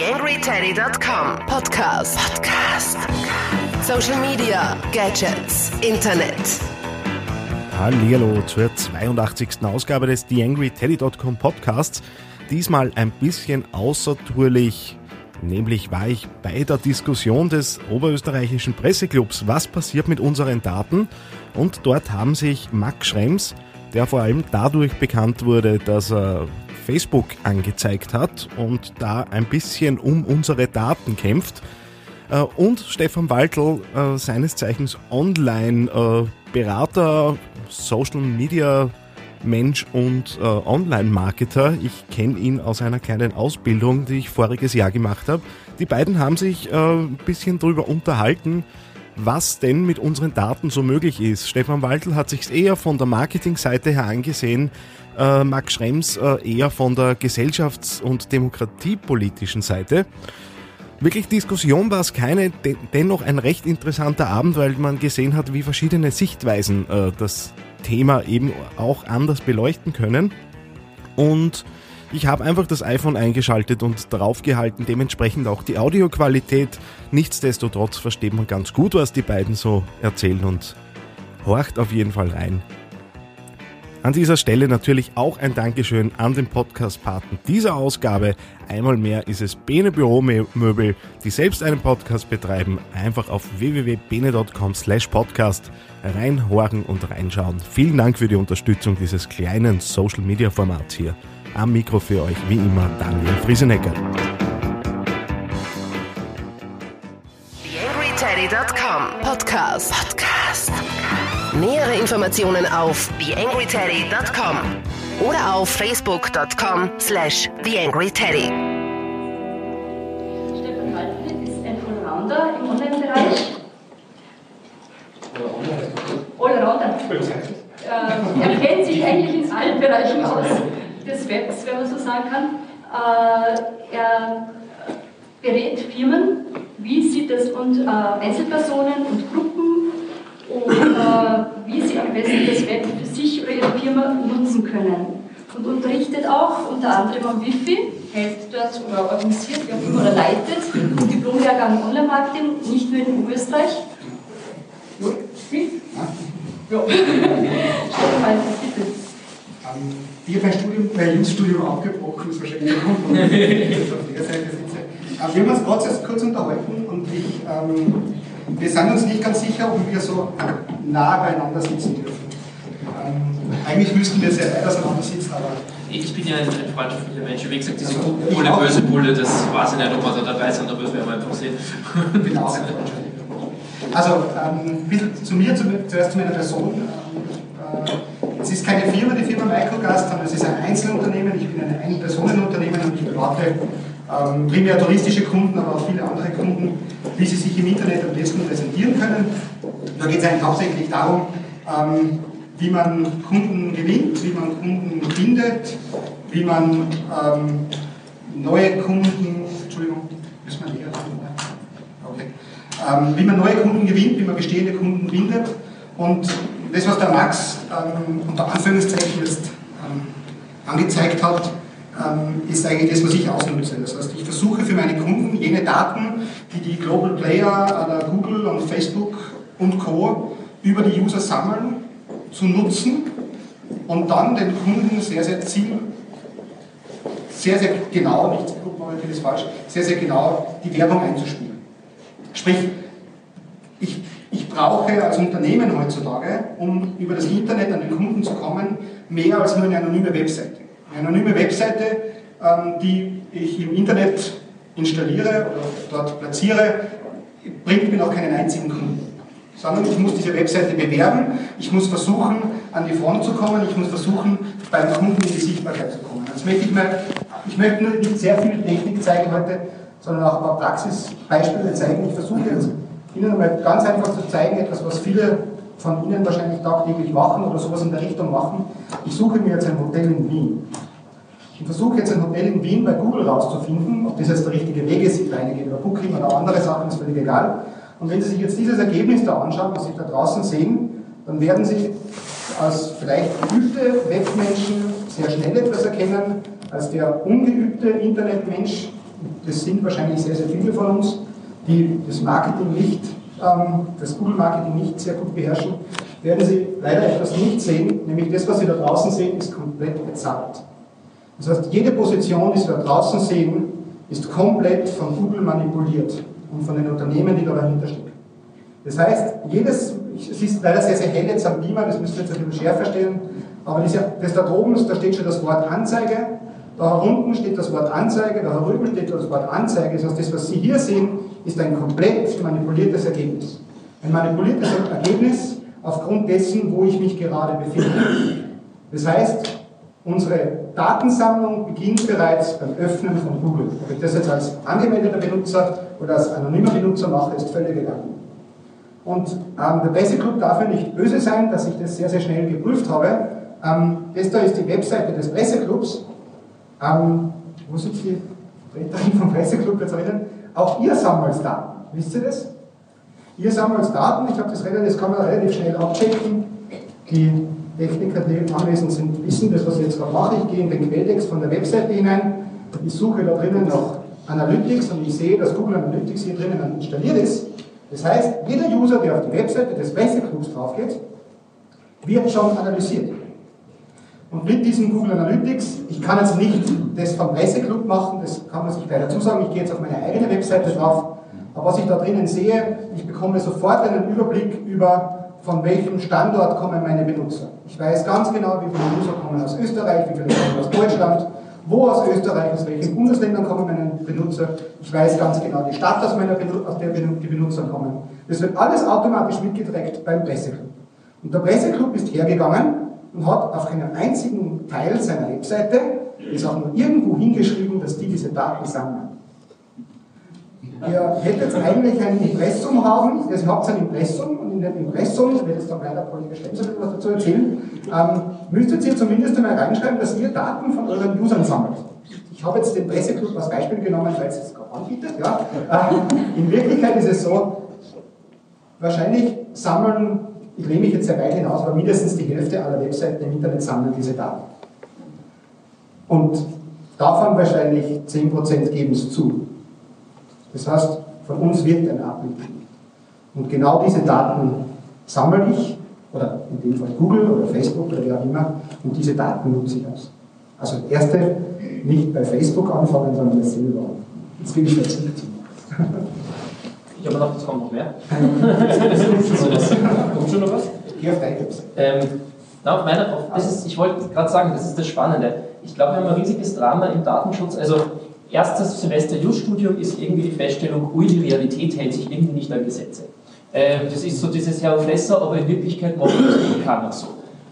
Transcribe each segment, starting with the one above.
TheAngryTeddy.com Podcast. Podcast. Social Media, Gadgets, Internet. Hallihallo zur 82. Ausgabe des TheAngryTeddy.com Podcasts. Diesmal ein bisschen außertourlich, nämlich war ich bei der Diskussion des oberösterreichischen Presseclubs, was passiert mit unseren Daten? Und dort haben sich Max Schrems, der vor allem dadurch bekannt wurde, dass er Facebook angezeigt hat und da ein bisschen um unsere Daten kämpft. Äh, und Stefan Waltl, äh, seines Zeichens Online-Berater, Social Media Mensch und äh, Online-Marketer. Ich kenne ihn aus einer kleinen Ausbildung, die ich voriges Jahr gemacht habe. Die beiden haben sich ein bisschen darüber unterhalten, was denn mit unseren Daten so möglich ist. Stefan Waltl hat sich eher von der Marketingseite her angesehen, äh, Max Schrems äh, eher von der gesellschafts- und demokratiepolitischen Seite. Wirklich Diskussion war es keine, de dennoch ein recht interessanter Abend, weil man gesehen hat, wie verschiedene Sichtweisen äh, das Thema eben auch anders beleuchten können. Und ich habe einfach das iPhone eingeschaltet und draufgehalten, dementsprechend auch die Audioqualität. Nichtsdestotrotz versteht man ganz gut, was die beiden so erzählen und horcht auf jeden Fall rein. An dieser Stelle natürlich auch ein Dankeschön an den Podcast-Paten dieser Ausgabe. Einmal mehr ist es Bene Büromöbel, die selbst einen Podcast betreiben. Einfach auf www.bene.com slash podcast reinhorchen und reinschauen. Vielen Dank für die Unterstützung dieses kleinen Social-Media-Formats hier. Am Mikro für euch wie immer Daniel Friesenecker. TheAngryTeddy.com Podcast. Podcast. Nähere Informationen auf TheAngryTeddy.com oder auf Facebook.com slash TheAngryTeddy. Stefan Waldwitt ist ein Allrounder im Online-Bereich. Allrounder. Äh, er kennt sich eigentlich in allen Bereichen aus des Webs, wenn man so sagen kann. Äh, er berät Firmen, wie sie das und äh, Einzelpersonen und Gruppen und äh, wie sie am besten das Web für sich oder ihre Firma nutzen können. Und unterrichtet auch unter anderem am Wifi, hält dort oder organisiert, wie auch immer, oder leitet Diplomlehrgang Online-Marketing, nicht nur in Österreich. Ja. Bitte. Ähm, ich habe mein Studium, mein Jus-Studium abgebrochen, ist wahrscheinlich der Grund, warum ich auf der Seite sitze. Ähm, wir haben uns erst kurz unterhalten und ich, ähm, wir sind uns nicht ganz sicher, ob wir so nah beieinander sitzen dürfen. Ähm, eigentlich müssten wir sehr weit auseinander sitzen, aber. Ich bin ja ein, ein freundschaftlicher Mensch. Wie gesagt, diese Bulle, böse Bulle, das weiß ich nicht, ob wir da dabei sind, aber das werden wir einfach sehen. Ich bin auch ein freundschaftlicher Mensch. Also, ähm, zu mir, zu, zuerst zu meiner Person. Ähm, äh, es ist keine Firma, die Firma Microgast, sondern es ist ein Einzelunternehmen. Ich bin ein Ein-Personen-Unternehmen und ich berate ähm, primär touristische Kunden, aber auch viele andere Kunden, wie sie sich im Internet am besten präsentieren können. Da geht es eigentlich hauptsächlich darum, ähm, wie man Kunden gewinnt, wie man Kunden bindet, wie man ähm, neue Kunden, Entschuldigung, müssen wir näher okay. Ähm, wie man neue Kunden gewinnt, wie man bestehende Kunden bindet und das, was der Max ähm, unter Anführungszeichen jetzt ähm, angezeigt hat, ist eigentlich das, was ich ausnutze. Das heißt, ich versuche für meine Kunden jene Daten, die die Global Player, Google und Facebook und Co. über die User sammeln, zu nutzen und dann den Kunden sehr, sehr ziel, sehr, sehr genau, nicht Gruppenorientiert ist falsch, sehr, sehr genau die Werbung einzuspielen. Sprich, ich, ich brauche als Unternehmen heutzutage, um über das Internet an den Kunden zu kommen, mehr als nur eine anonyme Webseite. Eine anonyme Webseite, ähm, die ich im Internet installiere oder dort platziere, bringt mir noch keinen einzigen Kunden. Sondern ich muss diese Webseite bewerben, ich muss versuchen, an die Front zu kommen, ich muss versuchen, beim Kunden in die Sichtbarkeit zu kommen. Jetzt möchte ich mal, ich möchte nur nicht sehr viel Technik zeigen heute, sondern auch ein paar Praxisbeispiele zeigen. Ich versuche jetzt Ihnen mal ganz einfach zu zeigen, etwas, was viele von Ihnen wahrscheinlich tagtäglich machen oder sowas in der Richtung machen. Ich suche mir jetzt ein Hotel in Wien. Ich versuche jetzt ein Hotel in Wien bei Google rauszufinden, ob das jetzt der richtige Weg ist, ich reingehe über Booking oder andere Sachen, ist völlig egal. Und wenn Sie sich jetzt dieses Ergebnis da anschauen, was Sie da draußen sehen, dann werden Sie als vielleicht geübte Webmenschen sehr schnell etwas erkennen, als der ungeübte Internetmensch das sind wahrscheinlich sehr, sehr viele von uns, die das Marketing nicht, ähm, das Google-Marketing nicht sehr gut beherrschen, werden Sie leider etwas nicht sehen, nämlich das, was Sie da draußen sehen, ist komplett bezahlt. Das heißt, jede Position, die Sie da draußen sehen, ist komplett von Google manipuliert und von den Unternehmen, die da dahinter stecken. Das heißt, jedes, es ist leider sehr, sehr hell jetzt am Beamer, das müsst ihr jetzt ein bisschen schärfer stellen, aber das, das da droben, da steht schon das Wort Anzeige, da unten steht das Wort Anzeige, da drüben steht das Wort Anzeige. Das heißt, das, was Sie hier sehen, ist ein komplett manipuliertes Ergebnis. Ein manipuliertes Ergebnis aufgrund dessen, wo ich mich gerade befinde. Das heißt, unsere Datensammlung beginnt bereits beim Öffnen von Google. Ob ich das jetzt als angemeldeter Benutzer oder als anonymer Benutzer mache, ist völlig egal. Und ähm, der Presseclub darf ja nicht böse sein, dass ich das sehr, sehr schnell geprüft habe. Ähm, das da ist die Webseite des Presseclubs. Ähm, wo sitzt die Vertreterin vom Presseclub jetzt drinnen? Auch ihr sammelt Daten. Wisst ihr das? Ihr sammelt Daten, ich habe das das kann man relativ schnell abchecken. Die Techniker, die anwesend sind, wissen das, was ich jetzt gerade mache. Ich gehe in den Quelltext von der Webseite hinein, ich suche da drinnen nach Analytics und ich sehe, dass Google Analytics hier drinnen installiert ist. Das heißt, jeder User, der auf die Webseite des Presseclubs draufgeht, wird schon analysiert. Und mit diesem Google Analytics, ich kann jetzt nicht das vom Presseclub machen, das kann man sich gleich dazu sagen, ich gehe jetzt auf meine eigene Webseite drauf, aber was ich da drinnen sehe, ich bekomme sofort einen Überblick über, von welchem Standort kommen meine Benutzer. Ich weiß ganz genau, wie viele User kommen aus Österreich, wie viele kommen aus Deutschland, wo aus Österreich, aus welchen Bundesländern kommen meine Benutzer. Ich weiß ganz genau die Stadt, aus, meiner aus der die Benutzer kommen. Das wird alles automatisch mitgetrackt beim Presseclub. Und der Presseclub ist hergegangen und hat auf keinem einzigen Teil seiner Webseite ist auch nur irgendwo hingeschrieben, dass die diese Daten sammeln. Ihr hättet eigentlich ein Impressum haben, ihr habt ein Impressum und in dem Impressum, ich werde jetzt dann leider Kollege Stetzer etwas dazu erzählen, ähm, müsstet ihr zumindest einmal reinschreiben, dass ihr Daten von euren Usern sammelt. Ich habe jetzt den Presseclub als Beispiel genommen, weil es es gerade anbietet. Ja. Äh, in Wirklichkeit ist es so, wahrscheinlich sammeln ich lehne mich jetzt sehr weit hinaus, aber mindestens die Hälfte aller Webseiten im Internet sammeln diese Daten. Und davon wahrscheinlich 10% geben es zu. Das heißt, von uns wird ein Abbild. Und genau diese Daten sammle ich, oder in dem Fall Google oder Facebook oder wer auch immer, und diese Daten nutze ich aus. Also erste nicht bei Facebook anfangen, sondern bei selber. Jetzt bin ich verzögert. Ich habe gedacht, es kommt noch mehr. Kommt schon noch was? Geh auf deine ähm, na, auf meiner, auf, das ist, ich wollte gerade sagen, das ist das Spannende. Ich glaube, wir haben ein riesiges Drama im Datenschutz. Also, erstes Semester Just-Studium ist irgendwie die Feststellung, ui, die Realität hält sich irgendwie nicht an Gesetze. Ähm, das ist so dieses Herr Flesser, aber in Wirklichkeit macht das keiner so.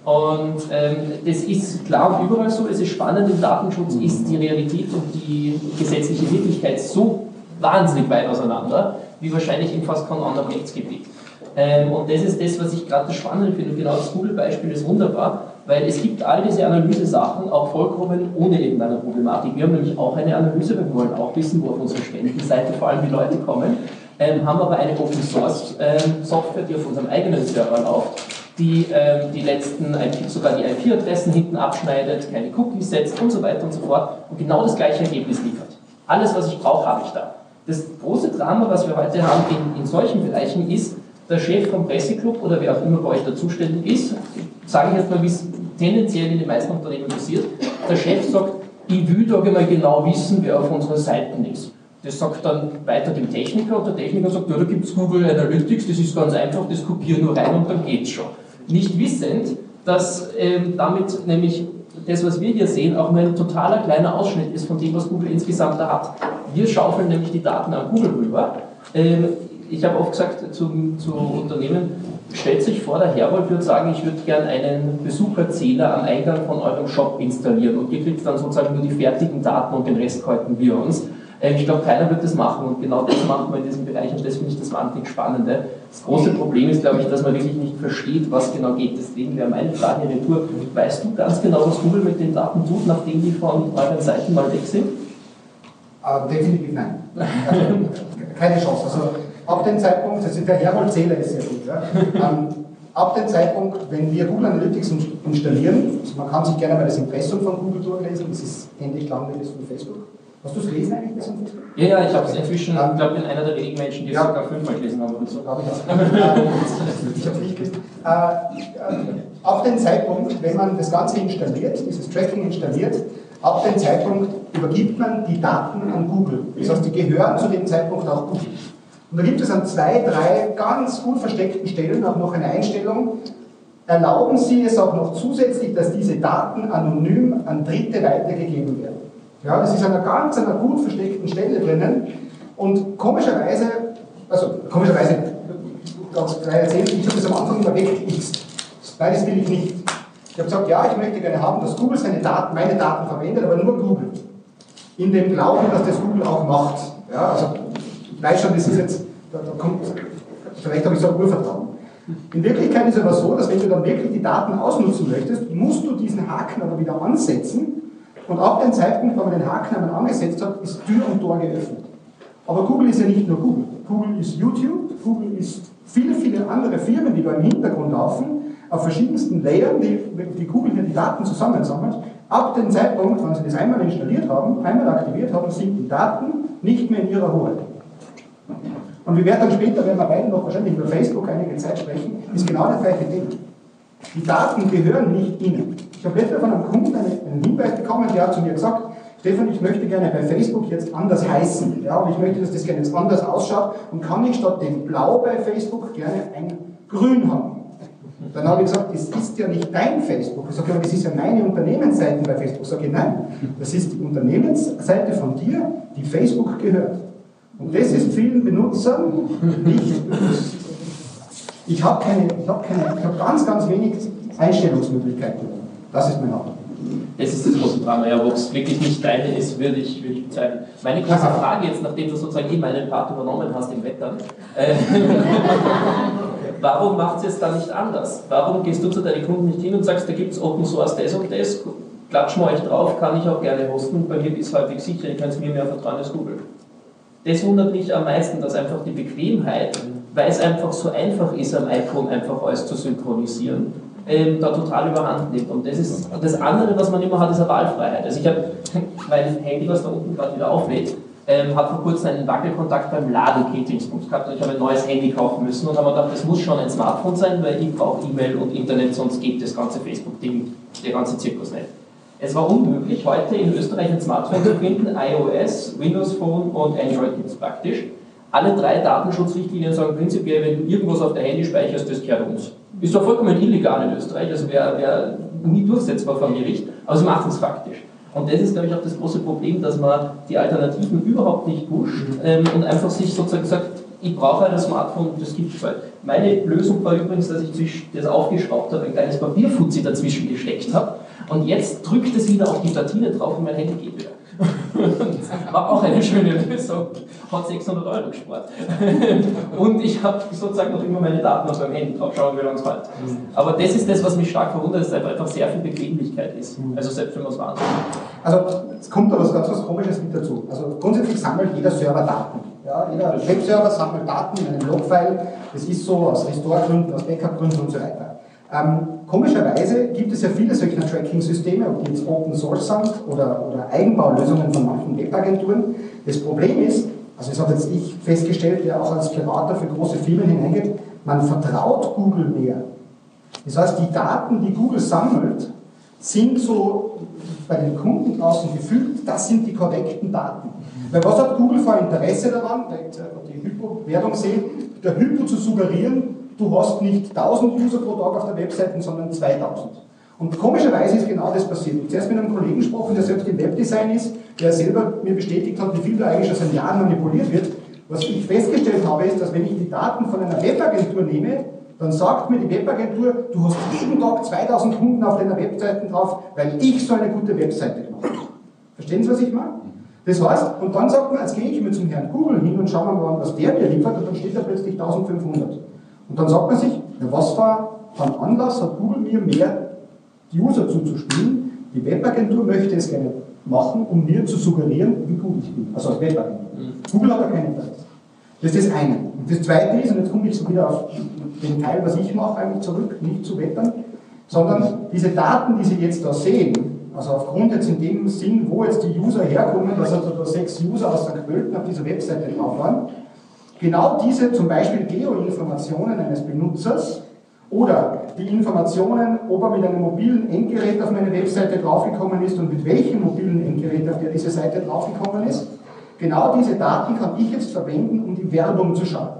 Und ähm, das ist klar und überall so. Es ist spannend im Datenschutz, ist die Realität und die gesetzliche Wirklichkeit so wahnsinnig weit auseinander, wie wahrscheinlich in fast keinem anderen Rechtsgebiet. Ähm, und das ist das, was ich gerade spannend finde. Und genau das Google-Beispiel ist wunderbar, weil es gibt all diese Analyse-Sachen auch vollkommen ohne irgendeine Problematik. Wir haben nämlich auch eine Analyse, wir wollen auch wissen, wo auf unsere Spendenseite vor allem die Leute kommen, ähm, haben aber eine Open-Source-Software, ähm, die auf unserem eigenen Server läuft, die ähm, die letzten IP, sogar die IP-Adressen hinten abschneidet, keine Cookies setzt und so weiter und so fort und genau das gleiche Ergebnis liefert. Alles, was ich brauche, habe ich da. Das große Drama, was wir heute haben in, in solchen Bereichen, ist, der Chef vom Presseclub oder wer auch immer bei euch da zuständig ist, sage ich jetzt mal, wie es tendenziell in den meisten Unternehmen passiert, der Chef sagt, ich will da mal genau wissen, wer auf unseren Seiten ist. Das sagt dann weiter dem Techniker und der Techniker sagt, ja, da gibt es Google Analytics, das ist ganz einfach, das kopiere nur rein und dann geht's schon. Nicht wissend, dass ähm, damit nämlich das, was wir hier sehen, auch nur ein totaler kleiner Ausschnitt ist von dem, was Google insgesamt da hat. Wir schaufeln nämlich die Daten an Google rüber. Ähm, ich habe oft gesagt zu, zu Unternehmen, stellt sich vor, der Herwold würde sagen, ich würde gerne einen Besucherzähler am Eingang von eurem Shop installieren und ihr kriegt dann sozusagen nur die fertigen Daten und den Rest halten wir uns. Ich glaube, keiner wird das machen und genau das machen wir in diesem Bereich und das finde ich das wahnsinnig Spannende. Das große Problem ist, glaube ich, dass man wirklich nicht versteht, was genau geht. Deswegen wäre meine Frage retour. Weißt du ganz genau, was Google mit den Daten tut, nachdem die von euren Seiten mal weg sind? Uh, definitiv nein. Keine Chance. Also, ab dem Zeitpunkt, also der Herold Zähler ist sehr gut, ja, ähm, ab dem Zeitpunkt, wenn wir Google Analytics installieren, also man kann sich gerne mal das Impressum von Google durchlesen, das ist ähnlich lang wie das von Facebook, Hast du es lesen eigentlich bis zum Ja, ja, ich habe es inzwischen, ich glaube, bin einer der wenigen Menschen, die es sogar fünfmal gelesen haben oder so. Glaube ich auch. ich habe es nicht gelesen. Äh, äh, ab dem Zeitpunkt, wenn man das Ganze installiert, dieses Tracking installiert, ab dem Zeitpunkt übergibt man die Daten an Google. Das heißt, die gehören zu dem Zeitpunkt auch Google. Und da gibt es an zwei, drei ganz gut versteckten Stellen auch noch eine Einstellung, erlauben Sie es auch noch zusätzlich, dass diese Daten anonym an Dritte weitergegeben werden. Ja, das ist an einer ganz einer gut versteckten Stelle drinnen und komischerweise, also komischerweise, ganz frei erzählt, ich habe das am Anfang immer weggext. Nein, das will ich nicht. Ich habe gesagt, ja, ich möchte gerne haben, dass Google seine Daten, meine Daten verwendet, aber nur Google. In dem Glauben, dass das Google auch macht. Ja, also, ich weiß schon, das ist jetzt, da, da kommt, vielleicht habe ich so ein Urvertrauen. In Wirklichkeit ist es aber so, dass wenn du dann wirklich die Daten ausnutzen möchtest, musst du diesen Haken aber wieder ansetzen und ab dem Zeitpunkt, wo man den einmal angesetzt hat, ist Tür und Tor geöffnet. Aber Google ist ja nicht nur Google. Google ist YouTube, Google ist viele, viele andere Firmen, die da im Hintergrund laufen, auf verschiedensten Layern, die, die Google hier die Daten zusammensammelt. Ab dem Zeitpunkt, wenn sie das einmal installiert haben, einmal aktiviert haben, sind die Daten nicht mehr in ihrer Hoheit. Und wir werden dann später, werden wir beide noch wahrscheinlich über Facebook einige Zeit sprechen, ist genau das gleiche Ding. Die Daten gehören nicht Ihnen. Ich habe letztens von einem Kunden einen Hinweis bekommen, der hat zu mir gesagt, Stefan, ich möchte gerne bei Facebook jetzt anders heißen. Ja, und ich möchte, dass das gerne jetzt anders ausschaut und kann ich statt dem Blau bei Facebook gerne ein Grün haben. Dann habe ich gesagt, das ist ja nicht dein Facebook. Ich sage, das ist ja meine Unternehmensseite bei Facebook. Ich sage, nein, das ist die Unternehmensseite von dir, die Facebook gehört. Und das ist vielen Benutzern nicht. Ich habe keine, ich habe keine, ich habe ganz, ganz wenig Einstellungsmöglichkeiten. Das ist mein Hauptproblem. Das ist das große Drama, ja, ob es wirklich nicht deine ist, würde ich, würde ich bezeichnen. Meine große Frage jetzt, nachdem du sozusagen eben meinen Part übernommen hast im Wettern, äh, warum macht es da nicht anders? Warum gehst du zu deinen Kunden nicht hin und sagst, da gibt es Open Source das und das, klatschen wir euch drauf, kann ich auch gerne hosten, bei mir ist es halbwegs sicher, ihr könnt es mir mehr vertrauen als Google. Das wundert mich am meisten, dass einfach die Bequemheit, weil es einfach so einfach ist, am iPhone einfach alles zu synchronisieren, ähm, da total überhand nimmt. Und das ist das andere, was man immer hat, ist eine Wahlfreiheit. Also ich habe mein Handy, was da unten gerade wieder auflädt, ähm, hat vor kurzem einen Wackelkontakt beim Ladekietingsbus gehabt und ich habe ein neues Handy kaufen müssen und habe mir gedacht, das muss schon ein Smartphone sein, weil ich brauche E-Mail und Internet, sonst geht das ganze Facebook-Ding, der ganze Zirkus nicht. Es war unmöglich, heute in Österreich ein Smartphone zu finden, iOS, Windows Phone und Android gibt es praktisch. Alle drei Datenschutzrichtlinien sagen prinzipiell, wenn du irgendwas auf der Handy speicherst, das gehört uns. Ist zwar vollkommen illegal in Österreich, das wäre wär nie durchsetzbar vom Gericht, aber sie machen es faktisch. Und das ist, glaube ich, auch das große Problem, dass man die Alternativen überhaupt nicht pusht ähm, und einfach sich sozusagen sagt, ich brauche ein Smartphone, das gibt es bald. Meine Lösung war übrigens, dass ich das aufgeschraubt habe, ein kleines Papierfuzzi dazwischen gesteckt habe und jetzt drückt es wieder auf die Platine drauf und mein Handy geht wieder. War auch eine schöne Lösung. Hat 600 Euro gespart. Und ich habe sozusagen noch immer meine Daten auf meinem Handy drauf. Schauen wir uns halt. Aber das ist das, was mich stark verwundert, dass es einfach sehr viel Bequemlichkeit ist. Also selbst wenn man es wahrnimmt. Also es kommt da was ganz was Komisches mit dazu. Also grundsätzlich sammelt jeder Server Daten. Ja, jeder Webserver sammelt Daten in einem Logfile. Das ist so aus Restore-Gründen, aus Backup-Gründen und so weiter. Ähm, komischerweise gibt es ja viele solcher Tracking-Systeme, ob die jetzt Open Source sind oder, oder Eigenbaulösungen von manchen Webagenturen. Das Problem ist, also das habe jetzt ich festgestellt, der auch als Berater für große Firmen hineingeht, man vertraut Google mehr. Das heißt, die Daten, die Google sammelt, sind so bei den Kunden draußen gefühlt, das sind die korrekten Daten. Weil was hat Google vor Interesse daran, wenn die Hypo-Werbung sehen, der Hypo zu suggerieren, du hast nicht 1000 User pro Tag auf der Webseite, sondern 2000. Und komischerweise ist genau das passiert. Ich habe zuerst mit einem Kollegen gesprochen, der selbst im Webdesign ist, der selber mir bestätigt hat, wie viel da eigentlich schon seit Jahren manipuliert wird. Was ich festgestellt habe, ist, dass wenn ich die Daten von einer Webagentur nehme, dann sagt mir die Webagentur, du hast jeden Tag 2000 Kunden auf deiner Webseite drauf, weil ich so eine gute Webseite gemacht habe. Verstehen Sie, was ich meine? Das heißt, und dann sagt man, jetzt gehe ich mit zum Herrn Google hin und schaue mal, was der mir liefert, und dann steht da plötzlich 1500. Und dann sagt man sich, ja, was war von Anlass, hat Google mir mehr User zuzuspielen? Die Webagentur möchte es gerne machen, um mir zu suggerieren, wie gut ich bin. Also als Webagentur. Mhm. Google hat da keinen Interesse. Das ist das eine. Und das zweite ist, und jetzt komme ich so wieder auf den Teil, was ich mache, eigentlich zurück, nicht zu wettern, sondern diese Daten, die Sie jetzt da sehen, also aufgrund jetzt in dem Sinn, wo jetzt die User herkommen, dass also da sechs User aus der Quölten auf dieser Webseite drauf waren, genau diese zum Beispiel Geoinformationen eines Benutzers oder die Informationen, ob er mit einem mobilen Endgerät auf meine Webseite draufgekommen ist und mit welchem mobilen Endgerät auf der diese Seite draufgekommen ist, genau diese Daten kann ich jetzt verwenden, um die Werbung zu schalten.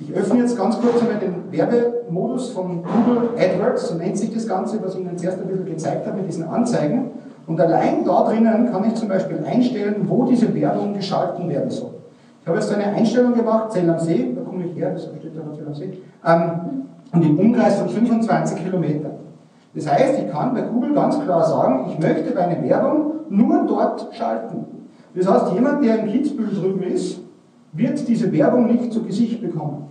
Ich öffne jetzt ganz kurz einmal den Werbemodus von Google AdWords, so nennt sich das Ganze, was ich Ihnen zuerst ein bisschen gezeigt habe mit diesen Anzeigen. Und allein da drinnen kann ich zum Beispiel einstellen, wo diese Werbung geschalten werden soll. Habe jetzt eine Einstellung gemacht, Zell am See, da komme ich her, das steht da Zell am See, ähm, und im Umkreis von 25 Kilometern. Das heißt, ich kann bei Google ganz klar sagen, ich möchte meine Werbung nur dort schalten. Das heißt, jemand, der in Kitzbühel drüben ist, wird diese Werbung nicht zu Gesicht bekommen.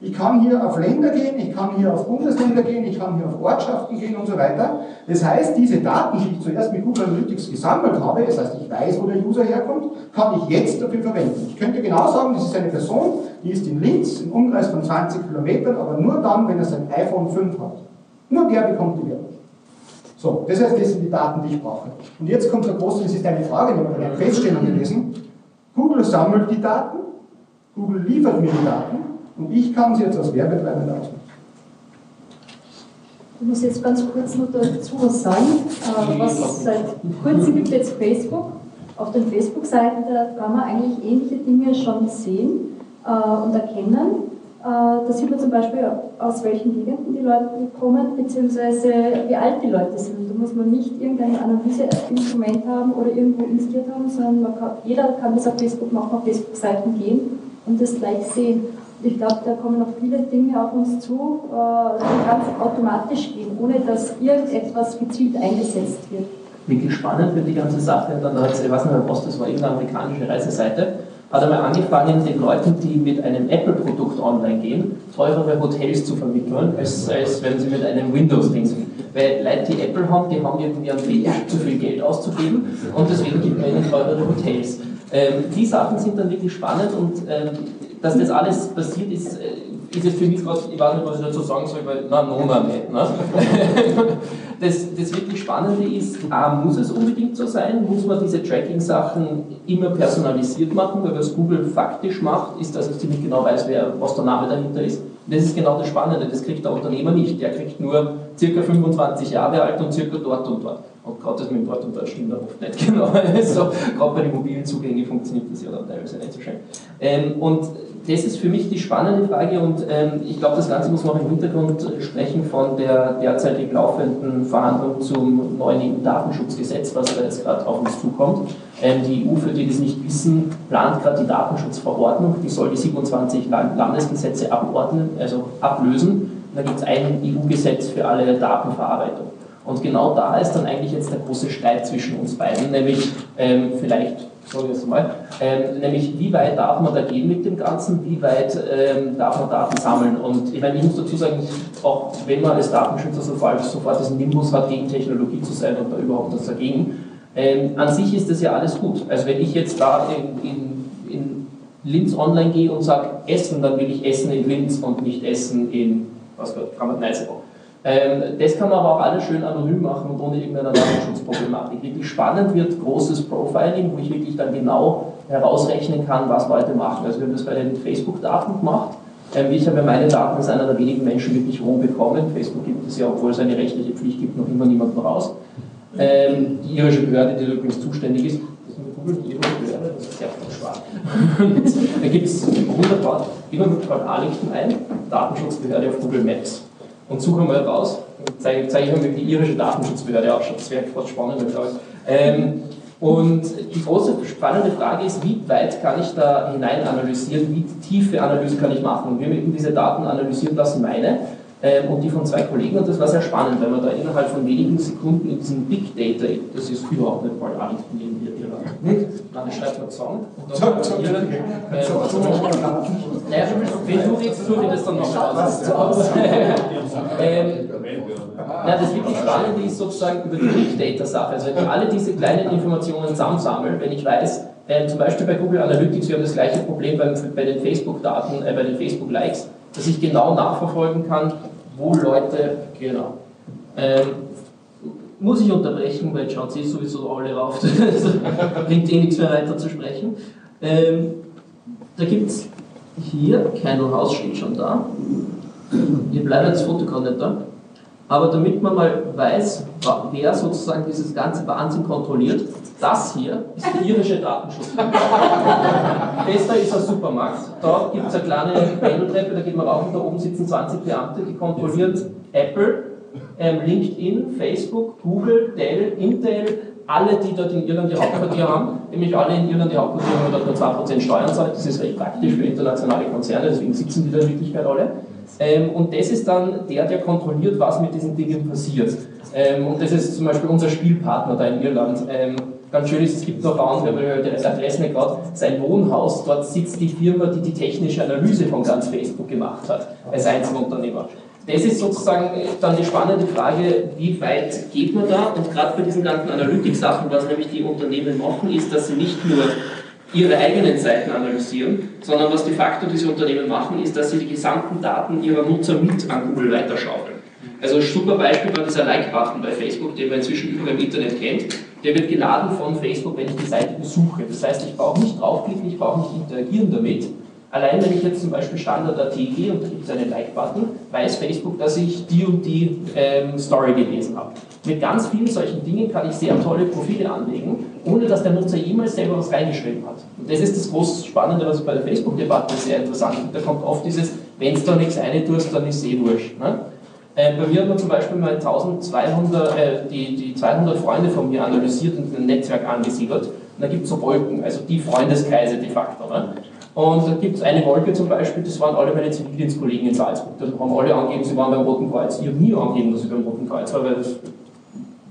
Ich kann hier auf Länder gehen, ich kann hier auf Bundesländer gehen, ich kann hier auf Ortschaften gehen und so weiter. Das heißt, diese Daten, die ich zuerst mit Google Analytics gesammelt habe, das heißt, ich weiß, wo der User herkommt, kann ich jetzt dafür verwenden. Ich könnte genau sagen, das ist eine Person, die ist in Linz, im Umkreis von 20 Kilometern, aber nur dann, wenn er sein iPhone 5 hat. Nur der bekommt die Werbung. So, das heißt, das sind die Daten, die ich brauche. Und jetzt kommt der große, das ist eine Frage, die wir eine Feststellung gelesen. Google sammelt die Daten, Google liefert mir die Daten und ich kann sie jetzt als Werbetreibender ausnutzen. Ich muss jetzt ganz kurz noch dazu was sagen. Äh, was seit kurzem gibt jetzt Facebook. Auf den Facebook-Seiten kann man eigentlich ähnliche Dinge schon sehen äh, und erkennen. Äh, da sieht man zum Beispiel, aus welchen Gegenden die Leute kommen, beziehungsweise wie alt die Leute sind. Da muss man nicht irgendein Analyseinstrument haben oder irgendwo installiert haben, sondern kann, jeder kann das auf Facebook machen, auf Facebook-Seiten gehen und das gleich sehen. Ich glaube, da kommen noch viele Dinge auf uns zu, äh, die ganz automatisch gehen, ohne dass irgendetwas gezielt eingesetzt wird. Wirklich spannend wird die ganze Sache. Dann hat ich weiß nicht, Post, das war irgendeine amerikanische Reiseseite, hat einmal angefangen, den Leuten, die mit einem Apple-Produkt online gehen, teurere Hotels zu vermitteln, als, als wenn sie mit einem Windows-Ding sind. Weil Leute, die Apple haben, die haben irgendwie am Fetisch zu viel Geld auszugeben und deswegen gibt man ihnen teurere Hotels. Ähm, die Sachen sind dann wirklich spannend und ähm, dass das alles passiert ist, äh, ist jetzt für mich gerade, ich weiß nicht, was ich dazu sagen soll, weil, na, Nona nicht. Ne? Das, das wirklich Spannende ist, A, muss es unbedingt so sein, muss man diese Tracking-Sachen immer personalisiert machen, weil was Google faktisch macht, ist, dass es ziemlich genau weiß, wer, was der Name dahinter ist. Das ist genau das Spannende, das kriegt der Unternehmer nicht. Der kriegt nur circa 25 Jahre alt und circa dort und dort. Und gerade das mit dem dort und dort stimmt oft nicht genau. Also, gerade bei den mobilen Zugängen funktioniert das ja dann teilweise nicht so schön. Ähm, und das ist für mich die spannende Frage und ähm, ich glaube, das Ganze muss man auch im Hintergrund sprechen von der derzeitig laufenden Verhandlung zum neuen EU-Datenschutzgesetz, was da jetzt gerade auf uns zukommt. Ähm, die EU, für die das nicht wissen, plant gerade die Datenschutzverordnung, die soll die 27 Landesgesetze abordnen, also ablösen. Und da gibt es ein EU-Gesetz für alle Datenverarbeitung. Und genau da ist dann eigentlich jetzt der große Streit zwischen uns beiden, nämlich ähm, vielleicht sage ich jetzt mal, ähm, nämlich wie weit darf man da gehen mit dem Ganzen, wie weit ähm, darf man Daten sammeln. Und ich meine, ich muss dazu sagen, auch wenn man als Datenschützer sofort, sofort diesen Nimbus hat, gegen Technologie zu sein und da überhaupt was dagegen, ähm, an sich ist das ja alles gut. Also wenn ich jetzt da in, in, in Linz online gehe und sage Essen, dann will ich Essen in Linz und nicht Essen in, was Gott, Kramat-Neißebau. Ähm, das kann man aber auch alles schön anonym machen und ohne irgendeine Datenschutzproblematik. Wirklich spannend wird großes Profiling, wo ich wirklich dann genau herausrechnen kann, was Leute machen. Also wir haben das bei den Facebook-Daten gemacht. Ähm, ich habe meine Daten als einer der wenigen Menschen wirklich roh bekommen. Facebook gibt es ja, obwohl es eine rechtliche Pflicht gibt, noch immer niemanden raus. Ähm, die irische Behörde, die übrigens zuständig ist, das ist sehr schwarz. da gibt es wunderbar, immer mit Portalinken ein, Datenschutzbehörde auf Google Maps und suche mal raus. Zeige, zeige ich wie die irische Datenschutzbehörde ausschaut. Das wäre fast spannend, glaube ich. Ähm, und die große spannende Frage ist, wie weit kann ich da hinein analysieren, wie tiefe Analyse kann ich machen? Und wir haben eben diese Daten analysieren lassen, meine, und die von zwei Kollegen. Und das war sehr spannend, weil man da innerhalb von wenigen Sekunden in diesem Big Data, das ist überhaupt nicht mal mir ihrer. Nein, das schreibt man Song. Und dann so, so, ihre, äh, so, naja, wenn du redest, tue ich das dann noch raus. ähm, na, das wirklich Spannende ist sozusagen über die Big Data-Sache. Also wenn ich alle diese kleinen Informationen zusammensammle, wenn ich weiß, äh, zum Beispiel bei Google Analytics, wir haben das gleiche Problem bei, bei den Facebook-Daten, äh, bei den Facebook-Likes, dass ich genau nachverfolgen kann, wo Leute, genau, ähm, muss ich unterbrechen, weil jetzt schauen sie sowieso alle rauf. Bringt eh nichts mehr weiter zu sprechen. Ähm, da gibt es hier, Candle House steht schon da. Hier bleibt das Foto gerade nicht da. Aber damit man mal weiß, wer sozusagen dieses ganze Wahnsinn kontrolliert, das hier ist der irische Datenschutz. Bester ist ein Supermarkt. Da gibt es eine kleine Pendeltreppe, da geht man rauf und da oben sitzen 20 Beamte, die kontrollieren Apple, ähm, LinkedIn, Facebook, Google, Dell, Intel, alle, die dort in Irland ihr Hauptquartier haben, nämlich alle in Irland ihr Hauptquartier haben dort nur 2% Steuern zahlt. Das ist recht praktisch für internationale Konzerne, deswegen sitzen die da in Wirklichkeit alle. Ähm, und das ist dann der, der kontrolliert, was mit diesen Dingen passiert. Ähm, und das ist zum Beispiel unser Spielpartner da in Irland. Ähm, ganz schön ist, es gibt noch andere, weil der Adresse nicht gerade, sein Wohnhaus, dort sitzt die Firma, die die technische Analyse von ganz Facebook gemacht hat, als Einzelunternehmer. Das ist sozusagen dann die spannende Frage, wie weit geht man da? Und gerade bei diesen ganzen Analytik-Sachen, was nämlich die Unternehmen machen, ist, dass sie nicht nur ihre eigenen Seiten analysieren, sondern was de facto diese Unternehmen machen, ist, dass sie die gesamten Daten ihrer Nutzer mit an Google weiterschaufeln. Also ein super Beispiel war dieser Like-Button bei Facebook, den man inzwischen überall im Internet kennt. Der wird geladen von Facebook, wenn ich die Seite besuche. Das heißt, ich brauche nicht draufklicken, ich brauche nicht interagieren damit. Allein wenn ich jetzt zum Beispiel Standard.at gehe und da gibt es einen Like-Button, weiß Facebook, dass ich die und die ähm, Story gelesen habe. Mit ganz vielen solchen Dingen kann ich sehr tolle Profile anlegen, ohne dass der Nutzer jemals selber was reingeschrieben hat. Und das ist das groß Spannende, was bei der Facebook-Debatte sehr interessant finde. Da kommt oft dieses, wenn es da nichts eine tust, dann ist es eh wurscht. Ne? Äh, bei mir hat man zum Beispiel mal 1200, äh, die, die 200 Freunde von mir analysiert und ein Netzwerk angesiedelt. Und da gibt es so Wolken, also die Freundeskreise de facto. Ne? Und da gibt es eine Wolke zum Beispiel, das waren alle meine Zivildienstkollegen in Salzburg. Da haben alle angegeben, sie waren beim Roten Kreuz. Ich habe nie angegeben, dass ich beim Roten Kreuz war, weil das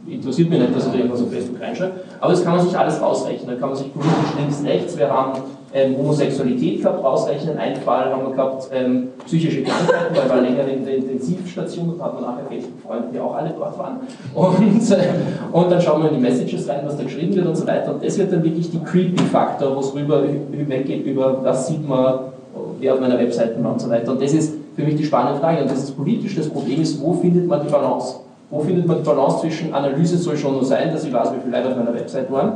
interessiert mich nicht, dass ich da irgendwas auf Facebook reinschreibe. Aber das kann man sich alles rausrechnen. Da kann man sich politisch links, rechts, wir haben ähm, Homosexualität gehabt, rausrechnen. Einen Fall haben wir gehabt, ähm, psychische Krankheiten, weil wir länger in der Intensivstation und hat man nachher Facebook-Freunde, die auch alle dort waren. Und, äh, und dann schauen wir in die Messages rein, was da geschrieben wird und so weiter. Und das wird dann wirklich die Creepy-Faktor, wo es rüber weggeht über, was sieht man, wer auf meiner Webseite war und so weiter. Und das ist für mich die spannende Frage. Und das ist politisch. Das Problem ist, wo findet man die Balance? Wo findet man die Balance zwischen Analyse soll schon nur sein, dass ich weiß, wie viele Leute auf meiner Website waren,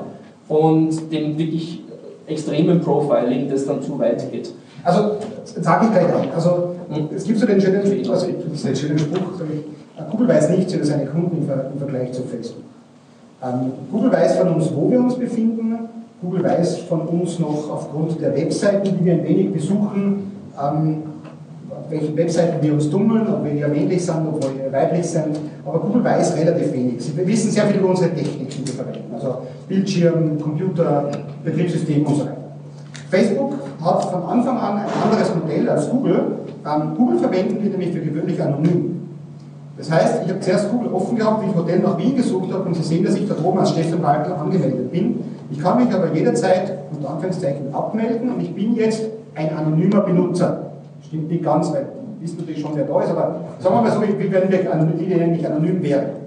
und dem wirklich extremen Profiling, das dann zu weit geht. Also, sage ich gleich auch. Also, hm? es gibt so den schönen, also, den schönen Spruch, ich, Google weiß nicht über seine Kunden im, Vergleich zu Facebook. Ähm, Google weiß von uns, wo wir uns befinden. Google weiß von uns noch aufgrund der Webseiten, die wir ein wenig besuchen, ähm, auf welchen Webseiten wir uns tummeln, ob wir eher männlich sind, ob wir weiblich sind. Aber Google weiß relativ wenig. Sie wissen sehr viel über unsere Technik, die wir verwenden. Also Bildschirm, Computer, Betriebssystem und so weiter. Facebook hat von Anfang an ein anderes Modell als Google. Ähm, Google verwenden wir nämlich für gewöhnlich anonym. Das heißt, ich habe zuerst Google offen gehabt, wie ich Hotel nach Wien gesucht habe und Sie sehen, dass ich da oben als Stefan Walter angemeldet bin. Ich kann mich aber jederzeit unter Anführungszeichen abmelden und ich bin jetzt ein anonymer Benutzer. Stimmt nicht ganz, weil wissen natürlich schon, wer da ist, aber sagen wir mal so, wie wenn wir anonym, anonym wären.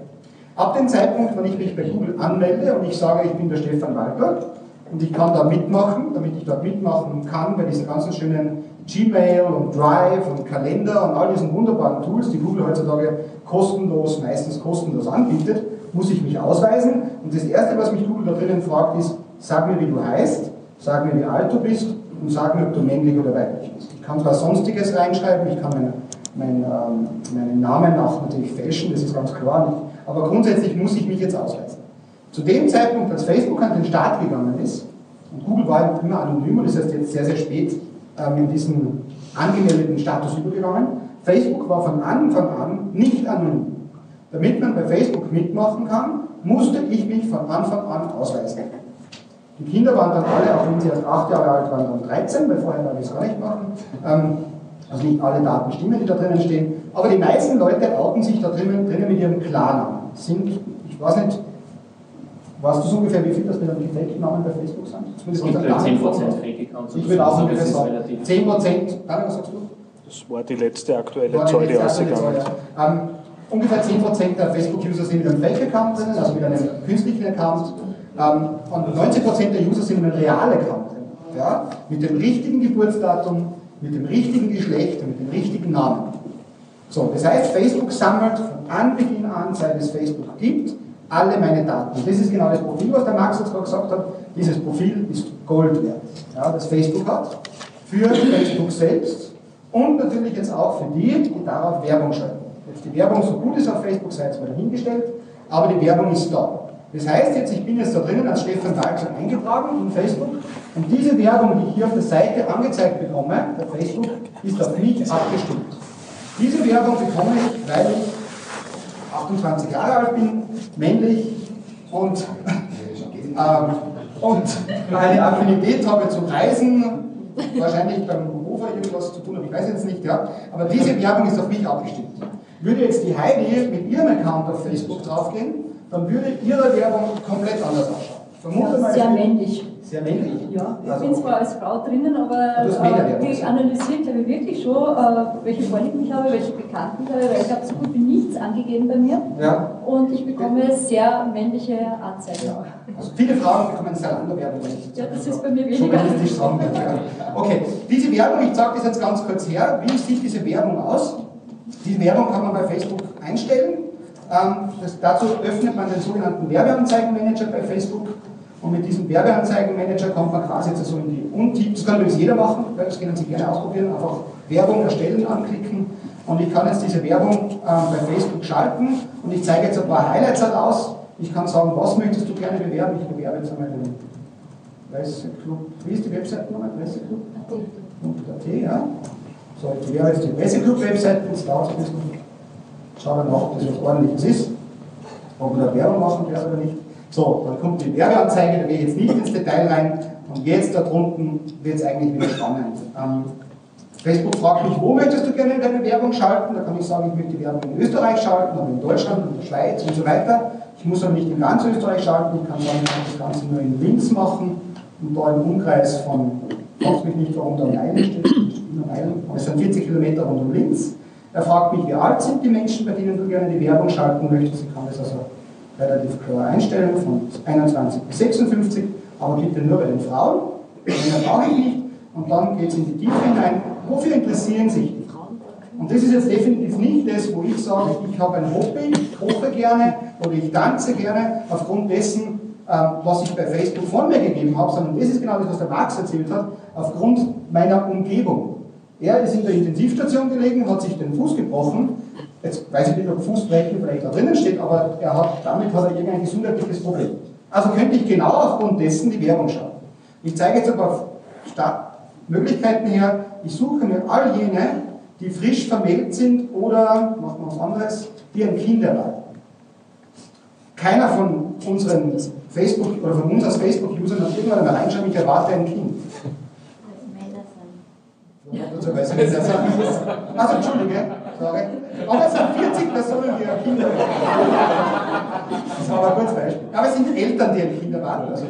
Ab dem Zeitpunkt, wenn ich mich bei Google anmelde und ich sage, ich bin der Stefan Walter und ich kann da mitmachen, damit ich dort mitmachen kann bei diesen ganzen schönen Gmail und Drive und Kalender und all diesen wunderbaren Tools, die Google heutzutage kostenlos, meistens kostenlos anbietet, muss ich mich ausweisen. Und das Erste, was mich Google da drinnen fragt, ist, sag mir, wie du heißt, sag mir, wie alt du bist und sag mir, ob du männlich oder weiblich bist. Ich kann zwar Sonstiges reinschreiben, ich kann meine, mein, ähm, meinen Namen auch natürlich fälschen, das ist ganz klar. Aber grundsätzlich muss ich mich jetzt ausweisen. Zu dem Zeitpunkt, als Facebook an den Start gegangen ist, und Google war immer anonym und ist erst jetzt sehr, sehr spät ähm, in diesen angemeldeten Status übergegangen, Facebook war von Anfang an nicht anonym. Damit man bei Facebook mitmachen kann, musste ich mich von Anfang an ausweisen. Die Kinder waren dann alle, auch wenn sie erst acht Jahre alt waren, dann 13, weil vorher darf ich es gar nicht machen. Ähm, also nicht alle Daten stimmen, die da drinnen stehen. Aber die meisten Leute outen sich da drinnen, drinnen mit ihrem Klarnamen. Sind, ich weiß nicht, weißt du so ungefähr, wie viel das mit einem Fake-Namen bei Facebook sind? Es gibt 10% Fake-Accounts. Ich würde auch ungefähr sagen, 10%, Daniel, was sagst du? Das war die letzte aktuelle Zahl, die ausgegangen ist. Ähm, ungefähr 10% der Facebook-User sind mit einem Fake-Account drinnen, also mit einem künstlichen Account. Ähm, und 90% der User sind mit einem realen Account drin. Ja? Mit dem richtigen Geburtsdatum, mit dem richtigen Geschlecht und mit dem richtigen Namen. So, das heißt, Facebook sammelt von Anbeginn an, seit es Facebook gibt, alle meine Daten. Und das ist genau das Profil, was der Max jetzt gerade gesagt hat. Dieses Profil ist Gold wert, ja, das Facebook hat, für Facebook selbst und natürlich jetzt auch für die, die darauf Werbung schalten. Jetzt die Werbung so gut ist auf Facebook, sei jetzt mal dahingestellt, aber die Werbung ist da. Das heißt jetzt, ich bin jetzt da drinnen als Stefan Walkser eingetragen in Facebook und diese Werbung, die ich hier auf der Seite angezeigt bekomme, bei Facebook, ist auf mich abgestimmt. Diese Werbung bekomme ich, weil ich 28 Jahre alt bin, männlich und, ähm, und eine Affinität habe zu Reisen, wahrscheinlich beim Hofer irgendwas zu tun habe, ich weiß jetzt nicht, ja, aber diese Werbung ist auf mich abgestimmt. Würde jetzt die Heidi mit ihrem Account auf Facebook draufgehen, dann würde ihre Werbung komplett anders ausschauen. Vermute ja, mal, sehr männlich. Sehr männlich? Ja, ich also, bin zwar als Frau drinnen, aber äh, ich analysiere, glaube ich, wirklich schon, äh, welche Vorlieben ich habe, welche Bekannten ich habe, weil ich habe so gut wie nichts angegeben bei mir. Ja. Und ich bekomme sehr männliche Anzeigen auch. Also viele Frauen bekommen Zalando-Werbung. Ja, das ist bei mir weniger. Okay, diese Werbung, ich sage das jetzt ganz kurz her, wie sieht diese Werbung aus? Diese Werbung kann man bei Facebook einstellen. Ähm, das, dazu öffnet man den sogenannten Werbeanzeigenmanager bei Facebook und mit diesem Werbeanzeigenmanager kommt man quasi jetzt so in die Untiefe. Das kann übrigens jeder machen, das können Sie gerne ausprobieren. Einfach Werbung erstellen, anklicken und ich kann jetzt diese Werbung ähm, bei Facebook schalten und ich zeige jetzt ein paar Highlights halt aus. Ich kann sagen, was möchtest du gerne bewerben? Ich bewerbe jetzt einmal den Presseclub. Wie ist die Webseite nochmal? Presseclub.at, ja. So, ich bewerbe jetzt die Presseclub-Webseite, das dauert ein bisschen. Schauen wir nach, ob das was ordentliches ist. Ob wir da Werbung machen werden oder nicht. So, dann kommt die Werbeanzeige, da gehe ich jetzt nicht ins Detail rein. Und jetzt da drunten wird es eigentlich wieder spannend. Ähm, Facebook fragt mich, wo möchtest du gerne deine Werbung schalten? Da kann ich sagen, ich möchte die Werbung in Österreich schalten, aber in Deutschland, in der Schweiz und so weiter. Ich muss aber nicht in ganz Österreich schalten, ich kann sagen, ich kann das Ganze nur in Linz machen und da im Umkreis von, fragt mich nicht, warum da Meilen steht, aber es sind 40 Kilometer rund um Linz. Er fragt mich, wie alt sind die Menschen, bei denen du gerne die Werbung schalten möchtest. Ich kann das also relativ klar einstellen, von 21 bis 56, aber bitte nur bei den Frauen. Männer brauche ich nicht. Und dann geht es in die Tiefe hinein. Wofür interessieren sich die Frauen? Und das ist jetzt definitiv nicht das, wo ich sage, ich habe ein Hobby, ich koche gerne oder ich tanze gerne aufgrund dessen, ähm, was ich bei Facebook von mir gegeben habe, sondern das ist genau das, was der Max erzählt hat, aufgrund meiner Umgebung. Er ist in der Intensivstation gelegen, hat sich den Fuß gebrochen. Jetzt weiß ich nicht, ob Fußbrechen vielleicht da drinnen steht, aber er hat, damit hat er irgendein gesundheitliches Problem. Also könnte ich genau aufgrund dessen die Werbung schauen. Ich zeige jetzt aber Möglichkeiten her, ich suche mir all jene, die frisch vermählt sind oder, machen wir was anderes, die ein Kind erwarten. Keiner von unseren Facebook oder von uns als Facebook-Usern hat irgendwann einmal reinschreiben, ich erwarte ein Kind. Also Entschuldige, Aber es sind 40 Personen, die ein Kind erwarten. Das war aber ein kurzes Beispiel. Aber es sind Eltern, die ein Kind erwarten. Also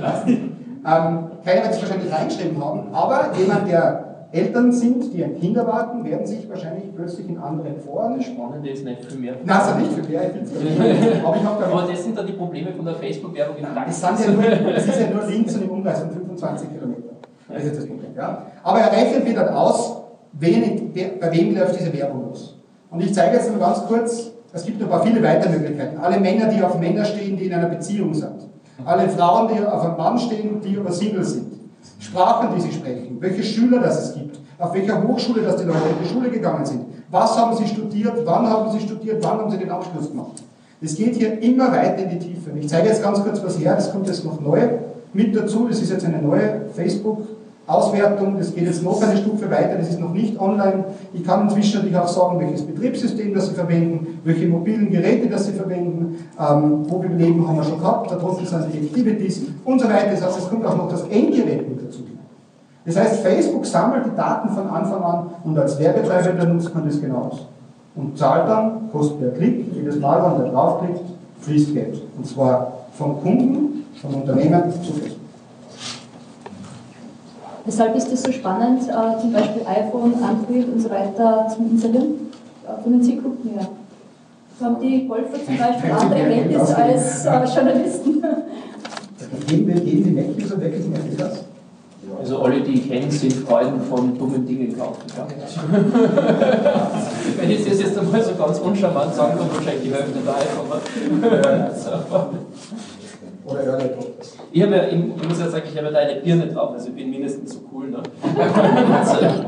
ähm, keiner wird es wahrscheinlich reingeschrieben haben, aber jemand, der Eltern sind, die ein Kind erwarten, werden sich wahrscheinlich plötzlich in anderen Foren. Das Spannende ist nicht viel mehr. Nein, also nicht viel mehr. Ich aber, ich aber das sind dann die Probleme von der Facebook-Werbung im Praxis. Es, ja nur, es ist ja nur links und im Umkreis von 25 Kilometern. Das ist das Problem. Ja? Aber er rechnet dann aus, wen, bei wem läuft diese Werbung los. Und ich zeige jetzt mal ganz kurz, es gibt noch ein paar viele weitere Möglichkeiten. Alle Männer, die auf Männer stehen, die in einer Beziehung sind. Alle Frauen, die auf einen Mann stehen, die über Single sind. Sprachen, die sie sprechen. Welche Schüler das es gibt. Auf welcher Hochschule dass die Leute in die Schule gegangen sind. Was haben sie studiert, wann haben sie studiert, wann haben sie den Abschluss gemacht. Es geht hier immer weiter in die Tiefe. Und ich zeige jetzt ganz kurz was her, das kommt jetzt noch neu mit dazu. Das ist jetzt eine neue Facebook- Auswertung, das geht jetzt noch eine Stufe weiter, das ist noch nicht online. Ich kann inzwischen natürlich auch sagen, welches Betriebssystem das Sie verwenden, welche mobilen Geräte das Sie verwenden, ähm, wo wir leben, haben wir schon gehabt, darunter sind die Activities und so weiter. Das heißt, es kommt auch noch das Endgerät mit dazu. Das heißt, Facebook sammelt die Daten von Anfang an und als Werbetreiber nutzt man das genau aus. Und zahlt dann, kostet per Klick, jedes Mal, wenn der draufklickt, fließt Geld. Und zwar vom Kunden, vom Unternehmen zu Facebook. Weshalb ist es so spannend, äh, zum Beispiel iPhone, Android und so weiter zu installieren? Äh, von den Zielgruppen her. So haben die Golfer zum Beispiel andere Erlebnisse als äh, Journalisten. Geben, geben die Mac-User wirklich mehr Gas? Also alle, die ich kenne, sind Freuden von dummen Dingen kaufen. Wenn ich das jetzt einmal so ganz uncharmant sagen kann, wahrscheinlich die Hälfte da einfach. Ich, habe ja, ich, muss ja sagen, ich habe ja da eine Birne drauf, also ich bin mindestens so cool. Ne?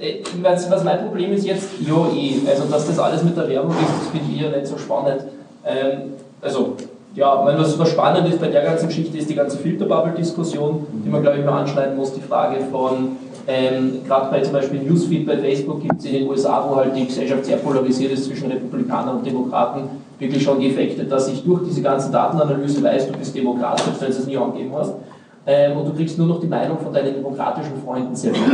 Äh, was mein Problem ist jetzt, ja eh, also dass das alles mit der Werbung ist, das finde ich ja nicht so spannend. Ähm, also ja, meine, was, was spannend ist bei der ganzen Geschichte, ist die ganze Filterbubble-Diskussion, die man, glaube ich, mal anschneiden muss. Die Frage von, ähm, gerade bei zum Beispiel Newsfeed bei Facebook gibt es in den USA, wo halt die Gesellschaft sehr polarisiert ist zwischen Republikanern und Demokraten, wirklich schon die Effekte, dass ich durch diese ganze Datenanalyse weiß, du bist Demokrat, selbst wenn du es nie angegeben hast. Ähm, und du kriegst nur noch die Meinung von deinen demokratischen Freunden serviert.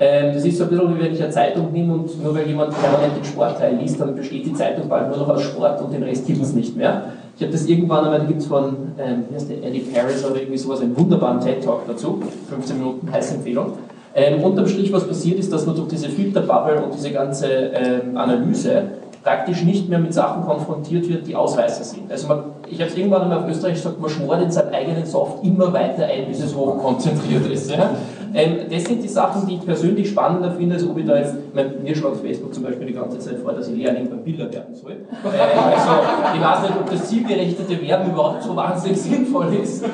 Ähm, das ist so ein bisschen wie wenn ich eine Zeitung nehme und nur weil jemand permanent den Sportteil liest, dann besteht die Zeitung bald nur noch aus Sport und den Rest gibt es nicht mehr. Ich habe das irgendwann einmal, da gibt es von ähm, wie heißt der, Eddie Paris oder irgendwie sowas, einen wunderbaren TED-Talk dazu, 15 Minuten, heiße Empfehlung. Ähm, unterm Strich, was passiert ist, dass man durch diese Filterbubble und diese ganze ähm, Analyse praktisch nicht mehr mit Sachen konfrontiert wird, die Ausreißer sind. Also man, ich habe es irgendwann einmal auf Österreich gesagt, man schmort in seinem eigenen Soft immer weiter ein, bis es hochkonzentriert ist. Ja? Ähm, das sind die Sachen, die ich persönlich spannender finde, als ob ich da jetzt, mein, mir schlägt Facebook zum Beispiel die ganze Zeit vor, dass ich Lehrling beim Bilder werden soll. Äh, also, ich weiß nicht, ob das zielgerechtete Werben überhaupt so wahnsinnig sinnvoll ist.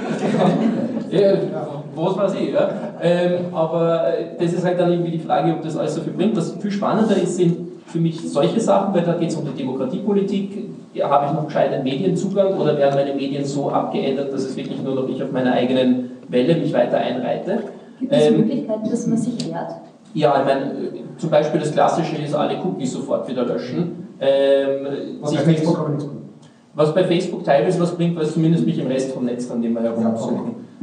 ja, was weiß ich, ja. Ähm, aber das ist halt dann irgendwie die Frage, ob das alles so viel bringt. Was viel spannender ist, sind für mich solche Sachen, weil da geht es um die Demokratiepolitik. Ja, habe ich noch gescheiten Medienzugang oder werden meine Medien so abgeändert, dass es wirklich nur noch ich auf meiner eigenen Welle mich weiter einreite? Gibt es ähm, Möglichkeiten, dass man sich wehrt? Ja, ich meine, zum Beispiel das Klassische ist, alle Cookies sofort wieder löschen. Ähm, was, bei Facebook aber nichts was bei Facebook teilweise was bringt, weil es zumindest mich im Rest vom Netz dann immer. Ja,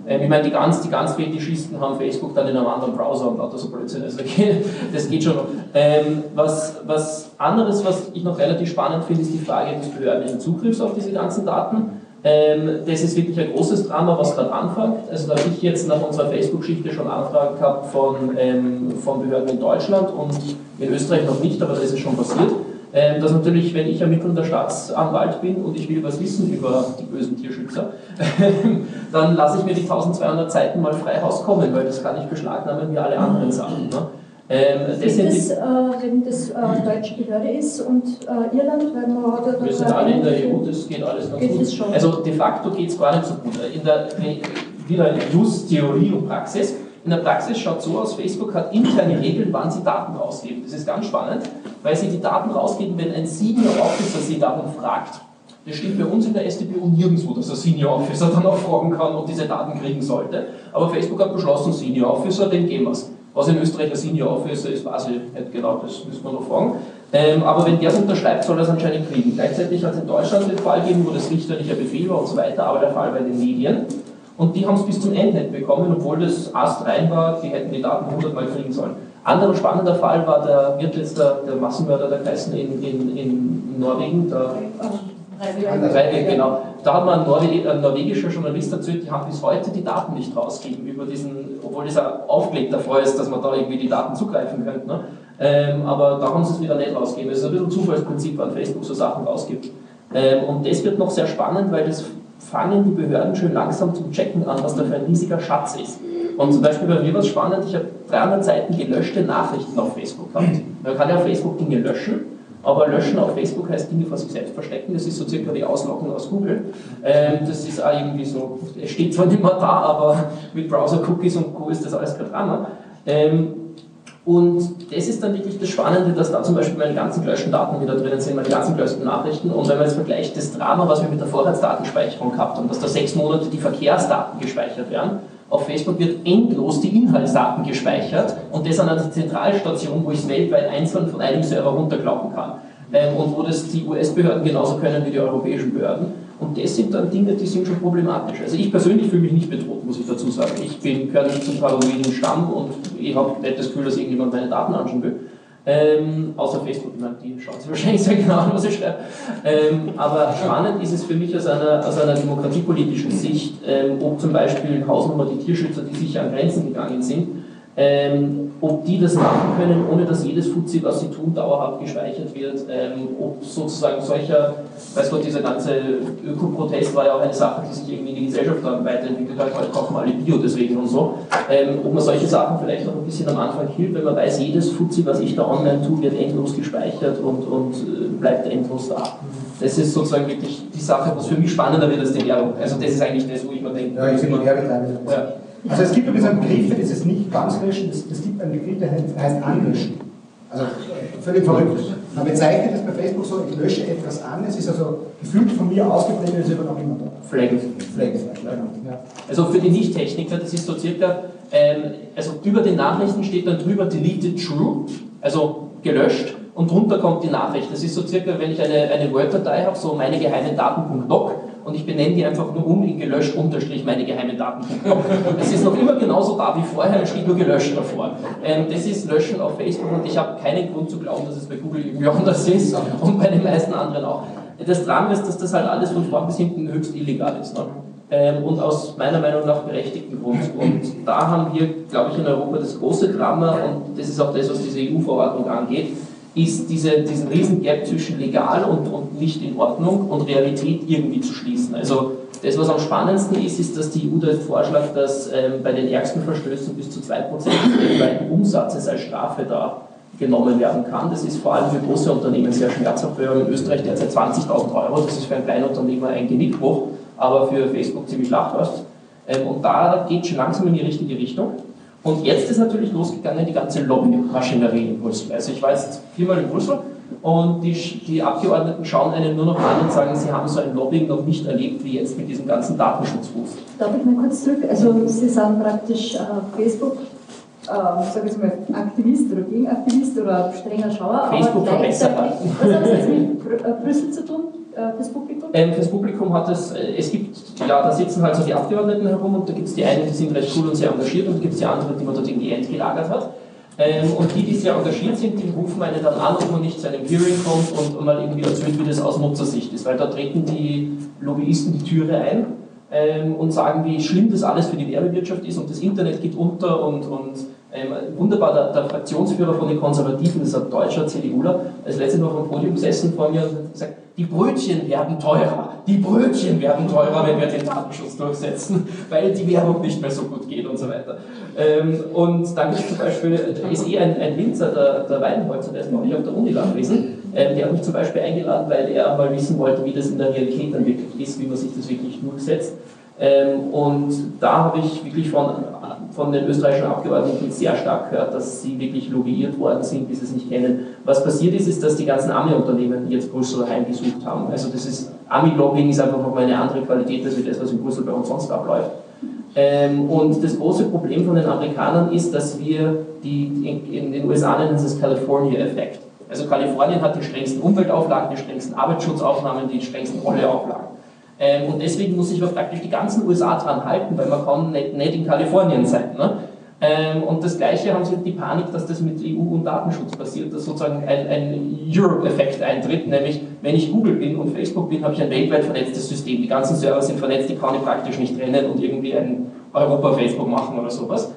ähm, ich meine, die ganz, die ganz Fetischisten haben Facebook dann in einem anderen Browser und lauter so Blödsinn. Also das geht schon. Ähm, was, was anderes, was ich noch relativ spannend finde, ist die Frage des behördlichen Zugriffs auf diese ganzen Daten. Ähm, das ist wirklich ein großes Drama, was gerade anfängt. Also da habe ich jetzt nach unserer Facebook-Geschichte schon Anfragen gehabt von, ähm, von Behörden in Deutschland und in Österreich noch nicht, aber da ist schon passiert. Ähm, dass natürlich, wenn ich ermittelnder Staatsanwalt bin und ich will was wissen über die bösen Tierschützer, dann lasse ich mir die 1200 Seiten mal frei Haus kommen, weil das kann ich beschlagnahmen wie alle anderen Sachen. Ne? Ähm, das wenn, das, äh, wenn das äh, deutsche Behörde ist und äh, Irland, weil man hat ja Wir sind alle in der EU, das geht alles ganz gut. Schon. Also de facto geht es gar nicht so gut. In der, wieder Just, Theorie und Praxis. In der Praxis schaut es so aus, Facebook hat interne Regeln, wann sie Daten rausgeben. Das ist ganz spannend, weil sie die Daten rausgeben, wenn ein Senior Officer sie darum fragt. Das steht bei uns in der StPO nirgendwo, dass ein Senior Officer dann auch fragen kann und diese Daten kriegen sollte. Aber Facebook hat beschlossen, Senior Officer, den geben wir es. Was in Österreich ein Senior Officer ist, weiß ich nicht genau, das müssen wir noch fragen. Ähm, aber wenn der es unterschreibt, soll er es anscheinend kriegen. Gleichzeitig hat es in Deutschland den Fall gegeben, wo das richterlicher Befehl war und so weiter, aber der Fall bei den Medien. Und die haben es bis zum Ende nicht bekommen, obwohl das Ast rein war, die hätten die Daten hundertmal kriegen sollen. Anderer spannender Fall war der, wird jetzt der, der Massenmörder der Kreisen in, in, in Norwegen, der Breivik, genau. Da hat man ein, ein norwegischer Journalist erzählt, die haben bis heute die Daten nicht rausgegeben über diesen, obwohl das ein aufgelegter Fall ist, dass man da irgendwie die Daten zugreifen könnte. Ne? Ähm, aber da haben sie es wieder nicht rausgegeben. Es ist ein bisschen Zufallsprinzip, wann Facebook so Sachen rausgibt. Ähm, und das wird noch sehr spannend, weil das fangen die Behörden schön langsam zum Checken an, was da für ein riesiger Schatz ist. Und zum Beispiel bei mir war es spannend, ich habe 300 Seiten gelöschte Nachrichten auf Facebook gehabt. Man kann ja auf Facebook Dinge löschen aber löschen auf Facebook heißt Dinge vor sich selbst verstecken. Das ist so circa die Ausloggung aus Google. Ähm, das ist auch irgendwie so, es steht zwar nicht mehr da, aber mit Browser-Cookies und Co. ist das alles kein Drama. Ähm, und das ist dann wirklich das Spannende, dass da zum Beispiel meine ganzen gelöschten Daten wieder drinnen sind, meine ganzen gelöschten Nachrichten. Und wenn man jetzt vergleicht, das Drama, was wir mit der Vorratsdatenspeicherung gehabt haben, dass da sechs Monate die Verkehrsdaten gespeichert werden, auf Facebook wird endlos die Inhaltsdaten gespeichert und das an einer Zentralstation, wo ich es weltweit einzeln von einem Server runterklappen kann. Ähm, und wo das die US-Behörden genauso können wie die europäischen Behörden. Und das sind dann Dinge, die sind schon problematisch. Also ich persönlich fühle mich nicht bedroht, muss ich dazu sagen. Ich gehöre nicht zum paranoiden Stamm und ich habe nicht das Gefühl, dass irgendjemand meine Daten anschauen will. Ähm, außer Facebook, meine, die schauen sich wahrscheinlich sehr genau an, was ich schreibe. Ähm, aber spannend ist es für mich aus einer, aus einer demokratiepolitischen Sicht, ähm, ob zum Beispiel Hausnummer die Tierschützer, die sicher an Grenzen gegangen sind, ähm, ob die das machen können, ohne dass jedes Fuzzi, was sie tun, dauerhaft gespeichert wird, ähm, ob sozusagen solcher, weiß Gott, dieser ganze Ökoprotest war ja auch eine Sache, die sich irgendwie in die Gesellschaft dann weiterentwickelt hat, heute kaufen alle Bio deswegen und so, ähm, ob man solche Sachen vielleicht noch ein bisschen am Anfang hielt, wenn man weiß, jedes Fuzzi, was ich da online tue, wird endlos gespeichert und, und äh, bleibt endlos da. Das ist sozusagen wirklich die Sache, was für mich spannender wird als die Werbung. Also das ist eigentlich das, wo ich mir denke. Ja, ich bin die Werbetreibende. Ja. Also es gibt übrigens einen Begriff für dieses nicht ganz löschen, es, es gibt einen Begriff, der heißt, anlöschen. Also völlig verrückt. Man bezeichnet es bei Facebook so, ich lösche etwas an, es ist also gefühlt von mir ausgeblendet, es ist aber noch immer da. Flag. Flag. Ja. Also für die Nicht-Techniker, das ist so circa, ähm, also über den Nachrichten steht dann drüber deleted true, also gelöscht und drunter kommt die Nachricht. Das ist so circa, wenn ich eine, eine Word-Datei habe, so meine geheimen Daten.log und ich benenne die einfach nur um in gelöscht unterstrich meine geheimen Daten. Es ist noch immer genauso da wie vorher, es steht nur gelöscht davor. Ähm, das ist Löschen auf Facebook und ich habe keinen Grund zu glauben, dass es bei Google irgendwie anders ist und bei den meisten anderen auch. Das Drama ist, dass das halt alles von vorn bis hinten höchst illegal ist. Ne? Ähm, und aus meiner Meinung nach berechtigten Grund. Und da haben wir, glaube ich, in Europa das große Drama und das ist auch das, was diese EU-Verordnung angeht ist diese, diesen riesen Gap zwischen legal und, und nicht in Ordnung und Realität irgendwie zu schließen. Also das, was am spannendsten ist, ist, dass die EU da vorschlägt, dass ähm, bei den ärgsten Verstößen bis zu 2% des weltweiten Umsatzes als Strafe da genommen werden kann. Das ist vor allem für große Unternehmen sehr schmerzhaft. Wir haben in Österreich derzeit 20.000 Euro, das ist für ein Kleinunternehmer ein Genickbruch, aber für Facebook ziemlich Schlachtwurst. Ähm, und da geht schon langsam in die richtige Richtung. Und jetzt ist natürlich losgegangen die ganze Lobbymaschinerie in Brüssel. Also ich war jetzt viermal in Brüssel und die, die, Abgeordneten schauen einen nur noch an und sagen, sie haben so ein Lobbying noch nicht erlebt wie jetzt mit diesem ganzen Datenschutzruf. Darf ich mal kurz zurück? Also Sie sagen praktisch äh, Facebook, äh, sag ich mal, Aktivist oder Gegenaktivist oder strenger Schauer. Facebook verbessert. Was hat das mit äh, Brüssel zu tun? Äh, fürs Publikum? Ähm, fürs Publikum hat es, äh, es gibt, ja, da sitzen halt so die Abgeordneten herum und da gibt es die einen, die sind recht cool und sehr engagiert und da gibt es die anderen, die man dort irgendwie entgelagert hat. Ähm, und die, die sehr engagiert sind, die rufen einen dann an, ob man nicht zu einem Hearing kommt und mal irgendwie erzählt, wie das aus Nutzersicht ist, weil da treten die Lobbyisten die Türe ein ähm, und sagen, wie schlimm das alles für die Werbewirtschaft ist und das Internet geht unter und, und ähm, wunderbar, der, der, Fraktionsführer von den Konservativen, das ist ein deutscher CDUler, ist letztens noch am Podium gesessen vor mir und gesagt, die Brötchen werden teurer, die Brötchen werden teurer, wenn wir den Datenschutz durchsetzen, weil die Werbung nicht mehr so gut geht und so weiter. Ähm, und dann gibt es zum Beispiel, ist eh ein, ein Winzer, der, der Weidenholzer, der ist noch nicht auf der Uni gewesen, ähm, der hat mich zum Beispiel eingeladen, weil er mal wissen wollte, wie das in der Realität dann wirklich ist, wie man sich das wirklich durchsetzt. Ähm, und da habe ich wirklich von, von den österreichischen Abgeordneten sehr stark gehört, dass sie wirklich lobbyiert worden sind, sie es nicht kennen. Was passiert ist, ist, dass die ganzen Ami-Unternehmen jetzt Brüssel heimgesucht haben. Also das ist, Ami-Lobbying ist einfach nochmal eine andere Qualität als das, was in Brüssel bei uns sonst abläuft. Ähm, und das große Problem von den Amerikanern ist, dass wir die, in, in den USA nennen sie es California-Effekt. Also Kalifornien hat die strengsten Umweltauflagen, die strengsten Arbeitsschutzaufnahmen, die strengsten Rolleauflagen. Ähm, und deswegen muss sich praktisch die ganzen USA dran halten, weil man kann nicht, nicht in Kalifornien sein. Ne? Ähm, und das Gleiche haben sie die Panik, dass das mit EU und Datenschutz passiert, dass sozusagen ein, ein Europe-Effekt eintritt, nämlich wenn ich Google bin und Facebook bin, habe ich ein weltweit vernetztes System. Die ganzen Server sind vernetzt, die kann ich praktisch nicht trennen und irgendwie ein Europa-Facebook machen oder sowas.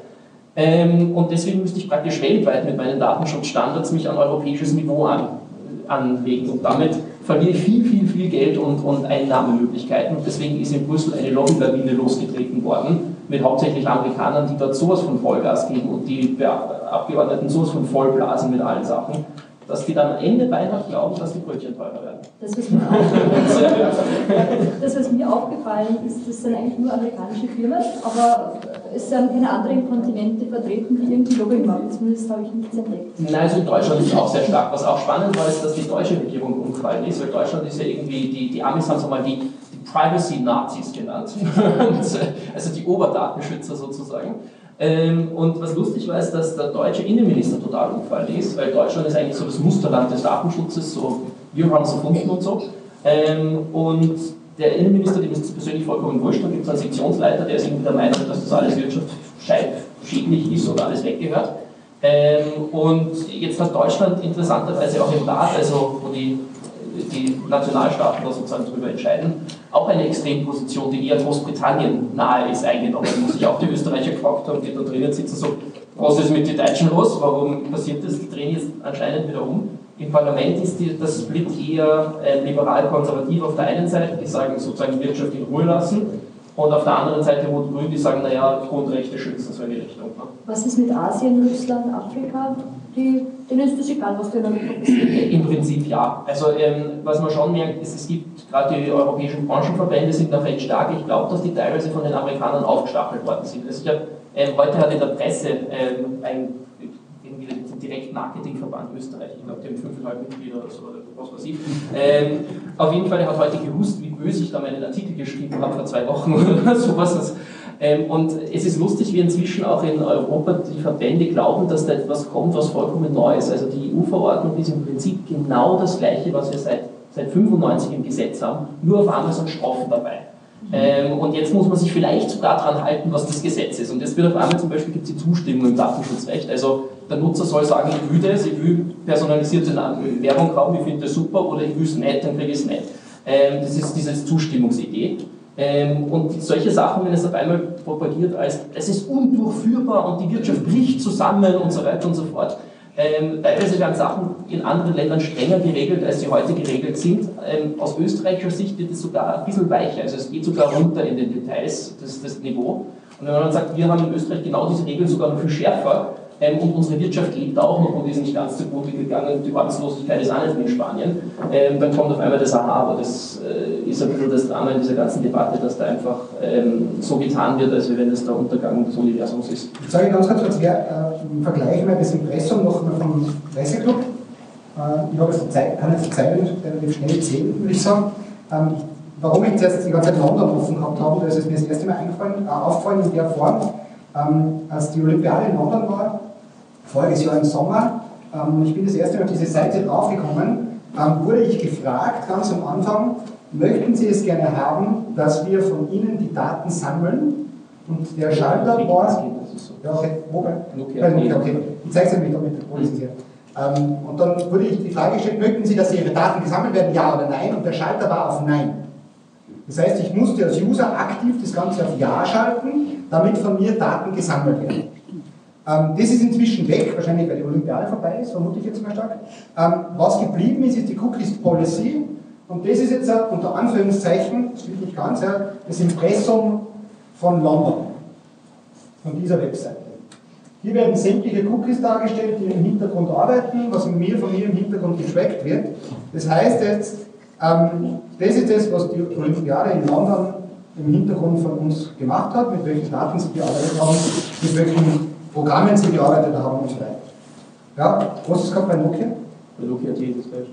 Ähm, und deswegen müsste ich praktisch weltweit mit meinen Datenschutzstandards mich an europäisches Niveau an, anlegen und damit verliere ich viel, viel, viel Geld und, und Einnahmemöglichkeiten. Und deswegen ist in Brüssel eine Lobbylawine losgetreten worden, mit hauptsächlich Amerikanern, die dort sowas von Vollgas geben und die Abgeordneten sowas von vollblasen mit allen Sachen dass die dann am Ende beinahe glauben, dass die Brötchen teurer werden. Das, was mir, das, was mir aufgefallen ist, das sind eigentlich nur amerikanische Firmen, aber es sind keine anderen Kontinente vertreten, die irgendwie Lobbying machen. Zumindest habe ich nichts entdeckt. Nein, also in Deutschland ist auch sehr stark. Was auch spannend war, ist, dass die deutsche Regierung umgefallen ist, weil Deutschland ist ja irgendwie, die, die Amis haben es mal die, die Privacy-Nazis genannt. also die Oberdatenschützer sozusagen. Ähm, und was lustig war, ist, dass der deutsche Innenminister total umgefallen ist, weil Deutschland ist eigentlich so das Musterland des Datenschutzes, so wir haben es erfunden und so. Ähm, und der Innenminister, dem ist das persönlich vollkommen wurscht, es einen Sektionsleiter, der ist irgendwie der Meinung, dass das alles wirtschaftsschädlich ist und alles weggehört. Ähm, und jetzt hat Deutschland interessanterweise auch im Rat, also wo die die Nationalstaaten da sozusagen darüber entscheiden, auch eine Extremposition, die eher Großbritannien nahe ist, eingenommen. Muss sich auch die Österreicher gefragt haben, die da drinnen sitzen, so, was ist mit den Deutschen los? Warum passiert das? Die drehen jetzt anscheinend wieder um. Im Parlament ist die, das Split eher äh, liberal-konservativ auf der einen Seite, die sagen sozusagen Wirtschaft in Ruhe lassen, und auf der anderen Seite Rot-Grün, die sagen, naja, Grundrechte schützen, so in die Richtung. Ne? Was ist mit Asien, Russland, Afrika? Die, denen ist das egal, was damit passiert? Im Prinzip ja. Also ähm, was man schon merkt, ist, es gibt gerade die europäischen Branchenverbände sind noch recht stark. Ich glaube, dass die teilweise von den Amerikanern aufgestachelt worden sind. Also ich hab, ähm, heute hat in der Presse ähm, ein Direktmarketingverband Österreich, ich glaube, die haben 5,5 Mitglieder oder so, oder was weiß ich. Ähm, auf jeden Fall, der hat heute gewusst, wie böse ich da meinen Artikel geschrieben habe vor zwei Wochen oder sowas. Ähm, und es ist lustig, wie inzwischen auch in Europa die Verbände glauben, dass da etwas kommt, was vollkommen neu ist. Also die EU-Verordnung ist im Prinzip genau das Gleiche, was wir seit, seit 95 im Gesetz haben, nur auf einmal sind Strafen dabei. Ähm, und jetzt muss man sich vielleicht sogar daran halten, was das Gesetz ist. Und jetzt wird auf einmal zum Beispiel gibt es die Zustimmung im Datenschutzrecht. Also der Nutzer soll sagen, ich will das, ich will personalisierte Werbung haben, ich finde das super, oder ich will es nicht, dann kriege ich es nicht. Ähm, das ist diese Zustimmungsidee. Ähm, und solche Sachen, wenn es auf einmal propagiert als, es ist undurchführbar und die Wirtschaft bricht zusammen und so weiter und so fort. Ähm, teilweise werden Sachen in anderen Ländern strenger geregelt, als sie heute geregelt sind. Ähm, aus österreichischer Sicht wird es sogar ein bisschen weicher, also es geht sogar runter in den Details, das, das Niveau. Und wenn man sagt, wir haben in Österreich genau diese Regeln sogar noch viel schärfer, ähm, und unsere Wirtschaft lebt auch noch und ist nicht ganz zugrunde gegangen. Die Arbeitslosigkeit ist auch nicht in Spanien. Ähm, dann kommt auf einmal das Aha, aber das äh, ist ein bisschen das Drama in dieser ganzen Debatte, dass da einfach ähm, so getan wird, als wenn es der Untergang des Universums ist. Ich sage ganz kurz, als äh, vergleichen wir das Impressum noch vom Presseclub. Äh, ich habe jetzt Zeit, kann jetzt die Zeit relativ schnell zählen, würde ich sagen. Ähm, warum ich zuerst die ganze Zeit London offen gehabt habe, das ist mir das erste Mal eingefallen, äh, aufgefallen in der Form, ähm, als die Olympiade in London war, voriges Jahr im Sommer, ähm, ich bin das erste Mal auf diese Seite draufgekommen, ähm, wurde ich gefragt, ganz am Anfang, möchten Sie es gerne haben, dass wir von Ihnen die Daten sammeln? Und der Schalter war. Ja, okay, wo bei? Nokia. Nokia, okay. Ich zeige es Ihnen damit, wo ist es hier? Und dann wurde ich die Frage gestellt, möchten Sie, dass Ihre Daten gesammelt werden, ja oder nein? Und der Schalter war auf Nein. Das heißt, ich musste als User aktiv das Ganze auf Ja schalten, damit von mir Daten gesammelt werden. Ähm, das ist inzwischen weg, wahrscheinlich weil die Olympiade vorbei ist, vermute ich jetzt mal stark. Ähm, was geblieben ist, ist die Cookies Policy. Und das ist jetzt unter Anführungszeichen, das stimmt nicht ganz, das Impressum von London, von dieser Webseite. Hier werden sämtliche Cookies dargestellt, die im Hintergrund arbeiten, was mir von mir im Hintergrund getrackt wird. Das heißt jetzt, ähm, das ist das, was die Olympiade in London im Hintergrund von uns gemacht hat, mit welchen Daten sie gearbeitet haben, mit welchen Programmen sie gearbeitet haben und so weiter. Ja, was ist gerade bei Nokia? Bei Nokia T ist gleich.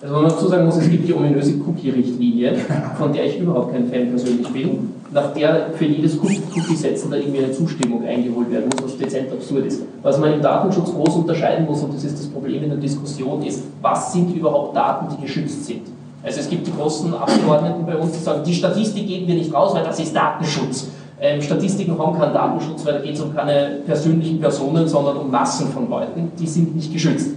Also wenn man dazu sagen muss, es gibt die ominöse Cookie-Richtlinie, von der ich überhaupt kein Fan persönlich bin, nach der für jedes Cookie-Setzen da irgendwie eine Zustimmung eingeholt werden muss, was dezent absurd ist. Was man im Datenschutz groß unterscheiden muss, und das ist das Problem in der Diskussion, ist, was sind überhaupt Daten, die geschützt sind. Also es gibt die großen Abgeordneten bei uns, die sagen, die Statistik geben wir nicht raus, weil das ist Datenschutz. Ähm, Statistiken haben keinen Datenschutz, weil da geht es um keine persönlichen Personen, sondern um Massen von Leuten, die sind nicht geschützt.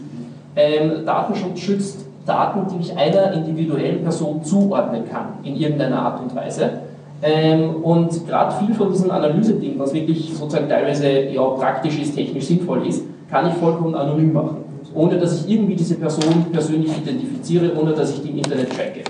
Ähm, Datenschutz schützt Daten, die ich einer individuellen Person zuordnen kann, in irgendeiner Art und Weise. Ähm, und gerade viel von diesen Analyse-Dingen, was wirklich sozusagen teilweise ja, praktisch ist, technisch sinnvoll ist, kann ich vollkommen anonym machen, ohne dass ich irgendwie diese Person persönlich identifiziere, ohne dass ich die im Internet tracke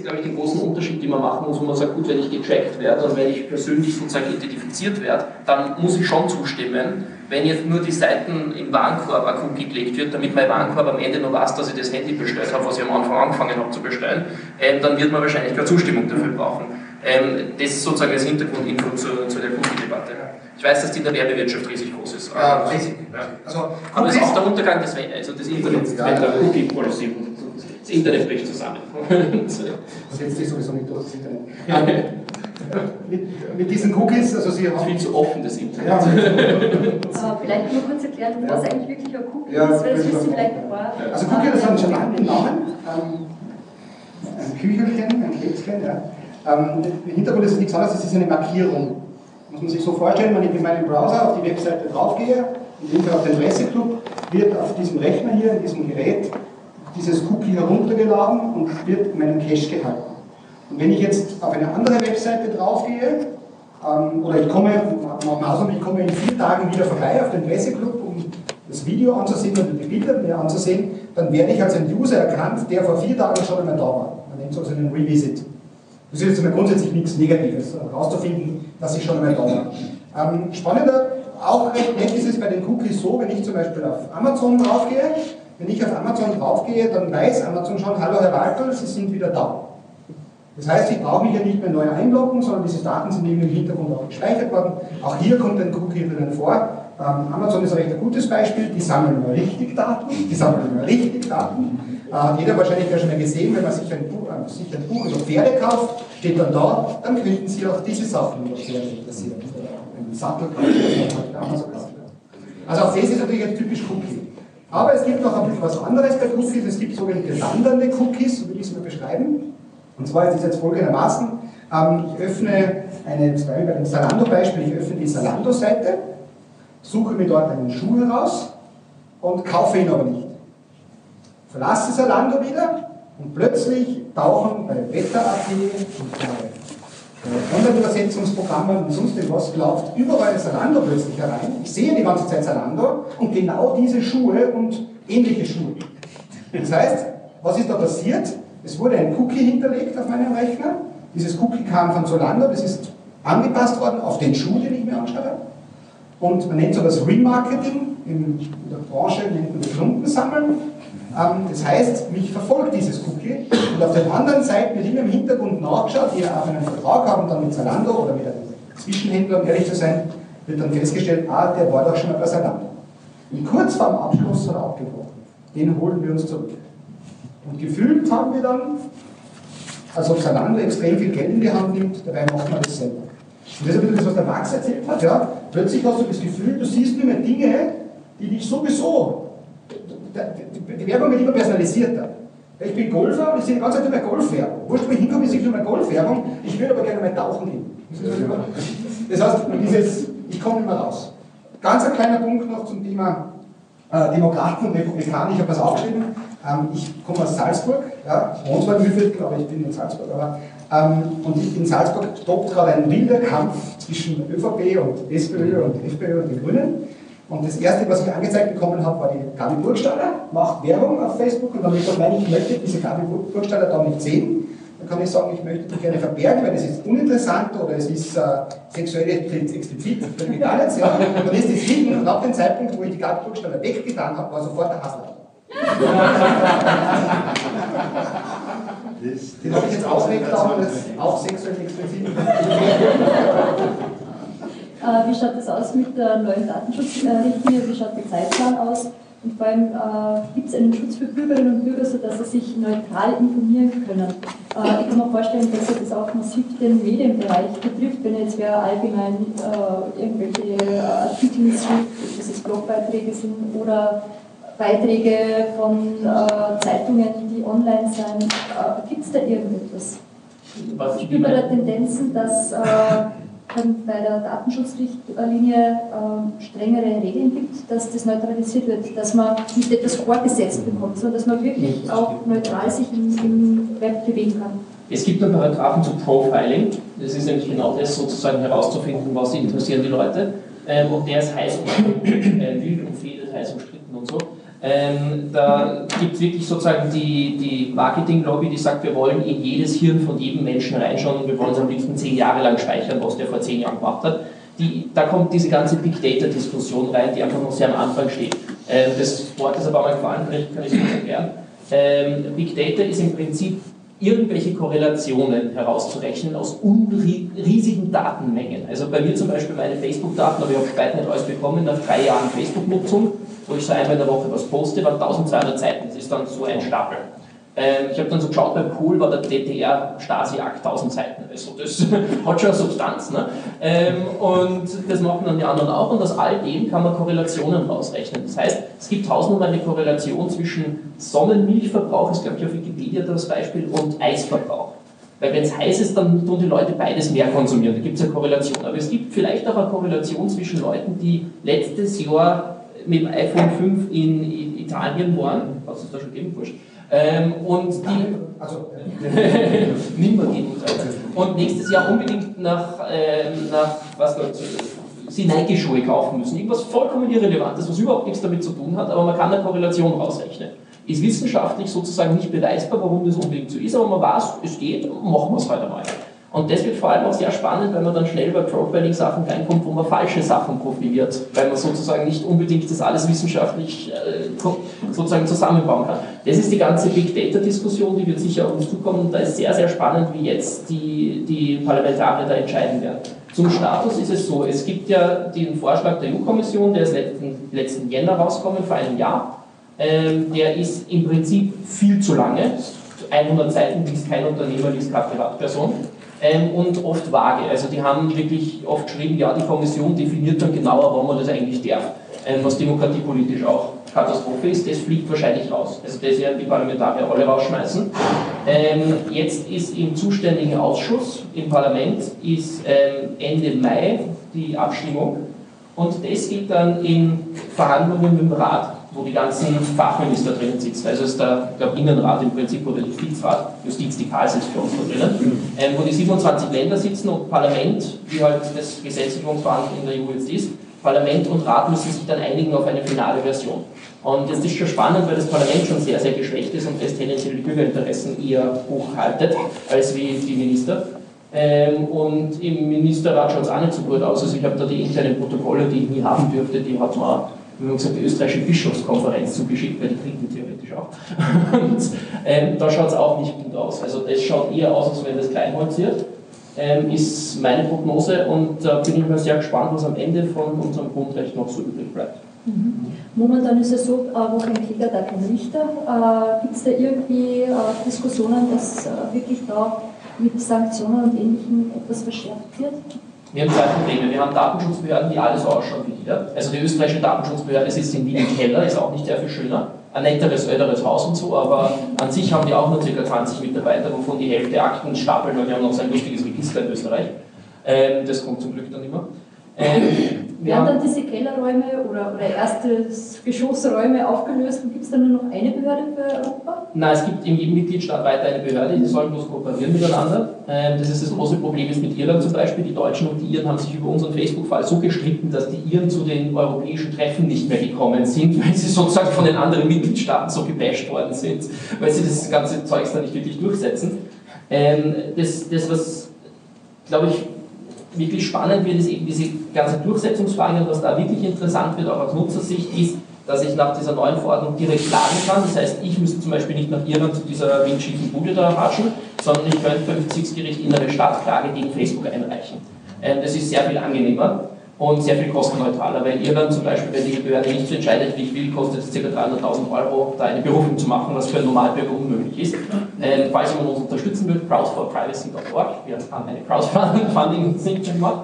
ist, glaube ich, der große Unterschied, den man machen muss, wo man sagt, gut, wenn ich getrackt werde und wenn ich persönlich sozusagen identifiziert werde, dann muss ich schon zustimmen. Wenn jetzt nur die Seiten im Warenkorb ein Cookie gelegt wird, damit mein Warenkorb am Ende noch weiß, dass ich das Handy bestellt habe, was ich am Anfang angefangen habe zu bestellen, ähm, dann wird man wahrscheinlich keine Zustimmung dafür brauchen. Ähm, das ist sozusagen das Hintergrundinfo zu, zu der Cookie-Debatte. Ich weiß, dass die in der Werbewirtschaft riesig groß ist. Ja, riesig. Ja. Also, Aber es ist auch der Untergang des, also des Internets, ja, wenn der Cookie-Policy das Internet bricht zusammen. Das setzt sich sowieso nicht durch, das Internet. Ja. mit, mit, diesen Cookies, also Sie haben... Viel zu offen, das Internet. Ja. Aber vielleicht nur kurz erklären, was eigentlich wirklich ein Cookie ja, ist, weil das wissen vielleicht ein paar. Also Cookie, das hat einen charmanten Namen. Ähm, ein Küchelchen, ein Kekschen, ja. Ähm, Im Hintergrund ist es nichts anderes, es ist eine Markierung. Muss man sich so vorstellen, wenn ich mit meinem Browser auf die Webseite draufgehe, in dem Fall auf den Presseclub, wird auf diesem Rechner hier, in diesem Gerät, dieses Cookie heruntergeladen und wird in meinem Cache gehalten. Und wenn ich jetzt auf eine andere Webseite draufgehe, ähm, oder ich komme, Mausam, ich komme in vier Tagen wieder vorbei auf den Presseclub, um das Video anzusehen oder die Bilder mir anzusehen, dann werde ich als ein User erkannt, der vor vier Tagen schon einmal da war. Man nennt es also einen Revisit. Das ist jetzt einmal grundsätzlich nichts Negatives, herauszufinden, dass ich schon einmal da war. Ähm, spannender, auch recht nett ist es bei den Cookies so, wenn ich zum Beispiel auf Amazon draufgehe, wenn ich auf Amazon draufgehe, dann weiß Amazon schon, hallo Herr Walter, Sie sind wieder da. Das heißt, ich brauche mich ja nicht mehr neu einloggen, sondern diese Daten sind eben im Hintergrund auch gespeichert worden. Auch hier kommt ein Cookie drinnen vor. Ähm, Amazon ist ein recht gutes Beispiel, die sammeln immer richtig Daten, die sammeln immer richtig Daten. Äh, jeder wahrscheinlich ja schon mal gesehen, wenn man sich ein, Buch, äh, sich ein Buch über Pferde kauft, steht dann da, dann finden Sie auch diese Sachen über Pferde interessiert. Ein Sattel kauft, Also auch das ist natürlich ein typisch Cookie. Aber es gibt noch ein bisschen was anderes bei Cookies, es gibt sogenannte wandernde Cookies, so will ich es mal beschreiben. Und zwar ist es jetzt folgendermaßen, ähm, ich öffne eine, bei dem Salando-Beispiel, ich öffne die Salando-Seite, suche mir dort einen Schuh heraus und kaufe ihn aber nicht. Verlasse Salando wieder und plötzlich tauchen bei Wetter.at und bei Online-Übersetzungsprogrammen und sonst was läuft überall Salando plötzlich herein. Ich sehe die ganze Zeit Salando und genau diese Schuhe und ähnliche Schuhe. Das heißt, was ist da passiert? Es wurde ein Cookie hinterlegt auf meinem Rechner. Dieses Cookie kam von Solando, das ist angepasst worden auf den Schuh, den ich mir anschaue. Und man nennt sowas Remarketing, in der Branche nennt man das Klumpensammeln. Ähm, das heißt, mich verfolgt dieses Cookie und auf den anderen Seiten wird immer im Hintergrund nachgeschaut, die auf einen Vertrag haben, dann mit Zalando oder mit einem Zwischenhändler, um ehrlich zu sein, wird dann festgestellt, ah, der war doch schon mal bei Zalando. Und kurz vor dem Abschluss hat er abgebrochen. Den holen wir uns zurück. Und gefühlt haben wir dann, als ob Zalando extrem viel Geld in die Hand nimmt, dabei macht man das selber. Und das ist ein bisschen das, was der Max erzählt hat. Ja? Plötzlich hast du das Gefühl, du siehst nur mehr Dinge, die dich sowieso. Die Werbung wird immer personalisierter. Ich bin Golfer und ich sehe die ganze Zeit über Golfwerbung. Wurscht, wo ich hinkomme, ich sehe schon mal Golfwerbung. Ich würde aber gerne mal tauchen gehen. Das heißt, dieses, ich komme nicht mehr raus. Ganz ein kleiner Punkt noch zum Thema äh, Demokraten und Republikaner. Ich habe das aufgeschrieben. Ähm, ich komme aus Salzburg, ja, wohne zwar in Mühlviertel, aber ich bin in Salzburg. Aber, ähm, und in Salzburg tobt gerade ein wilder Kampf zwischen ÖVP und SPÖ und FPÖ und den Grünen. Und das erste, was ich angezeigt bekommen habe, war die Gabi Burgstaller, macht Werbung auf Facebook und dann habe ich gesagt, nein, ich möchte diese Gabi Burgstaller da nicht sehen. Dann kann ich sagen, ich möchte die gerne verbergen, weil es ist uninteressant oder es ist äh, sexuell explizit, völlig egal jetzt. Ja. Dann ist das hin und ab dem Zeitpunkt, wo ich die Gabi Burgstaller weggetan habe, war sofort der Hassler. Den habe ich jetzt ausweggetan, das ist auch sexuell explizit. wie schaut das aus mit der neuen Datenschutzrichtlinie? Wie schaut der Zeitplan aus? Und vor allem äh, gibt es einen Schutz für Bürgerinnen und Bürger, sodass sie sich neutral informieren können. Äh, ich kann mir vorstellen, dass das auch massiv den Medienbereich betrifft, wenn jetzt wer allgemein äh, irgendwelche äh, Artikel schreibt, dass es Blogbeiträge sind oder Beiträge von äh, Zeitungen, die online sind. Äh, Gibt es da irgendetwas? Was Über der Tendenzen, dass äh, bei der Datenschutzrichtlinie äh, strengere Regeln gibt, dass das neutralisiert wird, dass man nicht etwas vorgesetzt bekommt, sondern dass man wirklich auch neutral sich im, im Web bewegen kann. Es gibt einen Paragraphen zu Profiling, das ist nämlich genau das, sozusagen herauszufinden, was interessieren die Leute. Ähm, und der ist heiß umstritten, äh, wild umfädet, heiß umstritten und so. Ähm, da gibt es wirklich sozusagen die, die Marketing-Lobby, die sagt, wir wollen in jedes Hirn von jedem Menschen reinschauen und wir wollen es am liebsten zehn Jahre lang speichern, was der vor zehn Jahren gemacht hat. Die, da kommt diese ganze Big Data-Diskussion rein, die einfach noch sehr am Anfang steht. Ähm, das Wort ist aber mal gefallen, vielleicht kann ich es kurz erklären. Ähm, Big Data ist im Prinzip irgendwelche Korrelationen herauszurechnen aus riesigen Datenmengen. Also bei mir zum Beispiel meine Facebook-Daten, aber ich habe nicht alles bekommen nach drei Jahren Facebook-Nutzung wo ich so einmal in der Woche was poste, waren 1200 Seiten. Das ist dann so ein Stapel. Ähm, ich habe dann so geschaut, beim Kohl war der DDR-Stasi-Akt 1000 Seiten. Also das hat schon Substanz. Ne? Ähm, und das machen dann die anderen auch. Und aus all dem kann man Korrelationen rausrechnen. Das heißt, es gibt tausendmal eine Korrelation zwischen Sonnenmilchverbrauch, ist glaube ich auf Wikipedia das Beispiel, und Eisverbrauch. Weil wenn es heiß ist, dann tun die Leute beides mehr konsumieren. Da gibt es eine Korrelation. Aber es gibt vielleicht auch eine Korrelation zwischen Leuten, die letztes Jahr mit dem iPhone 5 in, Italien waren, was es da schon gegeben, wurscht, Ähm, und die. Also, Nimmer geht Und nächstes Jahr unbedingt nach, äh, nach was Gott, sie Nike-Schuhe kaufen müssen. Irgendwas vollkommen Irrelevantes, was überhaupt nichts damit zu tun hat, aber man kann eine Korrelation rausrechnen. Ist wissenschaftlich sozusagen nicht beweisbar, warum das unbedingt so ist, aber man weiß, es geht, machen wir es halt einmal. Und das wird vor allem auch sehr spannend, weil man dann schnell bei Profiling-Sachen reinkommt, wo man falsche Sachen profiliert, weil man sozusagen nicht unbedingt das alles wissenschaftlich äh, sozusagen zusammenbauen kann. Das ist die ganze Big Data-Diskussion, die wird sicher auf uns zukommen und da ist sehr, sehr spannend, wie jetzt die, die Parlamentarier da entscheiden werden. Zum Status ist es so, es gibt ja den Vorschlag der EU-Kommission, der ist letzten, letzten Jänner rausgekommen, vor einem Jahr. Ähm, der ist im Prinzip viel zu lange. 100 Seiten liest kein Unternehmer, liest keine Privatperson ähm, und oft vage. Also die haben wirklich oft geschrieben, ja, die Kommission definiert dann genauer, wann man das eigentlich darf, ähm, was demokratiepolitisch auch Katastrophe ist, das fliegt wahrscheinlich raus. Also das werden die Parlamentarier alle rausschmeißen. Ähm, jetzt ist im zuständigen Ausschuss im Parlament ist ähm, Ende Mai die Abstimmung und das geht dann in Verhandlungen mit dem Rat wo die ganzen Fachminister drin sitzen. Also ist der, der Innenrat im Prinzip oder Justizrat, Justiz, die Karl sitzt für uns da drinnen, ähm, wo die 27 Länder sitzen und Parlament, wie halt das Gesetzgebungsverhandlung in der EU jetzt ist, Parlament und Rat müssen sich dann einigen auf eine finale Version. Und das ist schon spannend, weil das Parlament schon sehr, sehr geschwächt ist und es tendenziell die Bürgerinteressen eher hochhaltet als wie die Minister. Ähm, und im Ministerrat schaut es auch nicht so gut aus. Also ich habe da die internen Protokolle, die ich nie haben dürfte, die hat man wir haben gesagt, die österreichische Bischofskonferenz zugeschickt, weil die kriegen theoretisch auch. Und ähm, da schaut es auch nicht gut aus. Also das schaut eher aus, als wenn das kleinholziert, ähm, ist meine Prognose und da äh, bin ich mal sehr gespannt, was am Ende von unserem Grundrecht noch so übrig bleibt. Mhm. Momentan ist es so, äh, wo kein Kläger, da kein Richter. Äh, Gibt es da irgendwie äh, Diskussionen, dass wirklich da mit Sanktionen und Ähnlichem etwas verschärft wird? Wir haben zwei Probleme. Wir haben Datenschutzbehörden, die alles ausschauen wie jeder. Also die österreichische Datenschutzbehörde sitzt in Wien im Keller, ist auch nicht sehr viel schöner. Ein netteres, älteres Haus und so, aber an sich haben die auch nur ca. 20 Mitarbeiter, wovon die Hälfte Akten stapeln, weil wir haben noch so ein lustiges Register in Österreich. Ähm, das kommt zum Glück dann immer. Ähm, werden dann diese Kellerräume oder, oder erste Geschossräume aufgelöst und gibt es dann nur noch eine Behörde für Europa? Nein, es gibt in jedem Mitgliedstaat weiter eine Behörde, die sollen bloß kooperieren miteinander. Ähm, das ist das große Problem jetzt mit Irland zum Beispiel. Die Deutschen und die Iren haben sich über unseren Facebook-Fall so gestritten, dass die Iren zu den europäischen Treffen nicht mehr gekommen sind, weil sie sozusagen von den anderen Mitgliedstaaten so gebasht worden sind, weil sie das ganze Zeugs dann nicht wirklich durchsetzen. Ähm, das, das was, glaube ich, wirklich spannend wird, ist eben diese ganze Durchsetzungsfrage und was da wirklich interessant wird, auch aus Nutzersicht, ist, dass ich nach dieser neuen Verordnung direkt klagen kann. Das heißt, ich müsste zum Beispiel nicht nach Irland zu dieser windschiefen Bude da ratschen, sondern ich könnte beim Bezirksgericht innere Stadtklage gegen Facebook einreichen. Ähm, das ist sehr viel angenehmer und sehr viel kostenneutraler, weil Irland zum Beispiel, wenn die Behörde nicht so entscheidet, wie ich will, kostet es ca. 300.000 Euro, da eine Berufung zu machen, was für einen Normalbürger unmöglich ist. Ähm, falls jemand uns unterstützen will, crowdforprivacy.org, wir haben eine Crowdfunding-Sitzung gemacht.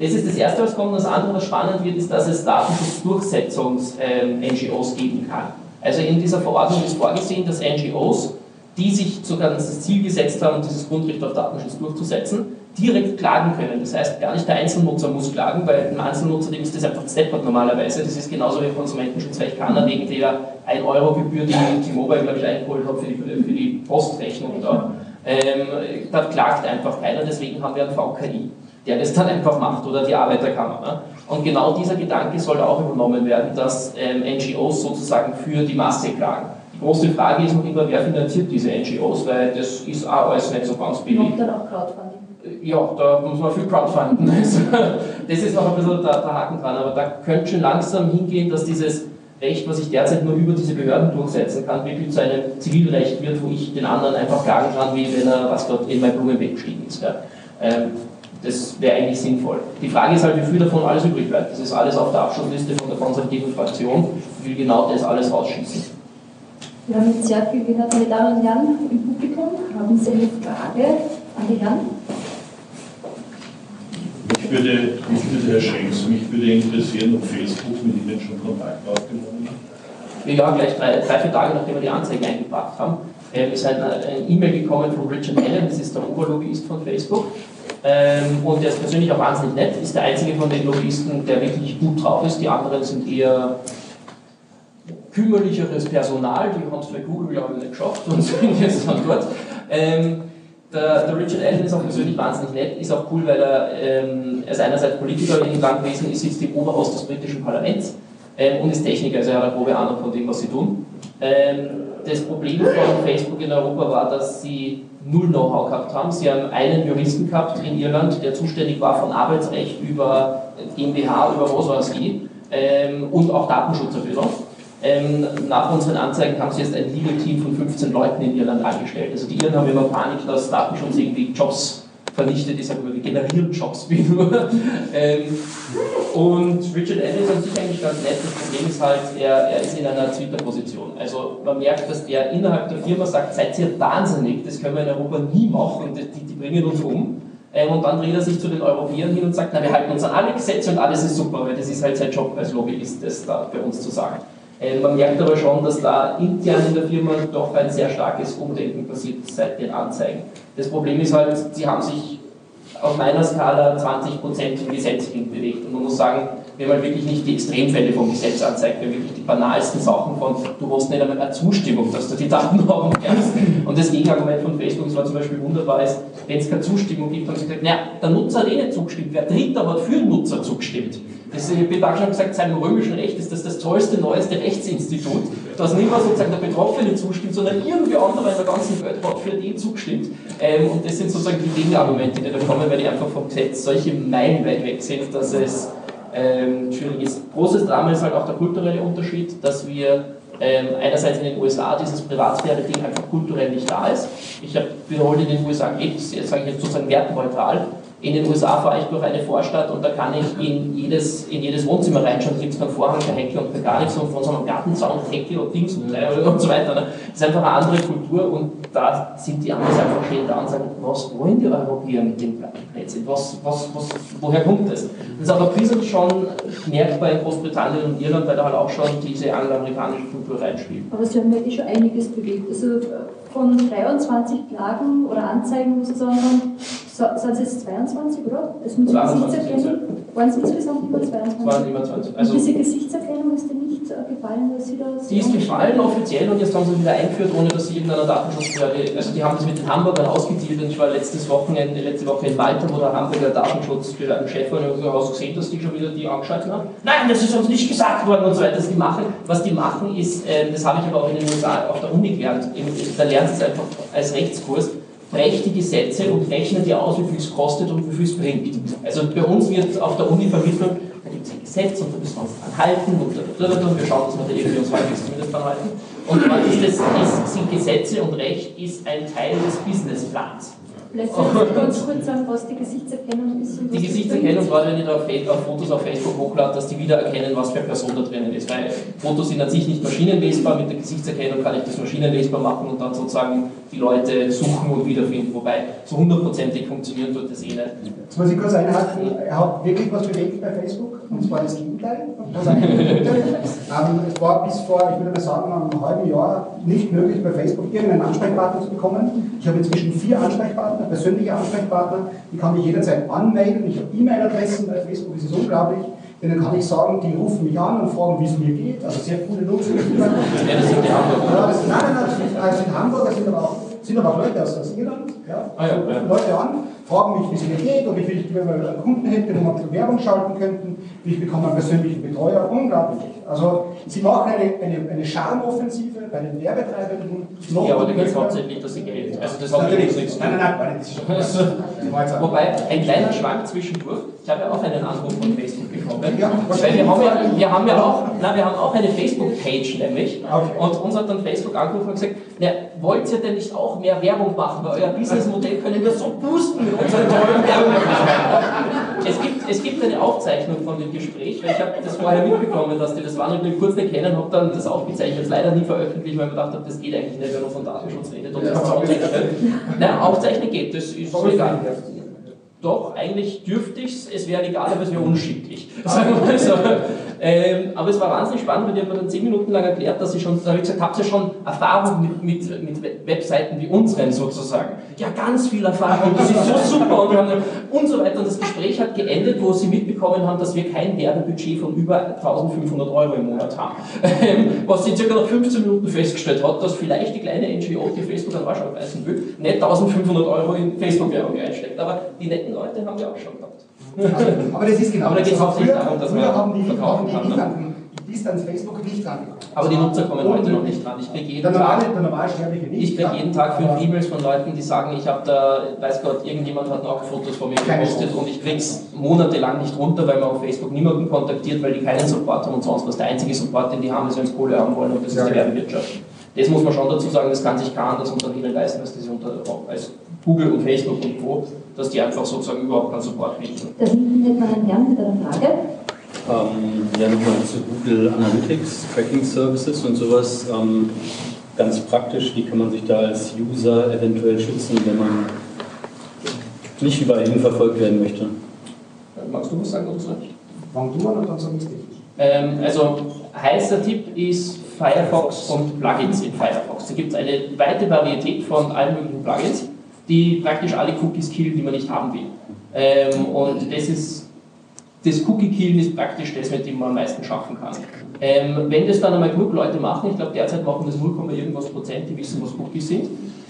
Das ist das Erste, was kommt. Das andere, was spannend wird, ist, dass es Datenschutzdurchsetzungs-NGOs ähm, geben kann. Also in dieser Verordnung ist vorgesehen, dass NGOs, die sich sogar das Ziel gesetzt haben, dieses Grundrecht auf Datenschutz durchzusetzen, direkt klagen können. Das heißt, gar nicht der Einzelnutzer muss klagen, weil ein Einzelnutzer, dem ist das einfach steppert normalerweise. Das ist genauso wie Konsumentenschutzrecht kann er wegen der 1 Euro Gebühr, die T-Mobile, glaube ich, eingeholt hat für die, für die Postrechnung da. Ähm, da klagt einfach keiner, deswegen haben wir einen VKI, der das dann einfach macht oder die Arbeiterkammer. Ne? Und genau dieser Gedanke soll auch übernommen werden, dass ähm, NGOs sozusagen für die Masse klagen. Die große Frage ist noch immer, wer finanziert diese NGOs, weil das ist auch alles nicht so ganz billig. Und dann auch Crowdfunding ja, da muss man viel crowdfunden. Also, das ist noch ein bisschen der, der Haken dran, aber da könnte schon langsam hingehen, dass dieses Recht, was ich derzeit nur über diese Behörden durchsetzen kann, wirklich zu einem Zivilrecht wird, wo ich den anderen einfach klagen kann, wie wenn er was dort in mein Blumenbeet gestiegen ist. Ja. Ähm, das wäre eigentlich sinnvoll. Die Frage ist halt, wie viel davon alles übrig bleibt. Das ist alles auf der Abschlussliste von der konservativen Fraktion. Ich will genau das alles rausschießen. Wir haben jetzt sehr viel gehört, meine Damen und Herren im Publikum. Haben Sie eine Frage an die Herren? Mich würde, mich würde Herr Schenks, mich würde interessieren, ob Facebook mit Ihnen schon Kontakt aufgenommen hat. Ja, gleich drei, drei vier Tage nachdem wir die Anzeige eingebracht haben, äh, ist halt ein E-Mail gekommen von Richard Allen, das ist der Oberlobbyist von Facebook. Ähm, und der ist persönlich auch wahnsinnig nett, ist der einzige von den Lobbyisten, der wirklich gut drauf ist. Die anderen sind eher kümmerlicheres Personal, die haben es bei Google, glaube ich, nicht geschafft und sind jetzt dann dort. Ähm, der, der, Richard Allen ist auch persönlich wahnsinnig nett, ist auch cool, weil er, ähm, er ist einerseits Politiker in lang gewesen, ist jetzt im Oberhaus des britischen Parlaments ähm, und ist Techniker, also er hat eine grobe Ahnung von dem, was sie tun. Ähm, das Problem von Facebook in Europa war, dass sie null Know-how gehabt haben. Sie haben einen Juristen gehabt in Irland, der zuständig war von Arbeitsrecht über GmbH, über was weiß ich, ähm, und auch Datenschutz ein bisschen. Ähm, nach unseren Anzeigen haben sie jetzt ein Legal-Team von 15 Leuten in Irland angestellt. Also die Iren haben immer Panik, dass Datenschutz irgendwie Jobs vernichtet. Ich sage wir generieren Jobs wie nur. ähm, und Richard Allen ist an sich eigentlich ganz nett. Das Problem ist halt, er, er ist in einer Twitter-Position. Also man merkt, dass der innerhalb der Firma sagt, seid ihr wahnsinnig, das können wir in Europa nie machen, die, die bringen uns um. Ähm, und dann dreht er sich zu den Europäern hin und sagt, na, wir halten uns an alle Gesetze und alles ist super, weil das ist halt sein Job als Lobbyist, das da bei uns zu sagen. Ähm, man merkt aber schon, dass da intern in der Firma doch ein sehr starkes Umdenken passiert seit den Anzeigen. Das Problem ist halt, sie haben sich auf meiner Skala 20% im Gesetz bewegt. Und man muss sagen, wenn man wirklich nicht die Extremfälle vom Gesetz anzeigt, wenn wirklich die banalsten Sachen von, du hast nicht einmal eine Zustimmung, dass du die Daten haben kannst. Und das Gegenargument von Facebook, das war zum Beispiel wunderbar, ist, wenn es keine Zustimmung gibt, haben sie gesagt, naja, der Nutzer hat eh nicht zugestimmt, wer Dritter hat für den Nutzer zugestimmt. Das, ich habe schon gesagt, seit dem römischen Recht ist das das tollste, neueste Rechtsinstitut, dass nicht mehr sozusagen der Betroffene zustimmt, sondern irgendwie andere in der ganzen Welt hat für den zugestimmt. Ähm, und das sind sozusagen die Gegenargumente, die da kommen, weil die einfach vom Gesetz solche meilenweit weg sind, dass es ähm, schwierig ist. Großes Drama ist halt auch der kulturelle Unterschied, dass wir ähm, einerseits in den USA dieses Privatsphäre-Ding einfach kulturell nicht da ist. Ich habe wiederholt in den USA gelebt, sage ich jetzt sozusagen wertneutral. In den USA fahre ich durch eine Vorstadt und da kann ich in jedes, in jedes Wohnzimmer reinschauen. Da gibt es keinen Vorhang, kein Heckel und gar nichts und von so einem Gartenzaun Heckel und Dings und, und so weiter. Ne? Das ist einfach eine andere Kultur und da sind die Amis einfach stehen da und sagen, was wollen die Europäer mit den Plätzen? Was, was, was, woher kommt das? Das ist aber ein bisschen schon merkbar in Großbritannien und Irland, weil da halt auch schon diese angloamerikanische Kultur reinspielt. Aber Sie haben ja eh schon einiges bewegt. Also äh, von 23 Klagen oder Anzeigen, muss ich sagen, sind es jetzt 22, oder? Das mit der Gesichtserkennung? Waren es insgesamt immer 22? Es waren immer 20. Also und diese Gesichtserkennung ist dir nicht gefallen, dass Sie das. Die ist gefallen offiziell und jetzt haben sie wieder eingeführt, ohne dass sie irgendeiner Datenschutzbehörde. Also die haben das mit den Hamburgern ausgezielt und ich war letztes Wochenende, letzte Woche in Malta, wo der Hamburger Datenschutzbehördenchef war und ich habe gesehen, dass die schon wieder die angeschaltet haben. Nein, das ist uns nicht gesagt worden und so weiter. Das die machen, was die machen ist, äh, das habe ich aber auch in den USA auf der Uni gelernt. Da sie es einfach als Rechtskurs brecht die Gesetze und rechnet die aus, wie viel es kostet und wie viel es bringt. Also bei uns wird auf der Uni vermittelt, da gibt es ein Gesetz und da müssen wir uns dran halten und, und wir schauen, dass wir da irgendwie uns halbwegs zumindest dran halten. Und ist das, ist, sind Gesetze und Recht ist ein Teil des Businessplans. Vielleicht sollten Sie ganz kurz sagen, was die Gesichtserkennung ist. die Gesichtserkennung war, wenn ich da auf, Fotos auf Facebook hochlade, dass die wieder erkennen, was für eine Person da drinnen ist. Weil Fotos sind an sich nicht maschinenlesbar, mit der Gesichtserkennung kann ich das maschinenlesbar machen und dann sozusagen die Leute suchen und wiederfinden. Wobei so hundertprozentig funktionieren tut das eh nicht. Jetzt muss ich kurz einhaken, er hat wirklich was bewegt bei Facebook, und zwar das Gegenteil. ähm, es war bis vor, ich würde mal sagen, einem halben Jahr nicht möglich, bei Facebook irgendeinen Ansprechpartner zu bekommen. Ich habe inzwischen vier Ansprechpartner, persönliche Ansprechpartner, die kann ich jederzeit anmelden. Ich habe E-Mail-Adressen bei Facebook, das ist unglaublich. Denen kann ich sagen, die rufen mich an und fragen, wie es mir geht. Also sehr coole Nutzer. Ja, das sind die Hamburger. Ja, das, nein, nein, nein, das sind Hamburger, sind aber auch, sind aber auch Leute aus, aus Irland. Ja, ah, ja, ja. Leute an, fragen mich, wie es mir geht, ob ich, wenn wir einen Kunden hätte, wo wir Werbung schalten könnten, wie ich bekomme einen persönlichen Betreuer. Unglaublich. Also Sie machen eine, eine, eine Charmoffensive bei den Werbetreibenden. Ja, aber da geht es hauptsächlich, dass sie Geld. Also das hat nichts zu tun. Nein, nein, nein, das ist schon. Wobei, ein kleiner Schwank zwischendurch, ich habe ja auch einen Anruf von Facebook bekommen. Ja, weil wir haben ja, wir haben ja auch, nein, wir haben auch eine Facebook-Page nämlich. Okay. Und uns hat dann Facebook angerufen und gesagt, na, wollt ihr denn nicht auch mehr Werbung machen? Weil euer Businessmodell können wir so boosten mit unseren tollen Werbemöglichkeiten. Es gibt, es gibt eine Aufzeichnung von dem Gespräch, weil ich habe das vorher mitbekommen, dass die das waren und ich kurz nicht kennen, habe dann das aufgezeichnet, leider nie veröffentlicht, weil ich mir gedacht habe, das geht eigentlich nicht, wenn man von Datenschutz redet und das aufzeichnen. Nein, aufzeichnen geht, das ist so egal. Doch, eigentlich dürfte ich es, es wäre egal, aber es wäre unschicklich. Sagen wir mal so. Ähm, aber es war wahnsinnig spannend, weil die haben mir dann zehn Minuten lang erklärt, dass ich schon, da habe ich gesagt, habt ihr schon Erfahrung mit, mit, mit Webseiten wie unseren sozusagen? Ja, ganz viel Erfahrung, das ist so super und, wir haben, und so weiter. Und das Gespräch hat geendet, wo sie mitbekommen haben, dass wir kein Werbebudget von über 1500 Euro im Monat haben. Ähm, was sie circa nach 15 Minuten festgestellt hat, dass vielleicht die kleine NGO, die Facebook an Warschau reißen will, nicht 1500 Euro in Facebook-Werbung einsteckt. Aber die netten Leute haben wir auch schon gehabt. Also, aber das ist genau Aber da geht es das. hauptsächlich darum, dass früher man haben die, verkaufen haben die kann, ne? Die ist an Facebook nicht rangekommen. Aber die Nutzer kommen Und heute noch nicht dran. Ich kriege jeden Der normale, Tag. der Normalsterbliche nicht. Ich kriege jeden Tag fünf E-Mails von Leuten, die sagen, ich habe da, weiß Gott, irgendjemand hat noch Fotos von mir gepostet und ich krieg's monatelang nicht runter, weil man auf Facebook niemanden kontaktiert, weil die keinen Support haben und sonst was. Der einzige Support, den die haben, ist, wenn sie Kohle haben wollen und das Ja. ist die Werbewirtschaft. Das muss man schon dazu sagen, das kann sich kein anderes Unternehmen leisten, als, diese unter, als Google und Facebook und Co., dass die einfach sozusagen überhaupt keinen Support bieten. Da hinten hätten wir einen Herrn mit einer Frage. Ähm, ja, nochmal zu Google Analytics, Tracking Services und sowas. Ähm, ganz praktisch, wie kann man sich da als User eventuell schützen, wenn man nicht überall hin verfolgt werden möchte? Magst du was sagen dazu? Fang du an und dann sag ich. Ähm, also heißer Tipp ist Firefox und Plugins in Firefox. Da gibt es eine weite Varietät von allen möglichen Plugins, die praktisch alle Cookies killen, die man nicht haben will. Ähm, und das ist das Cookie-Killen ist praktisch das, mit dem man am meisten schaffen kann. Ähm, wenn das dann einmal genug Leute machen, ich glaube derzeit machen das 0, irgendwas Prozent, die wissen, was Cookies sind.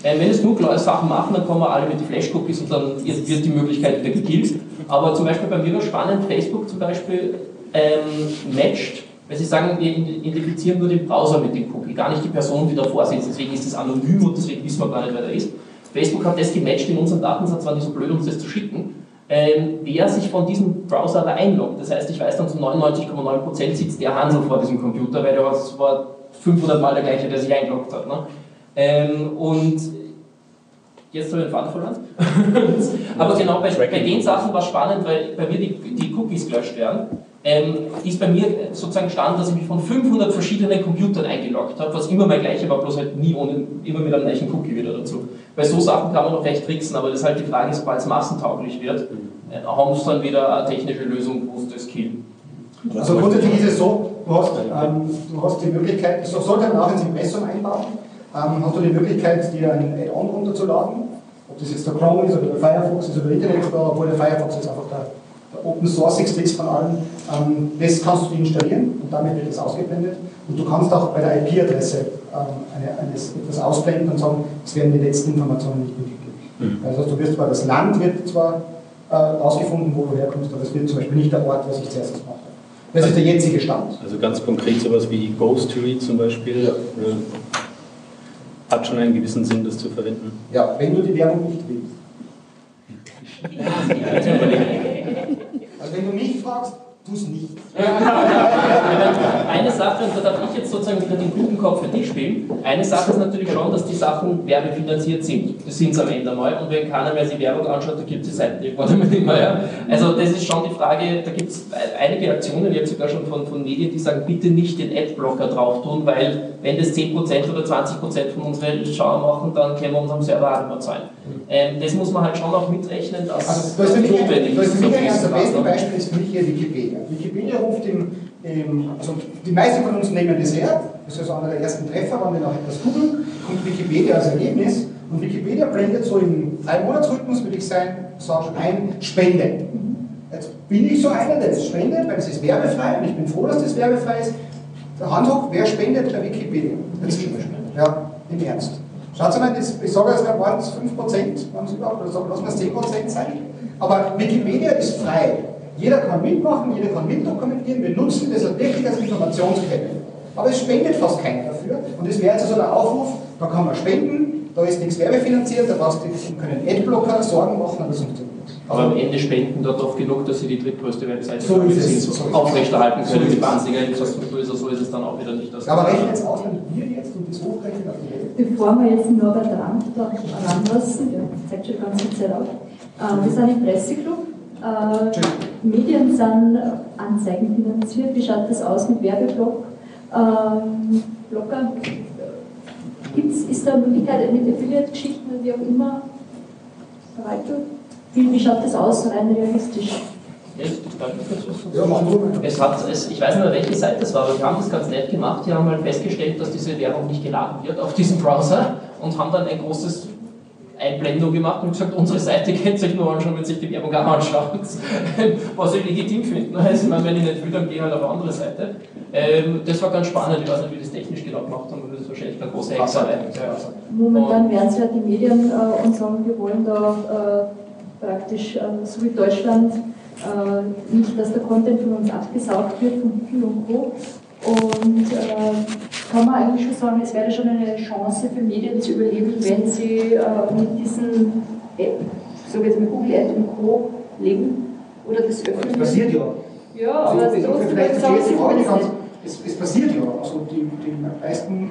Ähm, wenn es genug Leute Sachen machen, dann kommen wir alle mit Flash-Cookies und dann wird die Möglichkeit wieder gekillt. Aber zum Beispiel bei mir war spannend, Facebook zum Beispiel ähm, matcht, weil sie sagen, wir identifizieren nur den Browser mit dem Cookie, gar nicht die Person, die davor sitzt. Deswegen ist es anonym und deswegen wissen wir gar nicht, wer da ist. Facebook hat das gematcht in unseren Datensatz, war nicht so blöd, uns das zu schicken. Ähm, wer sich von diesem Browser aber einloggt. Das heißt, ich weiß dann zu 99,9% sitzt der Hansel vor diesem Computer, weil der war 500 Mal der gleiche, der sich eingeloggt hat. Ne? Ähm, und jetzt habe ich den Faden verloren. aber genau, bei, bei den Sachen war es spannend, weil bei mir die, die Cookies gelöscht werden. Ähm, ist bei mir sozusagen stand, dass ich mich von 500 verschiedenen Computern eingeloggt habe, was immer mein gleiche war, bloß halt nie ohne, immer mit einem gleichen Cookie wieder dazu. Bei so Sachen kann man noch recht tricksen, aber das ist halt die Frage, sobald es massentauglich wird, äh, haben sie dann wieder eine technische Lösung, wo es das killen. Also grundsätzlich ist es so, du hast, ähm, du hast die Möglichkeit, das sollte man auch ins Impressum einbauen, ähm, hast du die Möglichkeit, dir ein Add-on runterzuladen, ob das jetzt der Chrome ist oder der Firefox ist oder der Internet Explorer, obwohl der Firefox ist einfach der Open Source ist von allen. Ähm, das kannst du installieren und damit wird das ausgeblendet. Und du kannst auch bei der IP-Adresse ähm, eine, eines, etwas ausblenden und sagen, es werden die letzten Informationen nicht mitgegeben. Also du wirst zwar, das Land wird zwar äh, ausgefunden, wo du herkommst, aber es wird zum Beispiel nicht der Ort, was ich zuerst gemacht habe. Das ist der jetzige Stand. Also ganz konkret sowas wie Ghostery zum Beispiel äh, hat schon einen gewissen Sinn, das zu verwenden. Ja, wenn du die Werbung nicht willst. Also wenn du mich fragst, tu es nicht. Eine Sache, und da darf ich jetzt sozusagen wieder den guten Kopf für dich spielen. Eine Sache ist natürlich schon, dass die Sachen werbefinanziert sind. Das sind sie am Ende mal. Und wenn keiner mehr die Werbung anschaut, dann gibt es die Seiten irgendwann nicht mehr. Ja. Also das ist schon die Frage, da gibt es einige Aktionen, jetzt sogar schon von, von Medien, die sagen, bitte nicht den Adblocker drauf tun, weil wenn das 10% oder 20% von unseren Schauern machen, dann können wir unserem Server auch nicht mehr zahlen. Ähm, das muss man halt schon auch mitrechnen, dass Also das notwendig das ist ist. das beste Beispiel ist für mich hier Wikipedia. Wikipedia ruft im, im also die meisten von uns nehmen das her, das ist also einer der ersten Treffer, wenn wir nach etwas googeln, kommt Wikipedia als Ergebnis und Wikipedia blendet so im Drei-Monats-Rhythmus, würde ich sagen, sagen ein Spende. Jetzt bin ich so einer, der das spendet, weil es ist werbefrei und ich bin froh, dass das werbefrei ist. Der Hand hoch, wer spendet bei Wikipedia? Jetzt, ja, im Ernst. Schaut mal, das, ich sage, es waren es 5%, waren es überhaupt, oder sagen, lassen wir es 10% sein. Aber Wikipedia ist frei. Jeder kann mitmachen, jeder kann mitdokumentieren. Wir nutzen das wirklich als Informationsquelle. Aber es spendet fast keiner dafür. Und das wäre jetzt also der Aufruf, da kann man spenden, da ist nichts werbefinanziert, da brauchst du können Adblocker Sorgen machen, aber das funktioniert nicht. Aber am Ende spenden dort oft genug, dass sie die drittgrößte Webseite So ist es. so So aufrechterhalten So können. ist Die wahnsinnige Infrastruktur ist, so ist es dann auch wieder nicht. Das Aber rechnen jetzt aus, wenn wir jetzt und das hochrechnen auf die Welt. Bevor wir jetzt Norbert Rand da ranlassen, der zeigt schon die ganze Zeit auf, äh, wir sind im Presseclub. Äh, Medien sind anzeigenfinanziert. Wie schaut das aus mit Werbeblock? Ähm, Blogger? Gibt's, ist da eine Möglichkeit mit Affiliate-Geschichten oder wie auch immer? Verwaltung? Wie, wie schaut das aus, rein realistisch? Es hat, es, ich weiß nicht mehr, welche Seite es war, aber wir haben das ganz nett gemacht. Die haben mal festgestellt, dass diese Werbung nicht geladen wird auf diesem Browser und haben dann ein großes Einblendung gemacht und gesagt, unsere Seite kennt sich nur anschauen, wenn sich die Werbung auch anschaut. Was ich legitim finde. Also, ich meine, wenn ich nicht will, dann gehe ich halt auf eine andere Seite. Ähm, das war ganz spannend, ich weiß nicht, wie das technisch genau gemacht haben, aber das ist wahrscheinlich eine große Hexerei. Momentan werden sich halt die Medien äh, und sagen, wir wollen da äh, praktisch, äh, so wie Deutschland, äh, nicht, dass der Content von uns abgesaugt wird, von Google und Co. Und äh, kann man eigentlich schon sagen, es wäre schon eine Chance für Medien zu überleben, wenn sie äh, mit diesen App, so jetzt mit Google Ad und Co. leben oder das öffnen. Das passiert ja. Ja, aber also, trotzdem sagen, sie ganz, es, es passiert ja. Also die, die meisten,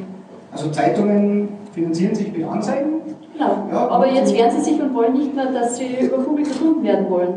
also Zeitungen finanzieren sich mit Anzeigen. Genau. Ja, aber jetzt wehren sie sich und wollen nicht mehr, dass sie über Google gefunden werden wollen.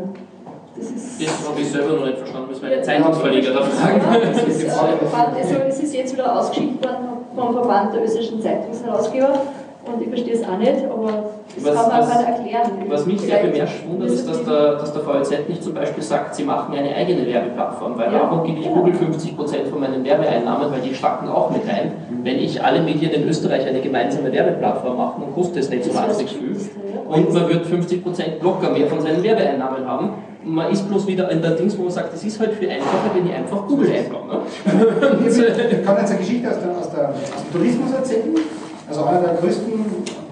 Das, habe ich selber noch nicht verstanden, müssen wir einen Zeitungsverleger da fragen. Ja, das ist, also, es ist jetzt wieder ausgeschickt worden vom Verband der österreichischen Zeitungsherausgeber und ich verstehe es auch nicht, aber das was, kann man was, erklären. Was mich sehr bemerkt wundert, ist, dass der, dass der VLZ nicht zum Beispiel sagt, sie machen eine eigene Werbeplattform, weil ja, warum gebe ich Google 50% von meinen Werbeeinnahmen, weil die stacken auch mit rein. Wenn ich alle Medien in Österreich eine gemeinsame Werbeplattform mache, dann kostet es nicht so wahnsinnig viel. Und man wird 50% locker mehr von seinen Werbeeinnahmen haben man ist bloß wieder in der Dings, wo man sagt, das ist halt viel einfacher, wenn ich einfach Google einbaue. Ne? ich kann jetzt eine Geschichte aus, der, aus, der, aus dem Tourismus erzählen. Also einer der größten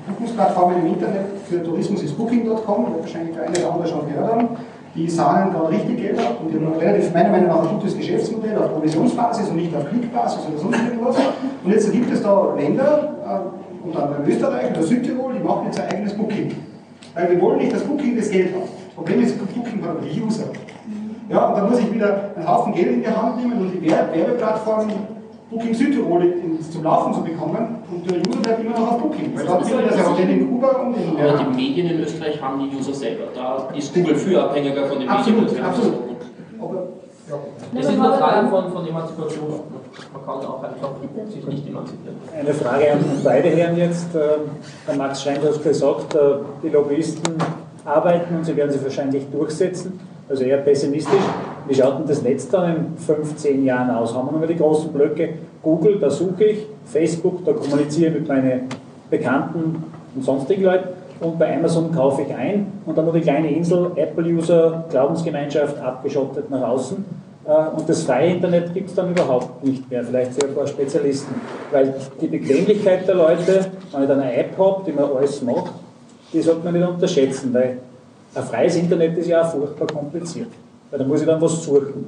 Buchungsplattformen im Internet für Tourismus ist Booking.com, wird wahrscheinlich der eine oder andere schon gehört haben. Die sahnen gerade richtig Geld ab und die haben relativ, meiner Meinung nach, ein gutes Geschäftsmodell auf Provisionsbasis und nicht auf Klickbasis oder sonst irgendwas. Und jetzt gibt es da Länder, äh, unter anderem Österreich oder Südtirol, die machen jetzt ein eigenes Booking. Weil wir wollen nicht, dass Booking das Geld hat. Problem ist, Booking hat die User. Ja, und dann muss ich wieder einen Haufen Geld in die Hand nehmen und die Werbeplattform Booking Südtirol zum Laufen zu bekommen und der User bleibt immer noch auf Booking. Weil dort findet das ja auch in Kuba und in Aber die Medien in Österreich haben die User selber. Da ist Google viel abhängiger von den absolut, Medien. Absolut. Aber, ja. Es ist eine Frage von, von Emanzipation. Man kann auch einfach sich nicht emanzipieren. Eine Frage an beide Herren jetzt. Ähm, Herr Max Schein hat gesagt, äh, die Lobbyisten arbeiten und sie werden sich wahrscheinlich durchsetzen. Also eher pessimistisch. Wie schaut denn das Netz dann in 15 Jahren aus? Haben wir nochmal die großen Blöcke? Google, da suche ich, Facebook, da kommuniziere ich mit meinen Bekannten und sonstigen Leuten und bei Amazon kaufe ich ein und dann nur die kleine Insel, Apple-User, Glaubensgemeinschaft, abgeschottet nach außen. Äh, und das freie Internet gibt es dann überhaupt nicht mehr, vielleicht für ein paar Spezialisten. Weil die Bequemlichkeit der Leute, wenn ich dann eine App habe, die mir alles macht, die sollte man nicht unterschätzen, weil ein freies Internet ist ja auch furchtbar kompliziert. Weil da muss ich dann was suchen.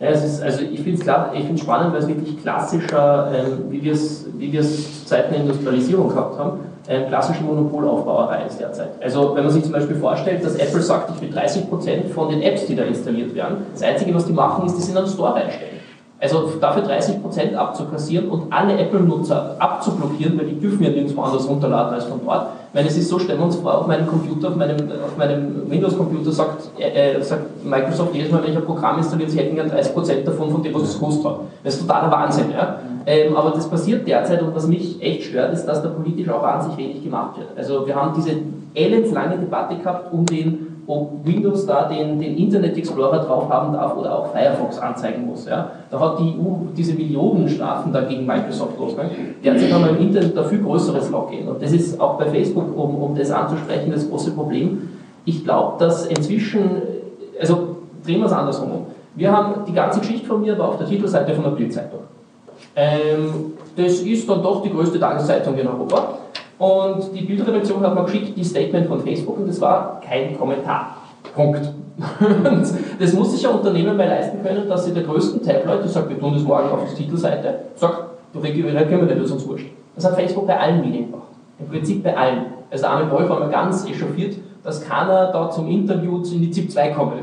Ja, es ist, also ich finde es spannend, weil es wirklich klassischer, ähm, wie wir es zu Zeiten der Industrialisierung gehabt haben, ähm, klassische Monopolaufbauerei ist derzeit. Also wenn man sich zum Beispiel vorstellt, dass Apple sagt, ich will 30% von den Apps, die da installiert werden, das Einzige, was die machen, ist, die sind an den Store reinstellen. Also dafür 30% abzukassieren und alle Apple-Nutzer abzublockieren, weil die dürfen ja nirgendwo anders runterladen als von dort. Weil es ist so, stellen wir uns vor, auf meinem Computer, auf meinem, auf meinem Windows-Computer sagt, äh, äh, sagt Microsoft jedes Mal, wenn ich ein Programm installiert, sie hätten gern 30% davon, von dem, was es kostet hat. Das ist totaler Wahnsinn. Ja? Ähm, aber das passiert derzeit und was mich echt stört, ist, dass da politisch auch wahnsinnig wenig gemacht wird. Also wir haben diese elendslange Debatte gehabt um den ob Windows da den, den Internet Explorer drauf haben darf oder auch Firefox anzeigen muss. Ja. Da hat die EU diese Millionenstrafen dagegen Microsoft losgegangen. Derzeit haben wir im Internet da viel größeres Login. Und das ist auch bei Facebook, um, um das anzusprechen, das große Problem. Ich glaube, dass inzwischen, also drehen wir es andersrum um. Wir haben die ganze Geschichte von mir war auf der Titelseite von der Bildzeitung. Ähm, das ist dann doch die größte Tageszeitung in Europa. Und die Bildredaktion hat mir geschickt, die Statement von Facebook, und das war kein Kommentar. Punkt. Und das muss sich ein Unternehmen mal leisten können, dass sie der größten Tabloid, die sagt, wir tun das morgen auf die Titelseite, sagt, du reagieren wir nicht, das uns wurscht. Das hat Facebook bei allen Medien gemacht. Im Prinzip bei allen. Also arme Wolf war mal ganz echauffiert, dass keiner da zum Interview in die ZIP 2 kommt.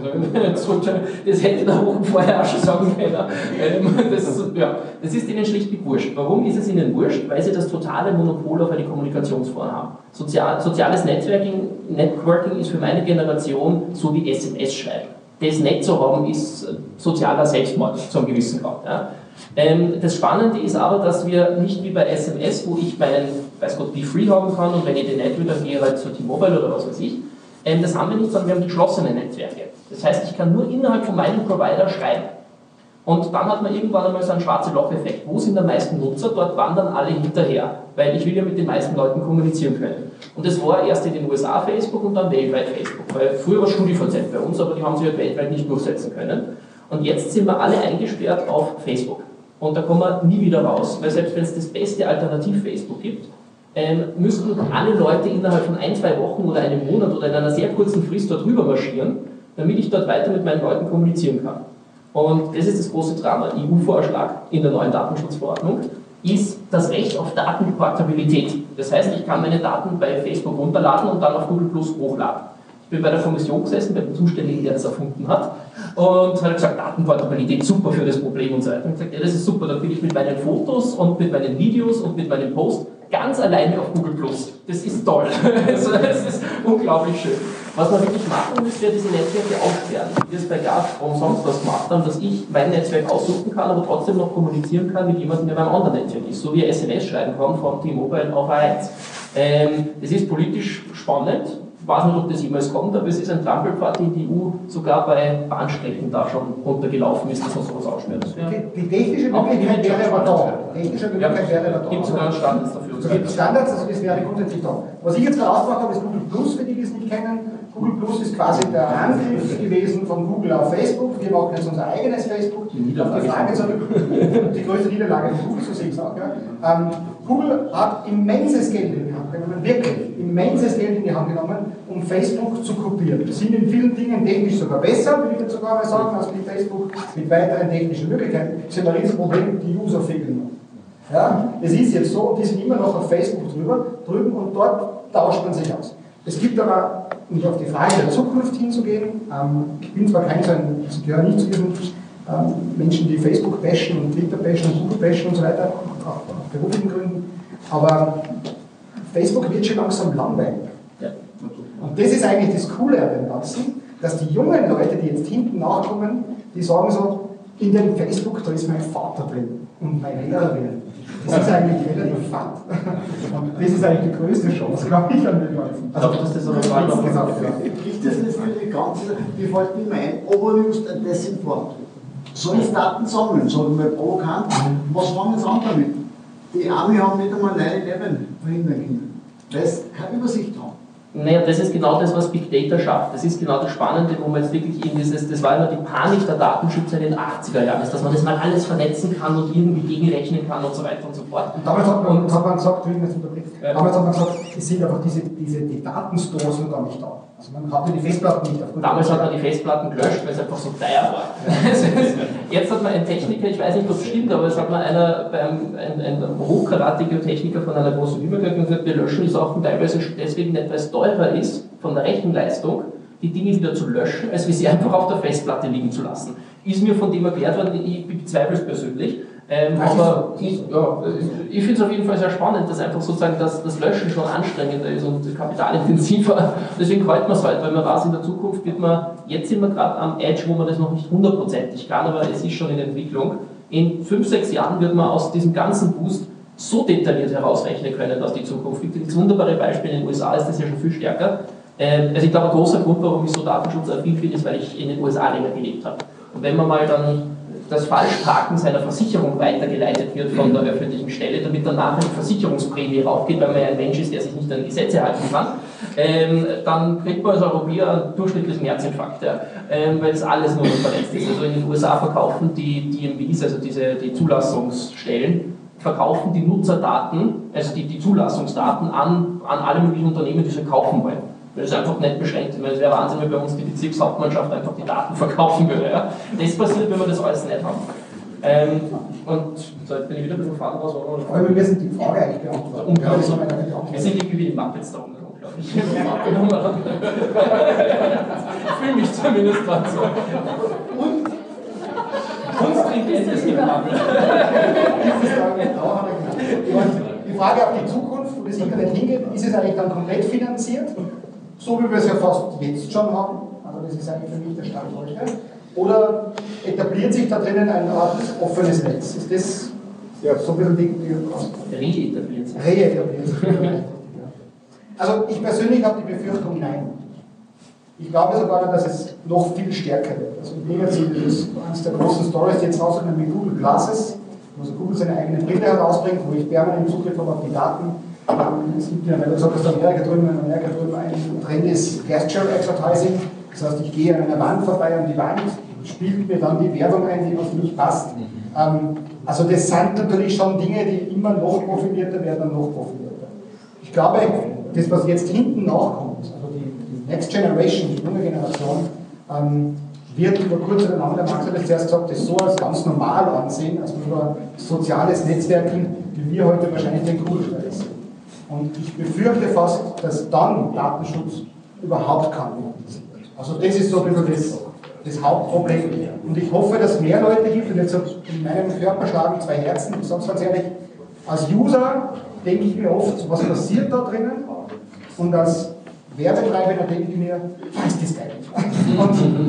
Das hätte der Wochen vorher auch schon sagen können. Das, ja, das ist ihnen schlichtweg wurscht. Warum ist es ihnen wurscht? Weil sie das totale Monopol auf eine Kommunikationsform haben. Sozial, soziales Networking, Networking ist für meine Generation so wie SMS schreiben. Das nicht zu haben, ist sozialer Selbstmord zum gewissen Grad. Ja. Ähm, das Spannende ist aber, dass wir nicht wie bei SMS, wo ich meinen, weiß Gott, Be Free haben kann und wenn ich den nicht will, dann gehe ich halt zu T-Mobile oder was weiß ich, das haben wir nicht, sondern wir haben geschlossene Netzwerke. Das heißt, ich kann nur innerhalb von meinem Provider schreiben. Und dann hat man irgendwann einmal so einen schwarzen Loch-Effekt. Wo sind die meisten Nutzer? Dort wandern alle hinterher, weil ich will ja mit den meisten Leuten kommunizieren können. Und das war erst in den USA Facebook und dann weltweit Facebook. Weil früher war StudiVZ bei uns, aber die haben sich halt weltweit nicht durchsetzen können. Und jetzt sind wir alle eingesperrt auf Facebook. Und da kommen wir nie wieder raus, weil selbst wenn es das beste Alternativ Facebook gibt, ähm, müssten alle Leute innerhalb von ein, zwei Wochen oder einem Monat oder in einer sehr kurzen Frist dort rüber marschieren, damit ich dort weiter mit meinen Leuten kommunizieren kann. Und das ist das große Drama. EU-Vorschlag in der neuen Datenschutzverordnung ist das Recht auf Datenportabilität. Das heißt, ich kann meine Daten bei Facebook runterladen und dann auf Google Plus hochladen. Ich bin bei der Kommission gesessen, bei dem Zuständigen, der das erfunden hat, und hat gesagt, Datenportabilität super für das Problem und so weiter. Und gesagt, ja, das ist super, dann bin ich mit meinen Fotos und mit meinen Videos und mit meinem Post ganz alleine auf Google Plus. Das ist toll. also, das ist unglaublich schön. Was wir wirklich machen, ist, wir diese Netzwerke aufsperren. Wie es bei Gazprom sonst was gemacht haben, dass ich mein Netzwerk aussuchen kann, aber trotzdem noch kommunizieren kann mit jemandem, der beim anderen Netzwerk ist. So wie SMS schreiben kann von T-Mobile auf A1. Ähm, ist politisch spannend, weiß nicht, ob das jemals kommt, aber es ist ein Trampelpfad, den die EU sogar bei Bahnstrecken da schon runtergelaufen ist, dass man sowas aussperrt. Die, die technische Möglichkeit wäre aber da. Technische Möglichkeit wäre aber da. Gibt sogar Standards dafür. Es gibt Standards, also das wäre grundsätzlich da. Was ich jetzt gerade ausgemacht habe, ist Google Plus, für die, die es nicht kennen. Google Plus ist quasi der Angriff gewesen von Google auf Facebook. Wir machen jetzt unser eigenes Facebook. Die Niederlage. Die, Frage die größte Niederlage von Google, so sehe ich es auch. Ja. Ähm, Google hat immenses Geld in die Hand genommen, wirklich immenses Geld in die Hand genommen, um Facebook zu kopieren. Wir sind in vielen Dingen technisch sogar besser, will ich jetzt sogar mal sagen, als mit Facebook, mit weiteren technischen Möglichkeiten. Das ist ein Riesenproblem, die User fehlen noch. Ja, es ist jetzt so, die sind immer noch auf Facebook drüber, drüben und dort tauscht man sich aus. Es gibt aber, um auf die Frage der Zukunft hinzugehen, ähm, ich bin zwar kein so ein, ich gehöre nicht zu diesen ähm, Menschen, die Facebook bashen und Twitter bashen und Google bashen und so weiter, auch aus beruflichen Gründen, aber Facebook wird schon langsam langweilig. Ja. Und das ist eigentlich das Coole an dem Ganzen, dass die jungen Leute, die jetzt hinten nachkommen, die sagen so, in dem Facebook, da ist mein Vater drin und mein Lehrer drin. Das ist eigentlich relativ fad. Und das ist eigentlich die größte Chance, glaube ich, an dem Ganzen. Also, das ist aber mal noch gesagt. Kriegt das nicht für die ganze, wie fällt mir ein, Overnews und Desinform. Soll ich Daten sammeln, sagen wir provokant, was fangen sie an damit? Die Army haben nicht einmal 9-11 verhindern können, weil sie keine Übersicht haben. Naja, das ist genau das, was Big Data schafft. Das ist genau das Spannende, wo man jetzt wirklich in dieses, das war immer die Panik der Datenschützer in den 80er Jahren, dass man das mal alles vernetzen kann und irgendwie gegenrechnen kann und so weiter und so fort. Und damals hat man, hat man gesagt, damals hat man gesagt, es sind einfach diese, diese die Datenstores sind gar nicht da. Also man hatte die Festplatten nicht. Damals hat man die Festplatten gelöscht, weil es einfach so teuer war. Jetzt hat man einen Techniker, ich weiß nicht, ob es stimmt, aber es hat mal einer, beim, ein, ein hochkaratiger Techniker von einer großen Übergang gesagt, wir löschen die Sachen teilweise deswegen nicht, weil es teurer ist, von der Rechenleistung, die Dinge wieder zu löschen, als wie sie einfach auf der Festplatte liegen zu lassen. Ist mir von dem erklärt worden, ich bezweifle es persönlich. Ähm, aber ich, ja, ich finde es auf jeden Fall sehr spannend, dass einfach sozusagen das, das Löschen schon anstrengender ist und kapitalintensiver. Deswegen freut man es halt, weil man weiß, in der Zukunft wird man, jetzt sind wir gerade am Edge, wo man das noch nicht hundertprozentig kann, aber es ist schon in Entwicklung. In fünf, sechs Jahren wird man aus diesem ganzen Boost so detailliert herausrechnen können, was die Zukunft gibt. Das wunderbare Beispiel in den USA ist das ja schon viel stärker. Ähm, also ich glaube, ein großer Grund, warum ich so datenschutzaffin bin, ist, weil ich in den USA länger gelebt habe. Und wenn man mal dann das Falschparken seiner Versicherung weitergeleitet wird von der öffentlichen Stelle, damit dann nachher die Versicherungsprämie raufgeht, weil man ja ein Mensch ist, der sich nicht an Gesetze halten kann, ähm, dann kriegt man als Europäer einen durchschnittlichen Herzinfarkt, ja, ähm, weil das alles nur verletzt ist. Also in den USA verkaufen die DMVs, also diese, die Zulassungsstellen, verkaufen die Nutzerdaten, also die, die Zulassungsdaten an, an alle möglichen Unternehmen, die sie kaufen wollen. Das ist einfach nicht beschränkt. Ich meine, es wäre Wahnsinn, wenn bei uns die Bezirkshauptmannschaft einfach die Daten verkaufen würde. Ja? Das passiert, wenn wir das alles nicht haben. Ähm, und so, jetzt bin ich wieder ein bisschen fahren raus. Aber wir müssen die Frage eigentlich beantworten. Unglaublich. Wir sind irgendwie wie die Muppets da unten. Unglaublich. ich fühle mich zumindest gerade so. Und Kunststringendes Gebrabbel. Die Frage auf die Zukunft, wo das Internet hingeht, ist es eigentlich dann komplett finanziert? So wie wir es ja fast jetzt schon haben, also das ist eigentlich für mich der Stand heute, oder etabliert sich da drinnen ein Art offenes Netz? Ist das ja, so ein bisschen die, die Reetabliert sich. Reetabliert sich. Also ich persönlich habe die Befürchtung, nein. Ich glaube sogar, dass es noch viel stärker wird. Also jetzt das eines der großen Stories, die jetzt rauskommen mit Google Glasses, wo also Google seine eigene Brille herausbringt, wo ich permanent Zugriff habe auf die Daten. Es gibt ja, weil du gesagt hast, Amerika drüben, in Amerika drüben ein Trend ist Gesture Advertising. Das heißt, ich gehe an einer Wand vorbei und die Wand spielt mir dann die Werbung ein, die auf mich passt. Ähm, also das sind natürlich schon Dinge, die immer noch profilierter werden und noch profilierter. Ich glaube, das, was jetzt hinten nachkommt, also die, die Next Generation, die junge Generation, ähm, wird über kurz oder lang, der Max hat es zuerst gesagt, das so als ganz normal ansehen, als über soziales Netzwerken, wie wir heute wahrscheinlich den Kugelschreiber. Und ich befürchte fast, dass dann Datenschutz überhaupt kein wird. Also das ist so ein bisschen das, das Hauptproblem. Und ich hoffe, dass es mehr Leute gibt, und jetzt in meinem Körper schlagen zwei Herzen, ich sage es ganz ehrlich, als User denke ich mir oft, was passiert da drinnen? Und als Werbetreibender denke ich mir, was ist das geil? Und,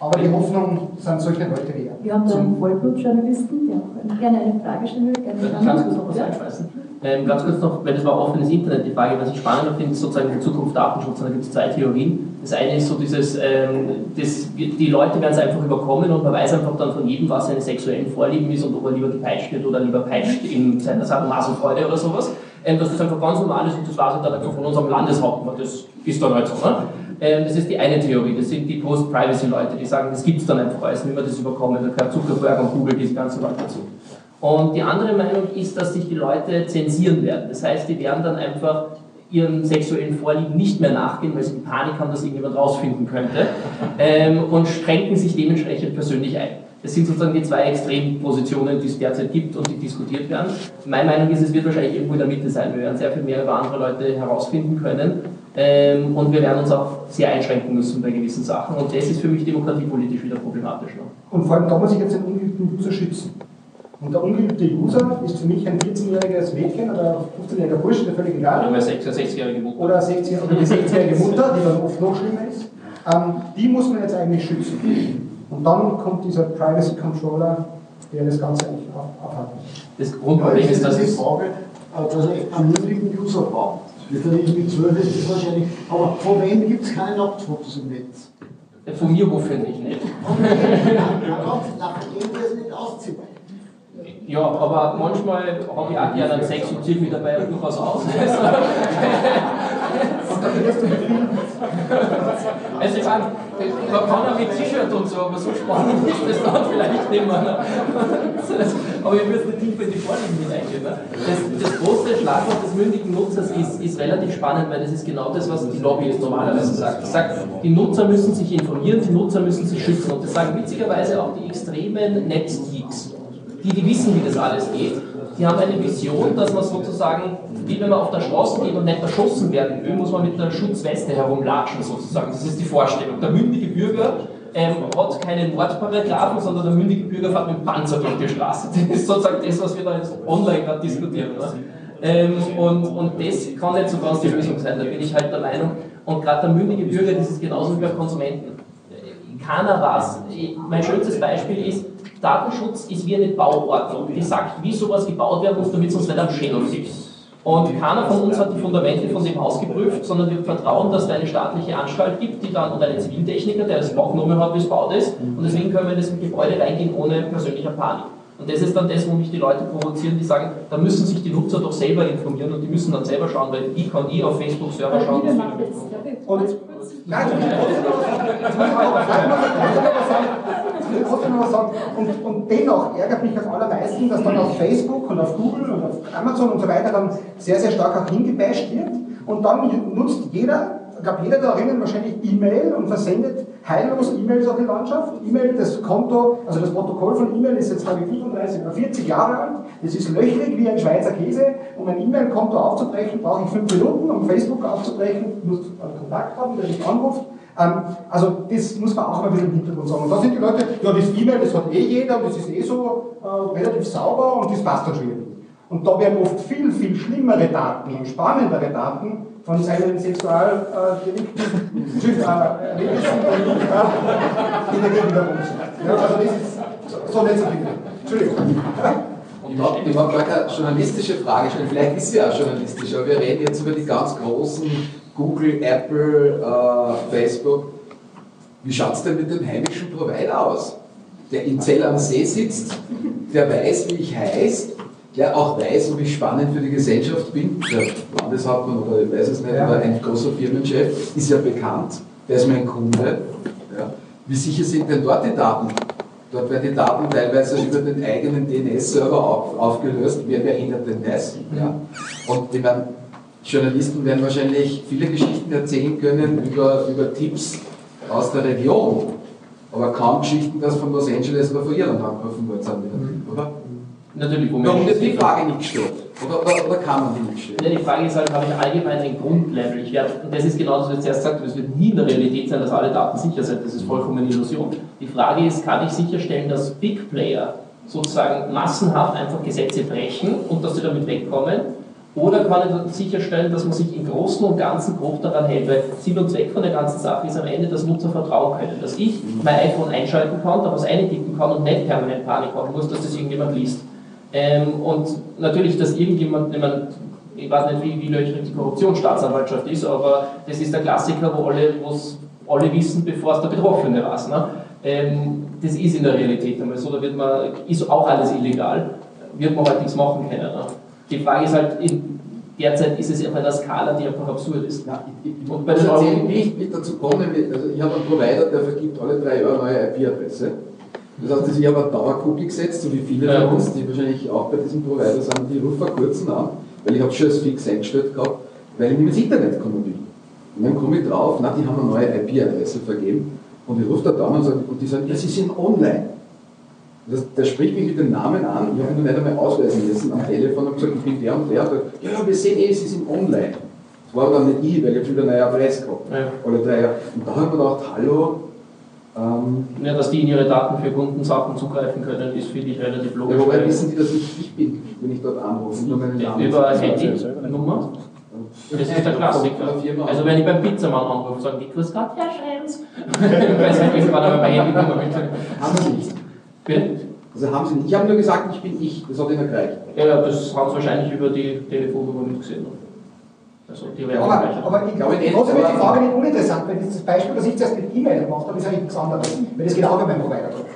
aber die Hoffnung sind solche Leute wie Wir haben da einen Vollblutjournalisten, der auch gerne eine Frage stellen will. Gerne ganz kurz noch was einschmeißen. Ähm, ganz kurz noch, weil das war offenes Internet, die Frage, was ich spannender finde, ist sozusagen die Zukunft Datenschutz. Da gibt es zwei Theorien. Das eine ist so dieses, ähm, das, die Leute werden es einfach überkommen und man weiß einfach dann von jedem, was seine sexuellen Vorlieben ist und ob er lieber gepeitscht wird oder lieber peitscht in seiner Sadomaso-Freude oder sowas. Ähm, dass das einfach ganz normal ist und das weiß halt dann von unserem Landeshauptmann. Das ist dann halt so. Ne? Ähm, das ist die eine Theorie, das sind die Post-Privacy-Leute, die sagen, das gibt es dann einfach alles, wie man das überkommen, da gehört Zuckerberg und Google, diese ganzen Leute dazu. Und die andere Meinung ist, dass sich die Leute zensieren werden. Das heißt, die werden dann einfach ihren sexuellen Vorlieben nicht mehr nachgehen, weil sie die Panik haben, dass irgendjemand rausfinden könnte ähm, und schränken sich dementsprechend persönlich ein. Das sind sozusagen die zwei Extrempositionen, die es derzeit gibt und die diskutiert werden. Meine Meinung ist, es wird wahrscheinlich irgendwo in der Mitte sein. Wir werden sehr viel mehr über andere Leute herausfinden können ähm, und wir werden uns auch sehr einschränken müssen bei gewissen Sachen. Und das ist für mich demokratiepolitisch wieder problematisch. Und vor allem da muss ich jetzt den User schützen. Und der ungeliebte User ist für mich ein 14-jähriges Mädchen oder 15-jähriger Bursch, der völlig egal. Oder eine 60-jährige Mutter. Oder, 60 oder die 60-jährige Mutter, die dann oft noch schlimmer ist. Ähm, die muss man jetzt eigentlich schützen. Und dann kommt dieser Privacy Controller, der das Ganze eigentlich abhalten. Das Grundproblem ja, ist, dass die Frage, äh, dass ich einen niedrigen User brauche. Ich mit 12 ist das wahrscheinlich. Aber von wem gibt es keine Nacktfotos im Netz? Von mir hoffentlich nicht. Nachdem wir es nicht ausziehen. Ja, aber manchmal habe ich auch gerne einen Sex und mich dabei durchaus aus. also ich meine, man kann auch mit T-Shirt und so, aber so spannend ist das dann vielleicht nicht mehr. aber wir müssen nicht tiefer in die Vorlieben hineingehen. Ne? Das, das große Schlagwort des mündigen Nutzers ist, ist relativ spannend, weil das ist genau das, was die Lobby jetzt normalerweise sagt. Das sagt, die Nutzer müssen sich informieren, die Nutzer müssen sich schützen. Und das sagen witzigerweise auch die extremen Netzgeeks die, die wissen, wie das alles geht, die haben eine Vision, dass man sozusagen, wie wenn man auf der Straße geht und nicht erschossen werden will, muss man mit einer Schutzweste herumlatschen sozusagen. Das ist die Vorstellung. Der mündige Bürger ähm, hat keine Mordparagraphen, sondern der mündige Bürger fährt mit Panzer durch die Straße. Das ist sozusagen das, was wir da jetzt online gerade diskutieren. Ähm, und, und das kann nicht so ganz die Lösung sein, da bin ich halt der Meinung. Und gerade der mündige Bürger, das ist genauso wie bei Konsumenten. Keiner weiß. Mein schönstes Beispiel ist, Datenschutz ist wie eine Bauordnung, die sagt, wie sowas gebaut werden muss, damit es uns nicht am Schädel fliegt. Und keiner von uns hat die Fundamente von dem Haus geprüft, sondern wir vertrauen, dass es eine staatliche Anstalt gibt, die dann, und einen Ziviltechniker, der das Bauchnomen hat, wie es baut ist. Und deswegen können wir in das Gebäude reingehen ohne persönlicher Panik. Und das ist dann das, wo mich die Leute provozieren, die sagen, da müssen sich die Nutzer doch selber informieren und die müssen dann selber schauen, weil ich kann nie auf Facebook-Server schauen. Und, nein, sagen. Und, und dennoch ärgert mich am allermeisten, dass dann auf Facebook und auf Google und auf Amazon und so weiter dann sehr, sehr stark auch hingebasht wird. Und dann nutzt jeder, ich glaube jeder da drinnen wahrscheinlich E-Mail und versendet heillos E-Mails auf die Landschaft. E-Mail, das Konto, also das Protokoll von E-Mail ist jetzt glaube ich 35 oder 40 Jahre alt. Das ist löchrig wie ein Schweizer Käse. Um ein E-Mail-Konto aufzubrechen, brauche ich fünf Minuten. Um Facebook aufzubrechen, muss einen Kontakt haben, der mich anruft. Ähm, also das muss man auch mal ein bisschen im Hintergrund sagen. Und da sind die Leute, ja das E-Mail, das hat eh jeder und das ist eh so äh, relativ sauber und das passt dann schon irgendwie. Und da werden oft viel, viel schlimmere Daten und spannendere Daten von seinen Sexualdelikten äh, äh, dagegen darum sind. Ja, also das ist so nicht so viel. Entschuldigung. Ich mag gar keine journalistische Frage stellen, vielleicht ist sie auch journalistisch, aber wir reden jetzt über die ganz großen Google, Apple, äh, Facebook. Wie schaut es denn mit dem heimischen Provider aus? Der in Zell am See sitzt, der weiß, wie ich heiße, der auch weiß, ob ich spannend für die Gesellschaft bin. Der Landeshauptmann oder ich weiß es nicht, oder ein großer Firmenchef ist ja bekannt, der ist mein Kunde. Ja. Wie sicher sind denn dort die Daten? Dort werden die Daten teilweise über den eigenen DNS-Server auf, aufgelöst. Wer, wer ändert denn das? Ja. Und ich meine, Journalisten werden wahrscheinlich viele Geschichten erzählen können über, über Tipps aus der Region, aber kaum Geschichten, dass von Los Angeles oder von Irland angerufen worden sind, oder? Natürlich, wo Warum wird die Frage nicht gestellt? Oder, oder, oder kann man die nicht stellen? Ja, die Frage ist halt, habe ich allgemein ein Grundlevel? Ich werde, und das ist genau das, was ich zuerst gesagt habe, es wird nie in der Realität sein, dass alle Daten sicher sind. Das ist vollkommen eine Illusion. Die Frage ist, kann ich sicherstellen, dass Big Player sozusagen massenhaft einfach Gesetze brechen und dass sie damit wegkommen? Oder kann ich sicherstellen, dass man sich im Großen und Ganzen grob daran hält? Weil Ziel und Zweck von der ganzen Sache ist am Ende, dass Nutzer vertrauen können. Dass ich mein iPhone einschalten kann, da was eintippen kann und nicht permanent Panik haben muss, dass das irgendjemand liest. Ähm, und natürlich, dass irgendjemand, ich, weiß nicht, wie, wie löchrig die Korruptionsstaatsanwaltschaft ist, aber das ist der Klassiker, wo alle, alle wissen, bevor es der Betroffene weiß. Ne? Ähm, das ist in der Realität einmal so, da wird man, ist auch alles illegal, wird man halt nichts machen können. Ne? Die Frage ist halt, in, derzeit ist es auf einer Skala, die einfach absurd ist. Ja, ich, ich, und bei den erzählen, wie ich, dazu komme, also ich habe einen Provider, der vergibt alle drei Jahre neue IP-Adresse. Das heißt, ich habe eine Dauerkugel gesetzt, so wie viele von uns, die wahrscheinlich auch bei diesem Provider sind, die rufen vor kurzem an, weil ich habe schon als fix eingestellt gehabt, weil ich nicht ins Internet kommen will. Und dann komme ich drauf, na, die haben eine neue IP-Adresse vergeben und ich rufe da Dame und, sage, und die sagen, ja, sie sind online. Das, der spricht mich mit dem Namen an, ich habe ihn nicht einmal ausweisen müssen am Telefon und gesagt, ich bin der und der. Und sagt, ja, ja, wir sehen eh, Sie sind online. Das war dann nicht ich, weil ich habe schon wieder eine neue Adresse gehabt. Ja. Alle drei Jahre. Und da haben wir gedacht, hallo, ja, dass die in ihre Daten für Kundensachen zugreifen können, ist, finde ich, relativ logisch. Ja, wobei wissen die, dass ich ich bin, wenn ich dort anrufe? Namen Über Handy-Nummer? Das ist der Klassiker. Also wenn ich beim Pizzamann anrufe, sagen die, Grüß Gott, Herr Schrems. ich weiß nicht, gerade aber meine Handynummer mit. Haben sie nicht. Bitte? Also haben sie nicht. Ich habe nur gesagt, ich bin ich. Das hat ihnen gereicht. Ja, das haben sie wahrscheinlich über die Telefonnummer nicht gesehen. Also die aber, aber ich glaube, die, trotzdem ist die Frage nicht uninteressant, weil das Beispiel, das ich zuerst mit E-Mail gemacht habe, ist eigentlich nichts anderes, weil das genau wie beim Provider tut.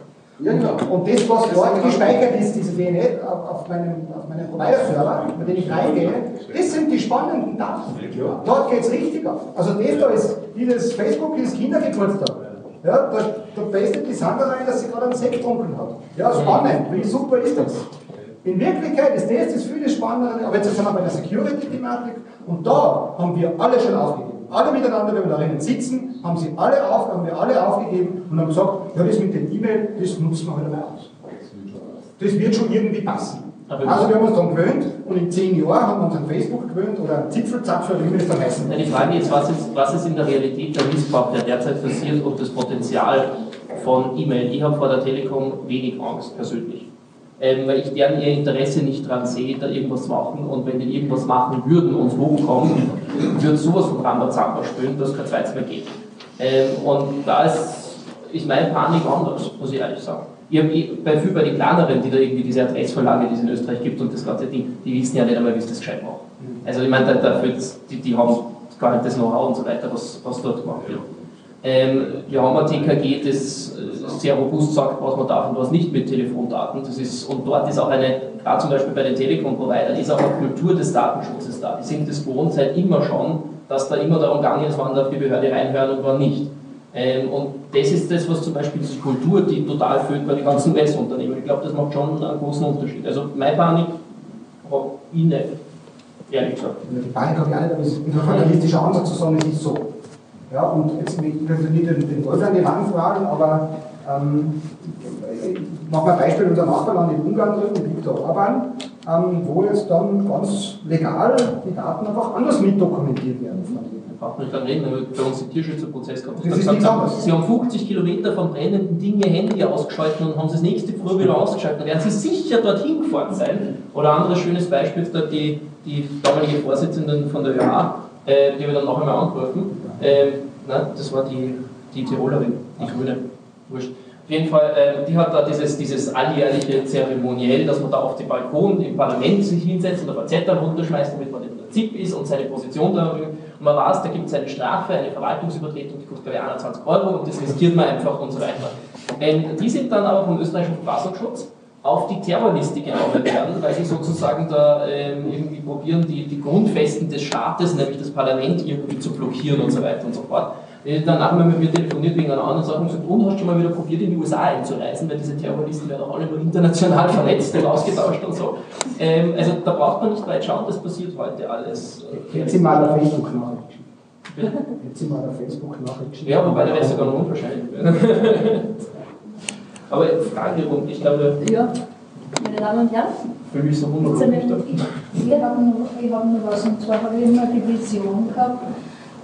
Ja, genau. Und das, was dort gespeichert ist, diese DNS auf, meinem, auf meinem Provider-Server, mit dem ich reingehe, das sind die spannenden Daten. Dort geht es richtig ab. Also das da ist, dieses Facebook ist Kindergeburtstag. Ja, da, da bestet die Sandra rein, dass sie gerade einen Sekt getrunken hat. Ja, spannend. Wie super ist das? In Wirklichkeit ist das das viel spannendere, aber jetzt sind wir bei der Security-Thematik und da haben wir alle schon aufgegeben. Alle miteinander, wenn wir darin sitzen, haben sie alle auf, haben wir alle aufgegeben und haben gesagt, ja, das mit dem E-Mail, das nutzen wir halt mal aus. Das wird schon irgendwie passen. Also wir haben uns dann gewöhnt und in zehn Jahren haben wir uns an Facebook gewöhnt oder an Zipfelzapfer, wie wir das dann heißen. Die Frage ist was, ist, was ist in der Realität der Missbrauch, der derzeit passiert und das Potenzial von E-Mail? Ich habe vor der Telekom wenig Angst persönlich ähm, weil ich deren ihr Interesse nicht daran sehe, da irgendwas zu machen. Und wenn die irgendwas machen würden und hochkommen, würde sowas von Rambazamba spielen, dass kein zweites mehr geht. Ähm, und da ist, ist meine Panik anders, muss ich ehrlich sagen. Ich habe bei, bei den kleineren, die da irgendwie diese Adressverlage, die es in Österreich gibt und das ganze Ding, die wissen ja nicht einmal, wie es das gescheit macht. Also ich meine, dafür, die, die haben gar nicht das Know-how und so weiter, was, was dort gemacht wird. Wir haben ein TKG, das sehr robust sagt, was man darf und was nicht mit Telefondaten. Das ist, und dort ist auch eine, gerade zum Beispiel bei den Telekom-Providern, ist auch eine Kultur des Datenschutzes da. Die sind das gewohnt seit immer schon, dass da immer darum gegangen ist, wann darf die Behörde reinhören und wann nicht. Ähm, und das ist das, was zum Beispiel diese Kultur, die total führt bei den ganzen US-Unternehmen. Ich glaube, das macht schon einen großen Unterschied. Also meine Panik habe ich nicht, ehrlich gesagt. Die Panik habe ich auch nicht, aber es ist ein fatalistischer Ansatz zu sagen, es ist so. Ja, und jetzt nicht, nicht den, Wolf an die Wand fragen, aber ähm, ich mache mal ein Beispiel unser Nachbarland in Ungarn drin, mit Viktor Orban, ähm, wo jetzt dann ganz legal die Daten einfach anders mitdokumentiert werden von denen. Braucht man nicht dann reden, wenn bei uns im Tierschützerprozess gehabt das ist nichts anderes. Sie haben 50 Kilometer von brennenden Dingen ihr Handy ausgeschaltet und haben sie das nächste Früh wieder ausgeschaltet. Dann werden sie sicher dorthin gefahren sein. Oder ein anderes schönes Beispiel ist da die, die damalige Vorsitzende von der ÖH, äh, die wir dann noch einmal angerufen. Äh, nein, das war die, die Tirolerin, die Grüne. Wurscht. Auf jeden Fall, äh, die hat da dieses, dieses alljährliche Zeremoniell, dass man da auf dem Balkon im Parlament sich hinsetzt und der Zettel runterschmeißt, damit man in der ZIP ist und seine Position da. Und man weiß, da gibt es eine Strafe, eine Verwaltungsübertretung, die kostet glaube ich 21 Euro und das riskiert man einfach und so weiter. Ähm, die sind dann aber vom österreichischen Verfassungsschutz auf die Terrorliste genommen werden, weil sie sozusagen da ähm, irgendwie probieren, die, die Grundfesten des Staates, nämlich das Parlament, irgendwie zu blockieren und so weiter und so fort. Danach haben wir mit mir telefoniert wegen einer anderen Sache und gesagt, und hast schon mal wieder probiert, in die USA einzureisen, weil diese Terroristen werden auch alle nur international vernetzt und ausgetauscht und so. Ähm, also da braucht man nicht weit schauen, das passiert heute alles. Jetzt sind wir auf Facebook Nachricht Jetzt sind wir auf Facebook Nachricht Ja, wobei der wäre sogar noch unwahrscheinlich. Aber Frage rund, ich glaube. Ja, meine Damen und Herren. Für mich so wunderbar. Wir haben noch, ich habe noch was, und zwar habe ich immer die Vision gehabt,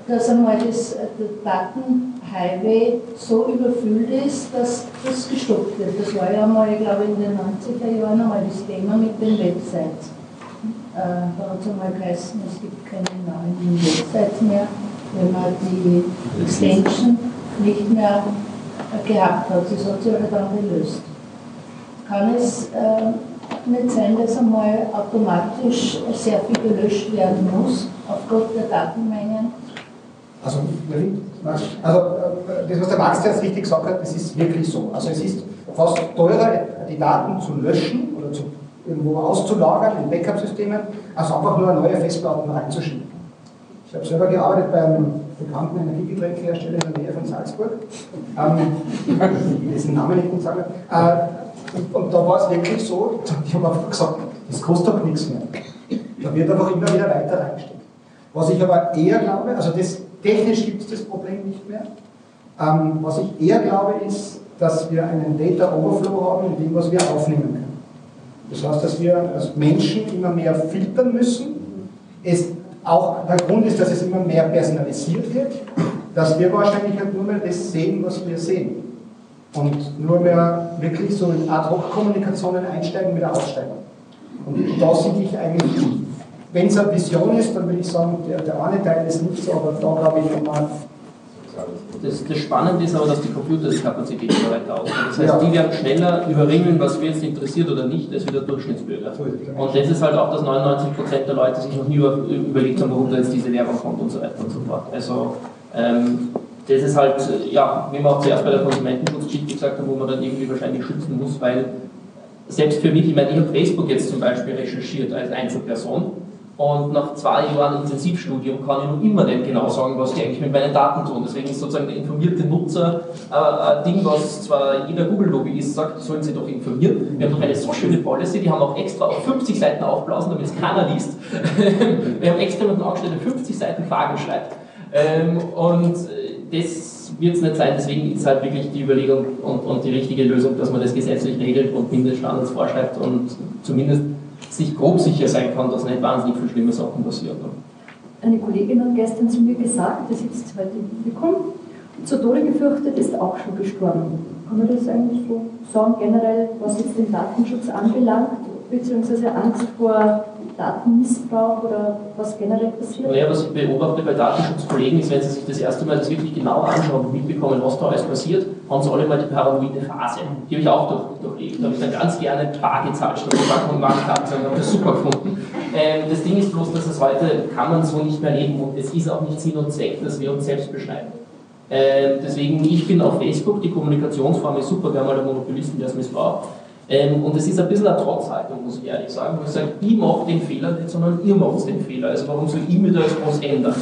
dass einmal das, der Datenhighway so überfüllt ist, dass das gestoppt wird. Das war ja einmal, ich glaube, in den 90er Jahren einmal das Thema mit den Websites. Äh, da hat es einmal geheißen, es gibt keine neuen Websites mehr, wenn man die Extension nicht mehr gehabt hat. Das hat sich aber dann gelöst. Kann es äh, nicht sein, dass einmal automatisch sehr viel gelöscht werden muss, aufgrund der Datenmengen? Also, also äh, das, was der Max jetzt richtig gesagt hat, das ist wirklich so. Also es ist fast teurer, die Daten zu löschen oder zu, irgendwo auszulagern in Backup-Systemen, als einfach nur neue Festplatten reinzuschieben. Ich habe selber gearbeitet bei einem bekannten Energiegetränkehersteller in der Nähe von Salzburg, ähm, dessen Namen ich nicht sagen äh, und, und, da war es wirklich so, ich habe einfach gesagt, das kostet doch nichts mehr. Da wird einfach immer wieder weiter reingesteckt. Was ich aber eher glaube, also das, technisch gibt es das Problem nicht mehr, ähm, was ich eher glaube, ist, dass wir einen Data Overflow haben in dem, was wir aufnehmen können. Das heißt, dass wir als Menschen immer mehr filtern müssen. Es auch der Grund ist, dass es immer mehr personalisiert wird, dass wir wahrscheinlich halt nur mehr das sehen, was wir sehen. Und nur mehr wirklich so in Ad-Hoc-Kommunikationen einsteigen, wieder aussteigen. Und da sehe ich eigentlich, wenn es eine Vision ist, dann würde ich sagen, der, der eine Teil ist nicht so, aber da glaube ich nochmal das, das, Spannende ist aber, dass die Computer die Kapazität immer weiter ausbauen. Das heißt, ja. die werden schneller überringen, was wir jetzt interessiert oder nicht, als wie der Durchschnittsbürger. Und das ist halt auch, dass 99% der Leute sich noch nie überlegt haben, warum da jetzt diese Werbung kommt und so weiter und so fort. Also, ähm, das ist halt, ja, wie wir auch zuerst bei der Konsumentenschutzgeschichte gesagt haben, wo man dann irgendwie wahrscheinlich schützen muss, weil selbst für mich, ich meine, ich habe Facebook jetzt zum Beispiel recherchiert als Einzelperson und nach zwei Jahren Intensivstudium kann ich noch immer nicht genau sagen, was die eigentlich mit meinen Daten tun. Deswegen ist sozusagen der informierte Nutzer äh, ein Ding, was zwar jeder Google-Lobbyist sagt, sollen sie doch informieren. Wir haben doch eine so schöne Policy, die haben auch extra auf 50 Seiten aufblasen, damit es keiner liest. Wir haben extra mit dem angestellt, der 50 Seiten Fragen schreibt. Ähm, und äh, das wird es nicht sein, deswegen ist halt wirklich die Überlegung und, und die richtige Lösung, dass man das gesetzlich regelt und Mindeststandards vorschreibt und zumindest sich grob sicher sein kann, dass nicht wahnsinnig viele schlimme Sachen passieren. Eine Kollegin hat gestern zu mir gesagt, das sitzt heute im Publikum, zu Tode gefürchtet ist auch schon gestorben. Kann man das eigentlich so sagen, generell, was jetzt den Datenschutz anbelangt, beziehungsweise Angst vor Datenmissbrauch oder was generell passiert? Naja, was ich beobachte bei Datenschutzkollegen ist, wenn sie sich das erste Mal das wirklich genau anschauen und mitbekommen, was da alles passiert, haben sie alle mal die paranoide Phase. Die habe ich auch durch, durchlebt. Da habe ich dann ganz gerne Bar gezahlt, statt Bank und Marktkarte und habe das super gefunden. Ähm, das Ding ist bloß, dass es heute kann man so nicht mehr leben und es ist auch nicht Sinn und Zweck, dass wir uns selbst beschneiden. Ähm, deswegen, ich bin auf Facebook, die Kommunikationsform ist super, wir haben einen Monopolisten, der es missbraucht. Ähm, und es ist ein bisschen eine Trotzhaltung, muss ich ehrlich sagen, wo ich sage, ich mache den Fehler nicht, sondern ihr macht den Fehler. Also warum soll ich mir da jetzt was ändern?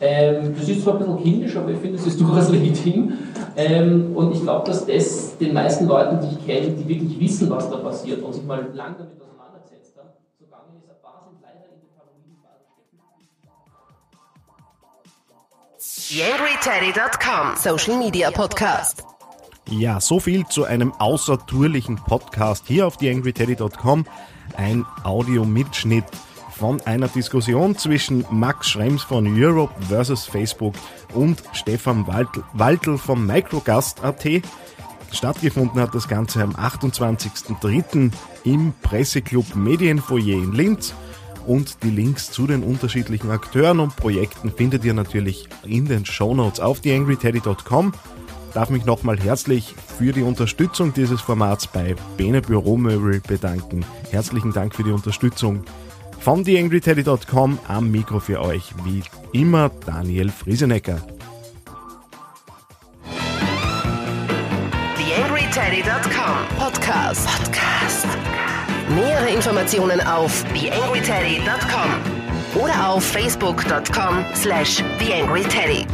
Ähm, das ist zwar ein bisschen kindisch, aber ich finde, es ist durchaus legitim. Ähm, und ich glaube, dass das den meisten Leuten, die ich kenne, die wirklich wissen, was da passiert und sich mal lang damit auseinandergesetzt haben, so gegangen ist, ein sind leider in Paranoienphase stecken. YangryTeddy.com Social Media Podcast. Ja, so viel zu einem außertourlichen Podcast hier auf theangryteddy.com. Ein Audiomitschnitt von einer Diskussion zwischen Max Schrems von Europe versus Facebook und Stefan Waltl vom Microgast.at. Stattgefunden hat das Ganze am 28.03. im Presseclub Medienfoyer in Linz. Und die Links zu den unterschiedlichen Akteuren und Projekten findet ihr natürlich in den Shownotes auf theangryteddy.com darf mich nochmal herzlich für die Unterstützung dieses Formats bei Bene Büromöbel bedanken. Herzlichen Dank für die Unterstützung Von theangryteddy.com am Mikro für euch wie immer Daniel Friesenecker. TheAngryTeddy.com Podcast. Podcast. Nähere Informationen auf TheAngryTeddy.com oder auf Facebook.com slash TheAngryTeddy.